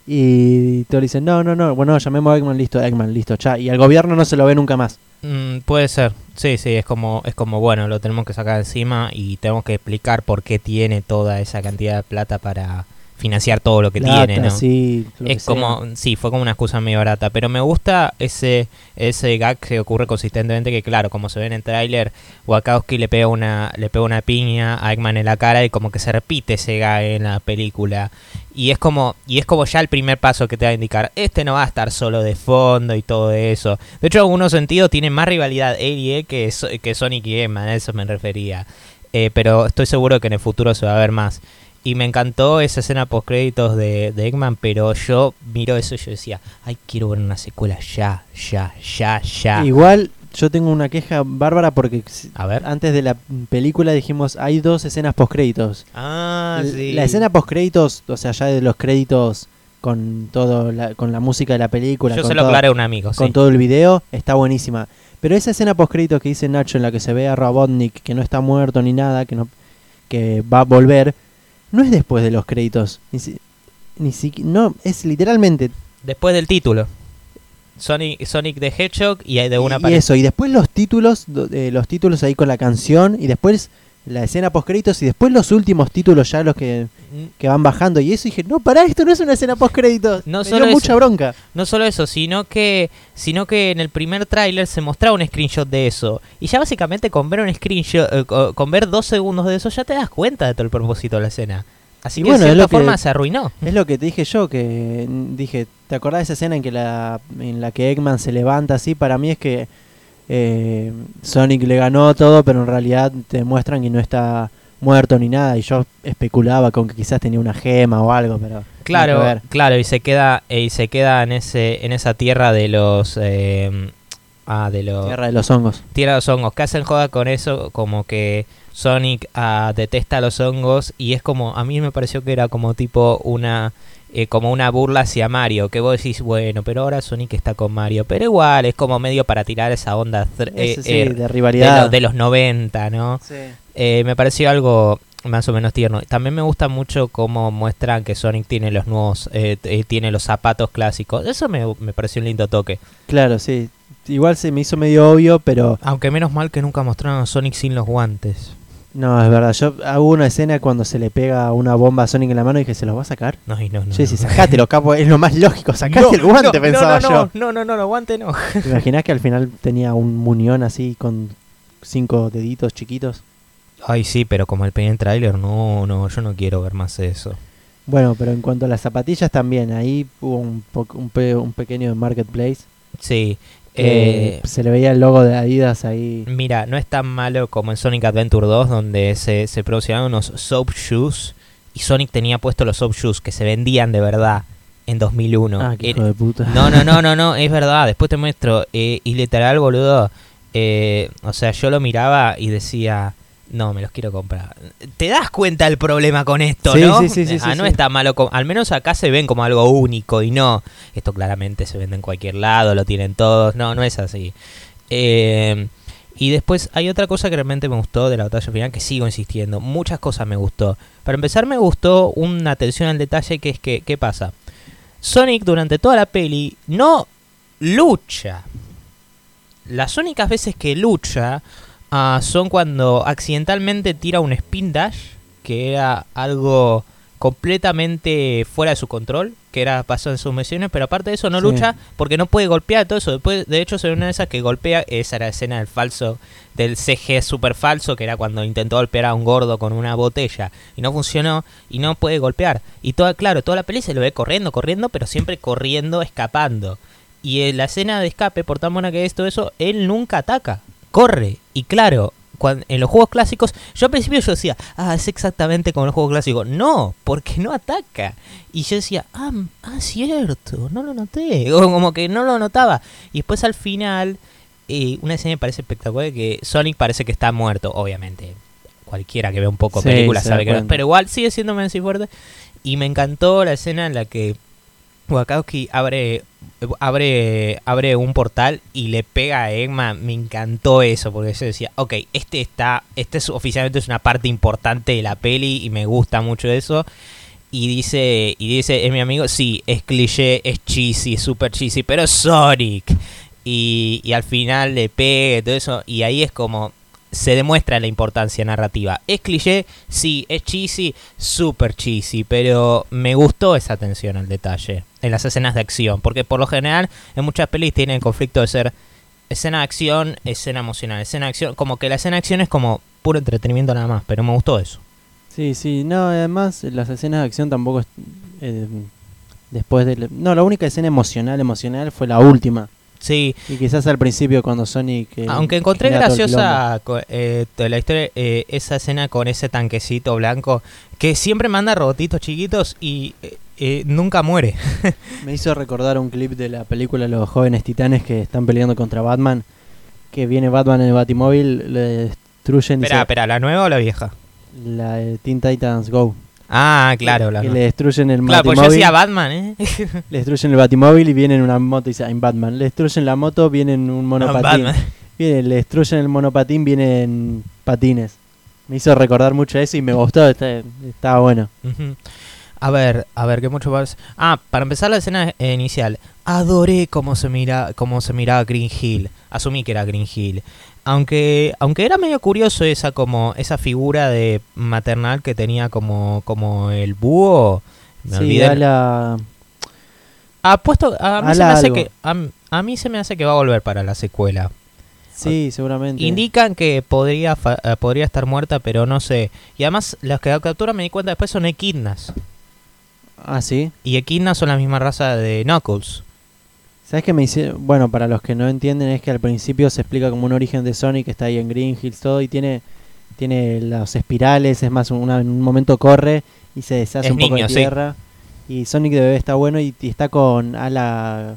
Speaker 2: Y todos dicen, no, no, no, bueno, llamemos a Eggman, listo, Eggman, listo, cha. Y al gobierno no se lo ve nunca más.
Speaker 1: Mm, puede ser. Sí, sí, es como es como bueno, lo tenemos que sacar encima y tenemos que explicar por qué tiene toda esa cantidad de plata para financiar todo lo que tiene, ¿no?
Speaker 2: sí, que
Speaker 1: Es
Speaker 2: sea.
Speaker 1: como, sí, fue como una excusa medio barata, pero me gusta ese ese gag que ocurre consistentemente que claro, como se ve en el tráiler, Wachowski le pega una le pega una piña a Eggman en la cara y como que se repite ese gag en la película. Y es como y es como ya el primer paso que te va a indicar, este no va a estar solo de fondo y todo eso. De hecho, en algunos sentidos tiene más rivalidad él y él que, que Sonic y Eggman, a eso me refería. Eh, pero estoy seguro que en el futuro se va a ver más. Y me encantó esa escena post créditos de, de Eggman, pero yo miro eso y yo decía, ay, quiero ver una secuela ya, ya, ya, ya.
Speaker 2: Igual yo tengo una queja bárbara porque
Speaker 1: A ver.
Speaker 2: antes de la película dijimos hay dos escenas post créditos.
Speaker 1: Ah, sí.
Speaker 2: La escena post créditos, o sea, ya de los créditos con todo la, con la música de la película,
Speaker 1: Yo
Speaker 2: con,
Speaker 1: se lo
Speaker 2: todo,
Speaker 1: aclaré a un amigo,
Speaker 2: con
Speaker 1: sí.
Speaker 2: todo el video, está buenísima. Pero esa escena post créditos que dice Nacho en la que se ve a Robotnik que no está muerto ni nada, que no que va a volver, no es después de los créditos. Ni, si- ni siqui- no, es literalmente
Speaker 1: Después del título. Sonic, Sonic the Hedgehog y hay de una
Speaker 2: y, y eso, y después los títulos, eh, los títulos ahí con la canción, y después la escena post créditos, y después los últimos títulos ya los que, que van bajando, y eso dije, no, pará, esto no es una escena post créditos.
Speaker 1: No
Speaker 2: Me
Speaker 1: solo
Speaker 2: dio mucha bronca.
Speaker 1: No solo eso, sino que sino que en el primer tráiler se mostraba un screenshot de eso. Y ya básicamente con ver un screenshot, eh, co- con ver dos segundos de eso, ya te das cuenta de todo el propósito de la escena. Así
Speaker 2: Y
Speaker 1: que
Speaker 2: bueno,
Speaker 1: de
Speaker 2: es
Speaker 1: cierta
Speaker 2: lo que-
Speaker 1: forma se arruinó.
Speaker 2: Es lo que te dije yo, que mm, dije, ¿te acordás de esa escena en que la, en la que Eggman se levanta así? Para mí es que eh, Sonic le ganó todo, pero en realidad te muestran que no está muerto ni nada, y yo especulaba con que quizás tenía una gema o algo, pero...
Speaker 1: Claro,
Speaker 2: ver.
Speaker 1: claro, y se queda y se queda en ese en esa tierra de los eh, ah, de los
Speaker 2: Tierra de los hongos.
Speaker 1: tierra de los hongos, que hacen joda con eso, como que Sonic ah, detesta los hongos y es como a mí me pareció que era como tipo una eh, como una burla hacia Mario, que vos decís, bueno, pero ahora Sonic está con Mario, pero igual es como medio para tirar esa onda eh,
Speaker 2: sí,
Speaker 1: eh,
Speaker 2: de
Speaker 1: de,
Speaker 2: rivalidad.
Speaker 1: lo- de los 90, ¿no?
Speaker 2: Sí.
Speaker 1: Eh, me pareció algo más o menos tierno. También me gusta mucho cómo muestran que Sonic tiene los nuevos, eh, eh, tiene los zapatos clásicos. Eso me, me pareció un lindo toque.
Speaker 2: Claro, sí. Igual se me hizo medio obvio, pero
Speaker 1: Aunque menos mal que nunca mostraron a Sonic sin los guantes.
Speaker 2: No, es verdad. Yo hago una escena cuando se le pega una bomba a Sonic en la mano y dije, ¿se los va a sacar?
Speaker 1: No, y no, no.
Speaker 2: Sí,
Speaker 1: no.
Speaker 2: sí, sacátelo, capo, es lo más lógico, sacate
Speaker 1: No,
Speaker 2: el guante,
Speaker 1: no,
Speaker 2: pensaba
Speaker 1: no,
Speaker 2: yo.
Speaker 1: no, No, no, no, guante no.
Speaker 2: ¿Te imaginas que al final tenía un muñón así con cinco deditos chiquitos?
Speaker 1: Ay, sí, pero como el primer tráiler, no, no, yo no quiero ver más eso.
Speaker 2: Bueno, pero en cuanto a las zapatillas también, ahí hubo un, po- un, pe- un pequeño marketplace.
Speaker 1: Sí.
Speaker 2: Que
Speaker 1: Eh,
Speaker 2: se le veía el logo de Adidas ahí.
Speaker 1: Mira, no es tan malo como en Sonic Adventure 2, donde se, se promocionaron unos soap shoes y Sonic tenía puesto los soap shoes que se vendían de verdad en 2001.
Speaker 2: ah, qué
Speaker 1: Era-
Speaker 2: hijo de puta.
Speaker 1: No, no, no, no, no, es verdad. Después te muestro. eh, y literal, boludo. eh, o sea, yo lo miraba y decía, no, me los quiero comprar. ¿Te das cuenta el problema con esto,
Speaker 2: Sí,
Speaker 1: no?
Speaker 2: sí, sí, sí,
Speaker 1: ah,
Speaker 2: sí,
Speaker 1: no
Speaker 2: sí.
Speaker 1: está malo. Al menos acá se ven como algo único y no. Esto claramente se vende en cualquier lado, lo tienen todos. No, no es así. Eh, y después hay otra cosa que realmente me gustó de la batalla final, que sigo insistiendo. Muchas cosas me gustó. Para empezar, me gustó una atención al detalle que es que, ¿qué pasa? Sonic durante toda la peli no lucha. Las únicas veces que lucha ah, son cuando accidentalmente tira un spin dash, que era algo completamente fuera de su control, que era pasó en sus misiones, pero aparte de eso no
Speaker 2: Sí.
Speaker 1: lucha porque no puede golpear todo eso. Después, de hecho, se una de esas que golpea, esa era la escena del falso, del CG super falso, que era cuando intentó golpear a un gordo con una botella y no funcionó y no puede golpear. Y toda, claro, toda la peli se lo ve corriendo, corriendo, pero siempre corriendo, escapando. Y en la escena de escape, por tan buena que es todo eso, él nunca ataca, corre. Y claro, cuan- en los juegos clásicos, yo al principio yo decía, ah, es exactamente como en los juegos clásicos. No, porque no ataca. Y yo decía, ah, ah, cierto, no lo noté. O como que no lo notaba. Y después al final, eh, una escena me parece espectacular que Sonic parece que está muerto, obviamente. Cualquiera que vea un poco
Speaker 2: Sí, da
Speaker 1: sabe que no, pero igual sigue siendo menso y fuerte. Y me encantó la escena en la que Wakowski abre, abre, abre un portal y le pega a Eggman. Me encantó eso, porque yo decía, ok, este está, este es oficialmente es una parte importante de la peli y me gusta mucho eso. Y dice, y dice, es mi amigo, sí, es cliché, es cheesy, es super cheesy, pero Sonic. Y, y al final le pega y todo eso. Y ahí es como, se demuestra la importancia narrativa. ¿Es cliché? Sí. ¿Es cheesy? Super cheesy. Pero me gustó esa atención al detalle en las escenas de acción. Porque por lo general en muchas pelis tienen el conflicto de ser escena de acción, escena emocional, escena de acción. Como que la escena de acción es como puro entretenimiento nada más. Pero me gustó eso.
Speaker 2: Sí, sí, no, además las escenas de acción tampoco eh, después de no, la única escena emocional emocional fue la última
Speaker 1: Sí,
Speaker 2: y quizás al principio cuando Sonic eh,
Speaker 1: Aunque encontré graciosa eh, la historia, eh, esa escena con ese tanquecito blanco que siempre manda robotitos chiquitos y eh, eh, nunca muere.
Speaker 2: Me hizo recordar un clip de la película Los jóvenes titanes que están peleando contra Batman, que viene Batman en el Batimóvil, le destruyen
Speaker 1: Espera, espera, ¿la nueva o la vieja?
Speaker 2: la de Teen Titans Go.
Speaker 1: Ah, claro, la
Speaker 2: que le destruyen el
Speaker 1: Claro, pues yo decía Batman, ¿eh?
Speaker 2: Le destruyen el batimóvil y viene en una moto y dice I'm Batman. Le destruyen la moto, viene en un monopatín.
Speaker 1: Batman.
Speaker 2: Viene, le destruyen el monopatín, viene en patines. Me hizo recordar mucho eso y me gustó, está- estaba bueno.
Speaker 1: A ver, a ver, ¿qué mucho más? Ah, para empezar la escena eh, inicial. Adoré cómo se mira, cómo se miraba Green Hill. Asumí que era Green Hill. Aunque, aunque era medio curioso esa como esa figura de maternal que tenía como, como el búho. Me
Speaker 2: sí,
Speaker 1: olvidé.
Speaker 2: a la...
Speaker 1: Puesto, a mí, se me hace que, a, a mí se me hace que va a volver para la secuela.
Speaker 2: Sí, seguramente.
Speaker 1: Indican que podría fa- eh, podría estar muerta, pero no sé. Y además, las que capturan me di cuenta después son equidnas.
Speaker 2: Ah, sí.
Speaker 1: Y equidnas son la misma raza de Knuckles.
Speaker 2: ¿Sabes qué me hice? Bueno, para los que no entienden es que al principio se explica como un origen de Sonic que está ahí en Green Hills todo y tiene tiene las espirales, es más una- en un momento corre y se deshace
Speaker 1: Es
Speaker 2: un poco de
Speaker 1: sí.
Speaker 2: tierra. Y Sonic de bebé está bueno y, y está con ala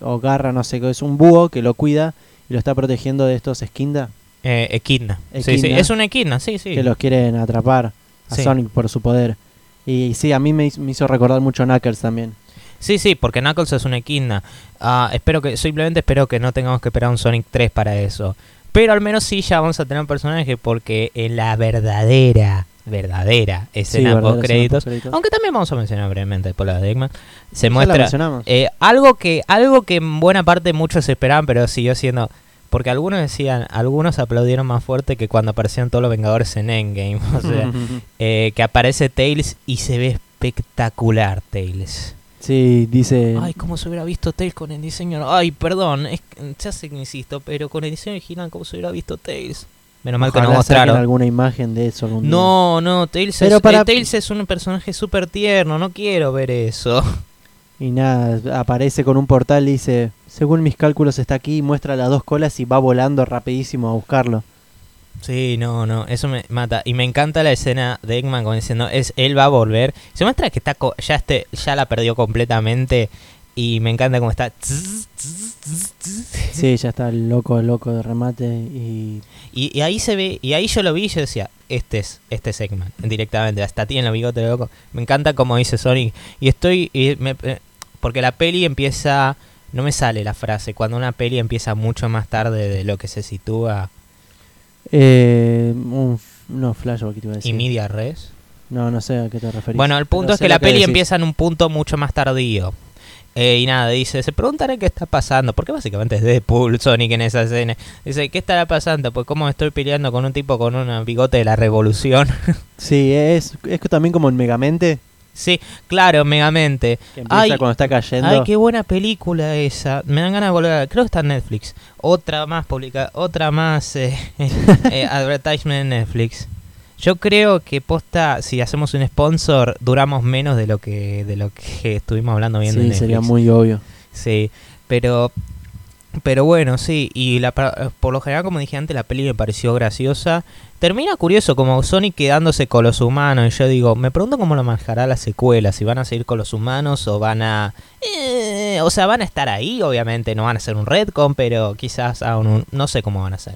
Speaker 2: o garra, no sé, qué, es un búho que lo cuida y lo está protegiendo de estos esquinda
Speaker 1: Eh, equidna. Sí, sí, es una equidna, sí, sí.
Speaker 2: que los quieren atrapar a. Sonic por su poder. Y, sí, a mí me hizo recordar mucho Knuckles también.
Speaker 1: Sí, sí, porque Knuckles es una equidna. Ah, espero que, simplemente espero que no tengamos que esperar un Sonic 3 para eso. Pero al menos sí ya vamos a tener un personaje porque en la verdadera, verdadera escena
Speaker 2: verdadera
Speaker 1: post créditos, aunque también vamos a mencionar brevemente por la de Eggman, se
Speaker 2: Ya
Speaker 1: muestra eh, algo que algo que en buena parte muchos esperaban, pero siguió siendo porque algunos decían, algunos aplaudieron más fuerte que cuando aparecieron todos los Vengadores en Endgame, o sea, eh, que aparece Tails y se ve espectacular Tails.
Speaker 2: Sí, dice...
Speaker 1: Ay, cómo se hubiera visto Tails con el diseño. Ay, perdón, es, ya sé que insisto, pero con el diseño original, ¿cómo se hubiera visto Tails? Menos mal que no mostraron.
Speaker 2: alguna imagen de eso algún día.
Speaker 1: No, no, Tails,
Speaker 2: Pero
Speaker 1: es,
Speaker 2: para-
Speaker 1: eh, Tails es un personaje súper tierno, no quiero ver eso.
Speaker 2: Y nada, aparece con un portal y dice, según mis cálculos está aquí, muestra las dos colas y va volando rapidísimo a buscarlo.
Speaker 1: Sí, no, no, eso me mata. Y me encanta la escena de Eggman como diciendo, es, él va a volver. Se muestra que está co- ya este, ya la perdió completamente. Y me encanta cómo está.
Speaker 2: Sí, ya está loco, loco de remate y...
Speaker 1: Y, y ahí se ve, y ahí yo lo vi y yo decía, este es, este es Eggman, directamente, hasta tiene el bigote loco. Me encanta como dice Sonic. Y estoy, y me- eh, porque la peli empieza, no me sale la frase, cuando una peli empieza mucho más tarde de lo que se sitúa
Speaker 2: Eh, un, no, flashback te iba a decir.
Speaker 1: y media res.
Speaker 2: No, no sé a qué te referís.
Speaker 1: Bueno, el punto es que la peli
Speaker 2: decís.
Speaker 1: empieza en un punto mucho más tardío. Eh, y nada, dice, se preguntarán qué está pasando, porque básicamente es Deadpool, Sonic en esa escena. Dice, ¿qué estará pasando? Pues cómo estoy peleando con un tipo con un bigote de la revolución.
Speaker 2: Sí, es, es también como en Megamente,
Speaker 1: sí, claro, Megamente.
Speaker 2: que empieza
Speaker 1: Ay,
Speaker 2: cuando está cayendo.
Speaker 1: Ay, qué buena película esa. Me dan ganas de volver a... Creo que está en Netflix. Otra más publica, otra más eh, eh, advertisement en Netflix. Yo creo que posta, si hacemos un sponsor, duramos menos de lo que de lo que estuvimos hablando viendo en
Speaker 2: sí,
Speaker 1: Netflix.
Speaker 2: sería muy obvio.
Speaker 1: Sí, pero pero bueno, sí, y la, por lo general, como dije antes, la peli me pareció graciosa. Termina curioso, como Sonic quedándose con los humanos. Y yo digo, me pregunto cómo lo manejará la secuela. Si van a seguir con los humanos o van a. eh, o sea, van a estar ahí, obviamente. No van a hacer un retcon, pero quizás hagan un. No sé cómo van a hacer.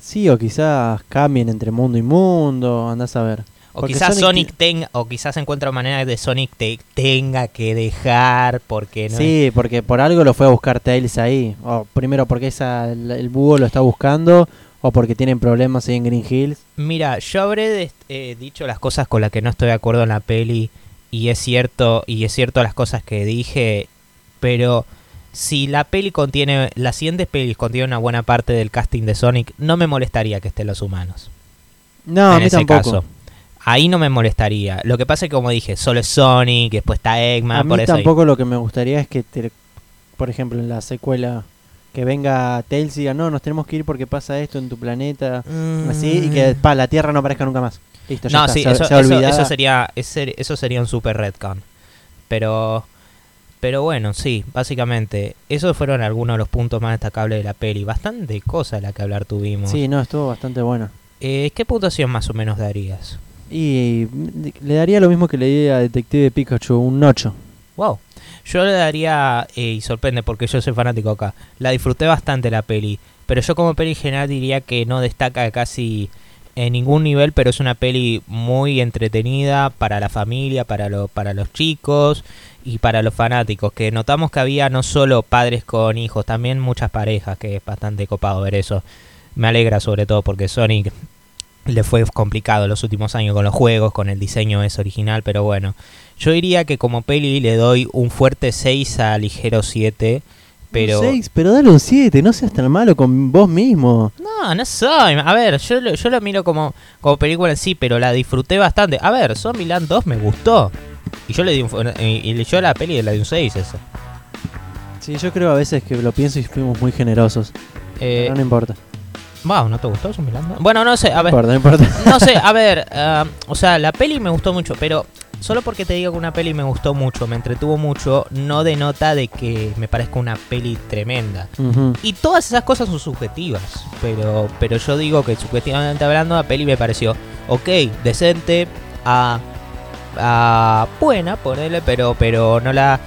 Speaker 2: Sí, o quizás cambien entre mundo y mundo, andás a ver.
Speaker 1: O
Speaker 2: Porque
Speaker 1: quizás
Speaker 2: Sonic
Speaker 1: tenga. O quizás encuentra manera de Sonic te tenga que dejar. Porque no.
Speaker 2: Sí, porque por algo lo fue a buscar Tails ahí. O primero porque esa, el, el búho lo está buscando, o porque tienen problemas ahí en Green Hills.
Speaker 1: Mira, yo habré eh, dicho las cosas con las que no estoy de acuerdo en la peli y es cierto y es cierto las cosas que dije, pero si la peli contiene las siguientes pelis contienen una buena parte del casting de Sonic, no me molestaría que estén los humanos.
Speaker 2: No, a
Speaker 1: en
Speaker 2: mí
Speaker 1: ese
Speaker 2: tampoco.
Speaker 1: caso. Ahí no me molestaría. Lo que pasa es que como dije, solo es Sonic, después está Eggman,
Speaker 2: a mí
Speaker 1: por eso ahí-
Speaker 2: tampoco lo que me gustaría es que, te- por ejemplo, en la secuela, que venga Tails y diga, no, nos tenemos que ir porque pasa esto en tu planeta, así, y que
Speaker 1: Mm.
Speaker 2: pa, la Tierra no aparezca nunca más. Listo, ya
Speaker 1: No,
Speaker 2: está,
Speaker 1: sí,
Speaker 2: se,
Speaker 1: eso,
Speaker 2: se
Speaker 1: eso- sería ese- eso sería un super retcon. Pero pero bueno, sí, básicamente esos fueron algunos de los puntos más destacables de la peli. Bastante cosa de la que hablar tuvimos.
Speaker 2: Sí, no, estuvo bastante buena.
Speaker 1: Eh, ¿Qué puntuación más o menos darías?
Speaker 2: Y le daría lo mismo que le di a Detective Pikachu, un 8.
Speaker 1: Wow. Yo le daría, eh, y sorprende porque yo soy fanático acá, la disfruté bastante la peli, pero yo como peli en general diría que no destaca casi en ningún nivel, pero es una peli muy entretenida para la familia, para, lo, para los chicos y para los fanáticos, que notamos que había no solo padres con hijos, también muchas parejas, que es bastante copado ver eso. Me alegra sobre todo porque Sonic le fue complicado los últimos años con los juegos, con el diseño es original, pero bueno. Yo diría que como peli le doy un fuerte 6 a ligero 7, pero...
Speaker 2: Un 6, pero dale un 7, no seas tan malo con vos mismo.
Speaker 1: No, no soy. A ver, yo, lo- yo lo miro como, como película en sí, pero la disfruté bastante. A ver, Zombieland 2 me gustó. Y yo le di un, y, yo a la peli le di un 6 esa.
Speaker 2: Sí, yo creo a veces que lo pienso y fuimos muy generosos.
Speaker 1: Eh,
Speaker 2: pero no importa.
Speaker 1: Wow, ¿no te gustó Zombieland 2? Bueno, no sé, a
Speaker 2: No
Speaker 1: ver.
Speaker 2: importa, no importa.
Speaker 1: No sé, a ver, ah, o sea, la peli me gustó mucho, pero solo porque te digo que una peli me gustó mucho, me entretuvo mucho, no denota de que me parezca una peli tremenda. Y todas esas cosas son subjetivas, pero, pero yo digo que subjetivamente hablando la peli me pareció ok, decente, a, a buena, ponele, pero, pero no la...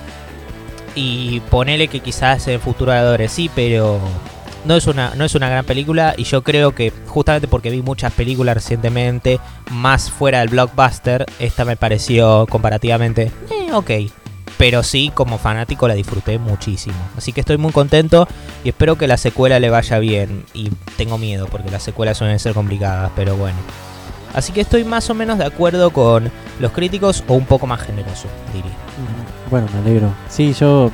Speaker 1: Y ponele que quizás en futuro adore, sí, pero no es, una, no es una gran película y yo creo que justamente porque vi muchas películas recientemente, más fuera del blockbuster, esta me pareció comparativamente eh, ok. Pero sí, como fanático la disfruté muchísimo. Así que estoy muy contento y espero que la secuela le vaya bien. Y tengo miedo porque las secuelas suelen ser complicadas, pero bueno. Así que estoy más o menos de acuerdo con los críticos o un poco más generoso, diría.
Speaker 2: Bueno, me alegro. Sí, yo,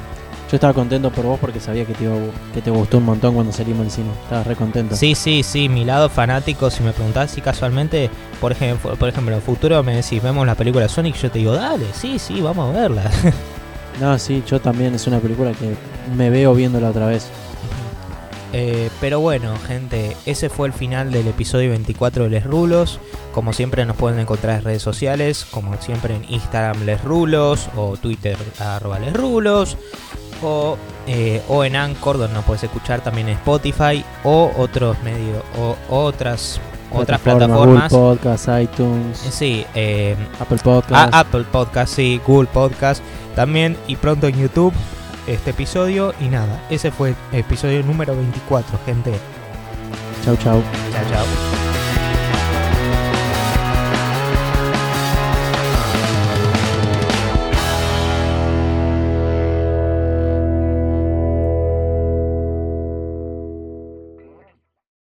Speaker 2: yo estaba contento por vos porque sabía que te, iba a gu- que te gustó un montón cuando salimos del cine. Estaba re contento.
Speaker 1: Sí, sí, sí, mi lado fanático, si me preguntás si casualmente, por ejemplo, por ejemplo, en el futuro me decís, vemos la película Sonic, yo te digo, dale, sí, sí, vamos a verla.
Speaker 2: No, sí, yo también es una película que me veo viéndola otra vez.
Speaker 1: Eh, pero bueno, gente, ese fue el final del episodio 24 de Les Rulos. Como siempre nos pueden encontrar en redes sociales, como siempre en Instagram Les Rulos o Twitter arroba Les Rulos. O, eh, o en Anchor, donde nos puedes escuchar también en Spotify o otros medios o otras otras plataformas.
Speaker 2: Google Podcast, iTunes,
Speaker 1: Sí, eh,
Speaker 2: Apple Podcast.
Speaker 1: a- Apple Podcast, sí, Google Podcast también y pronto en YouTube este episodio y nada, ese fue el episodio número 24, gente.
Speaker 2: Chau, chau.
Speaker 1: Chao, chao.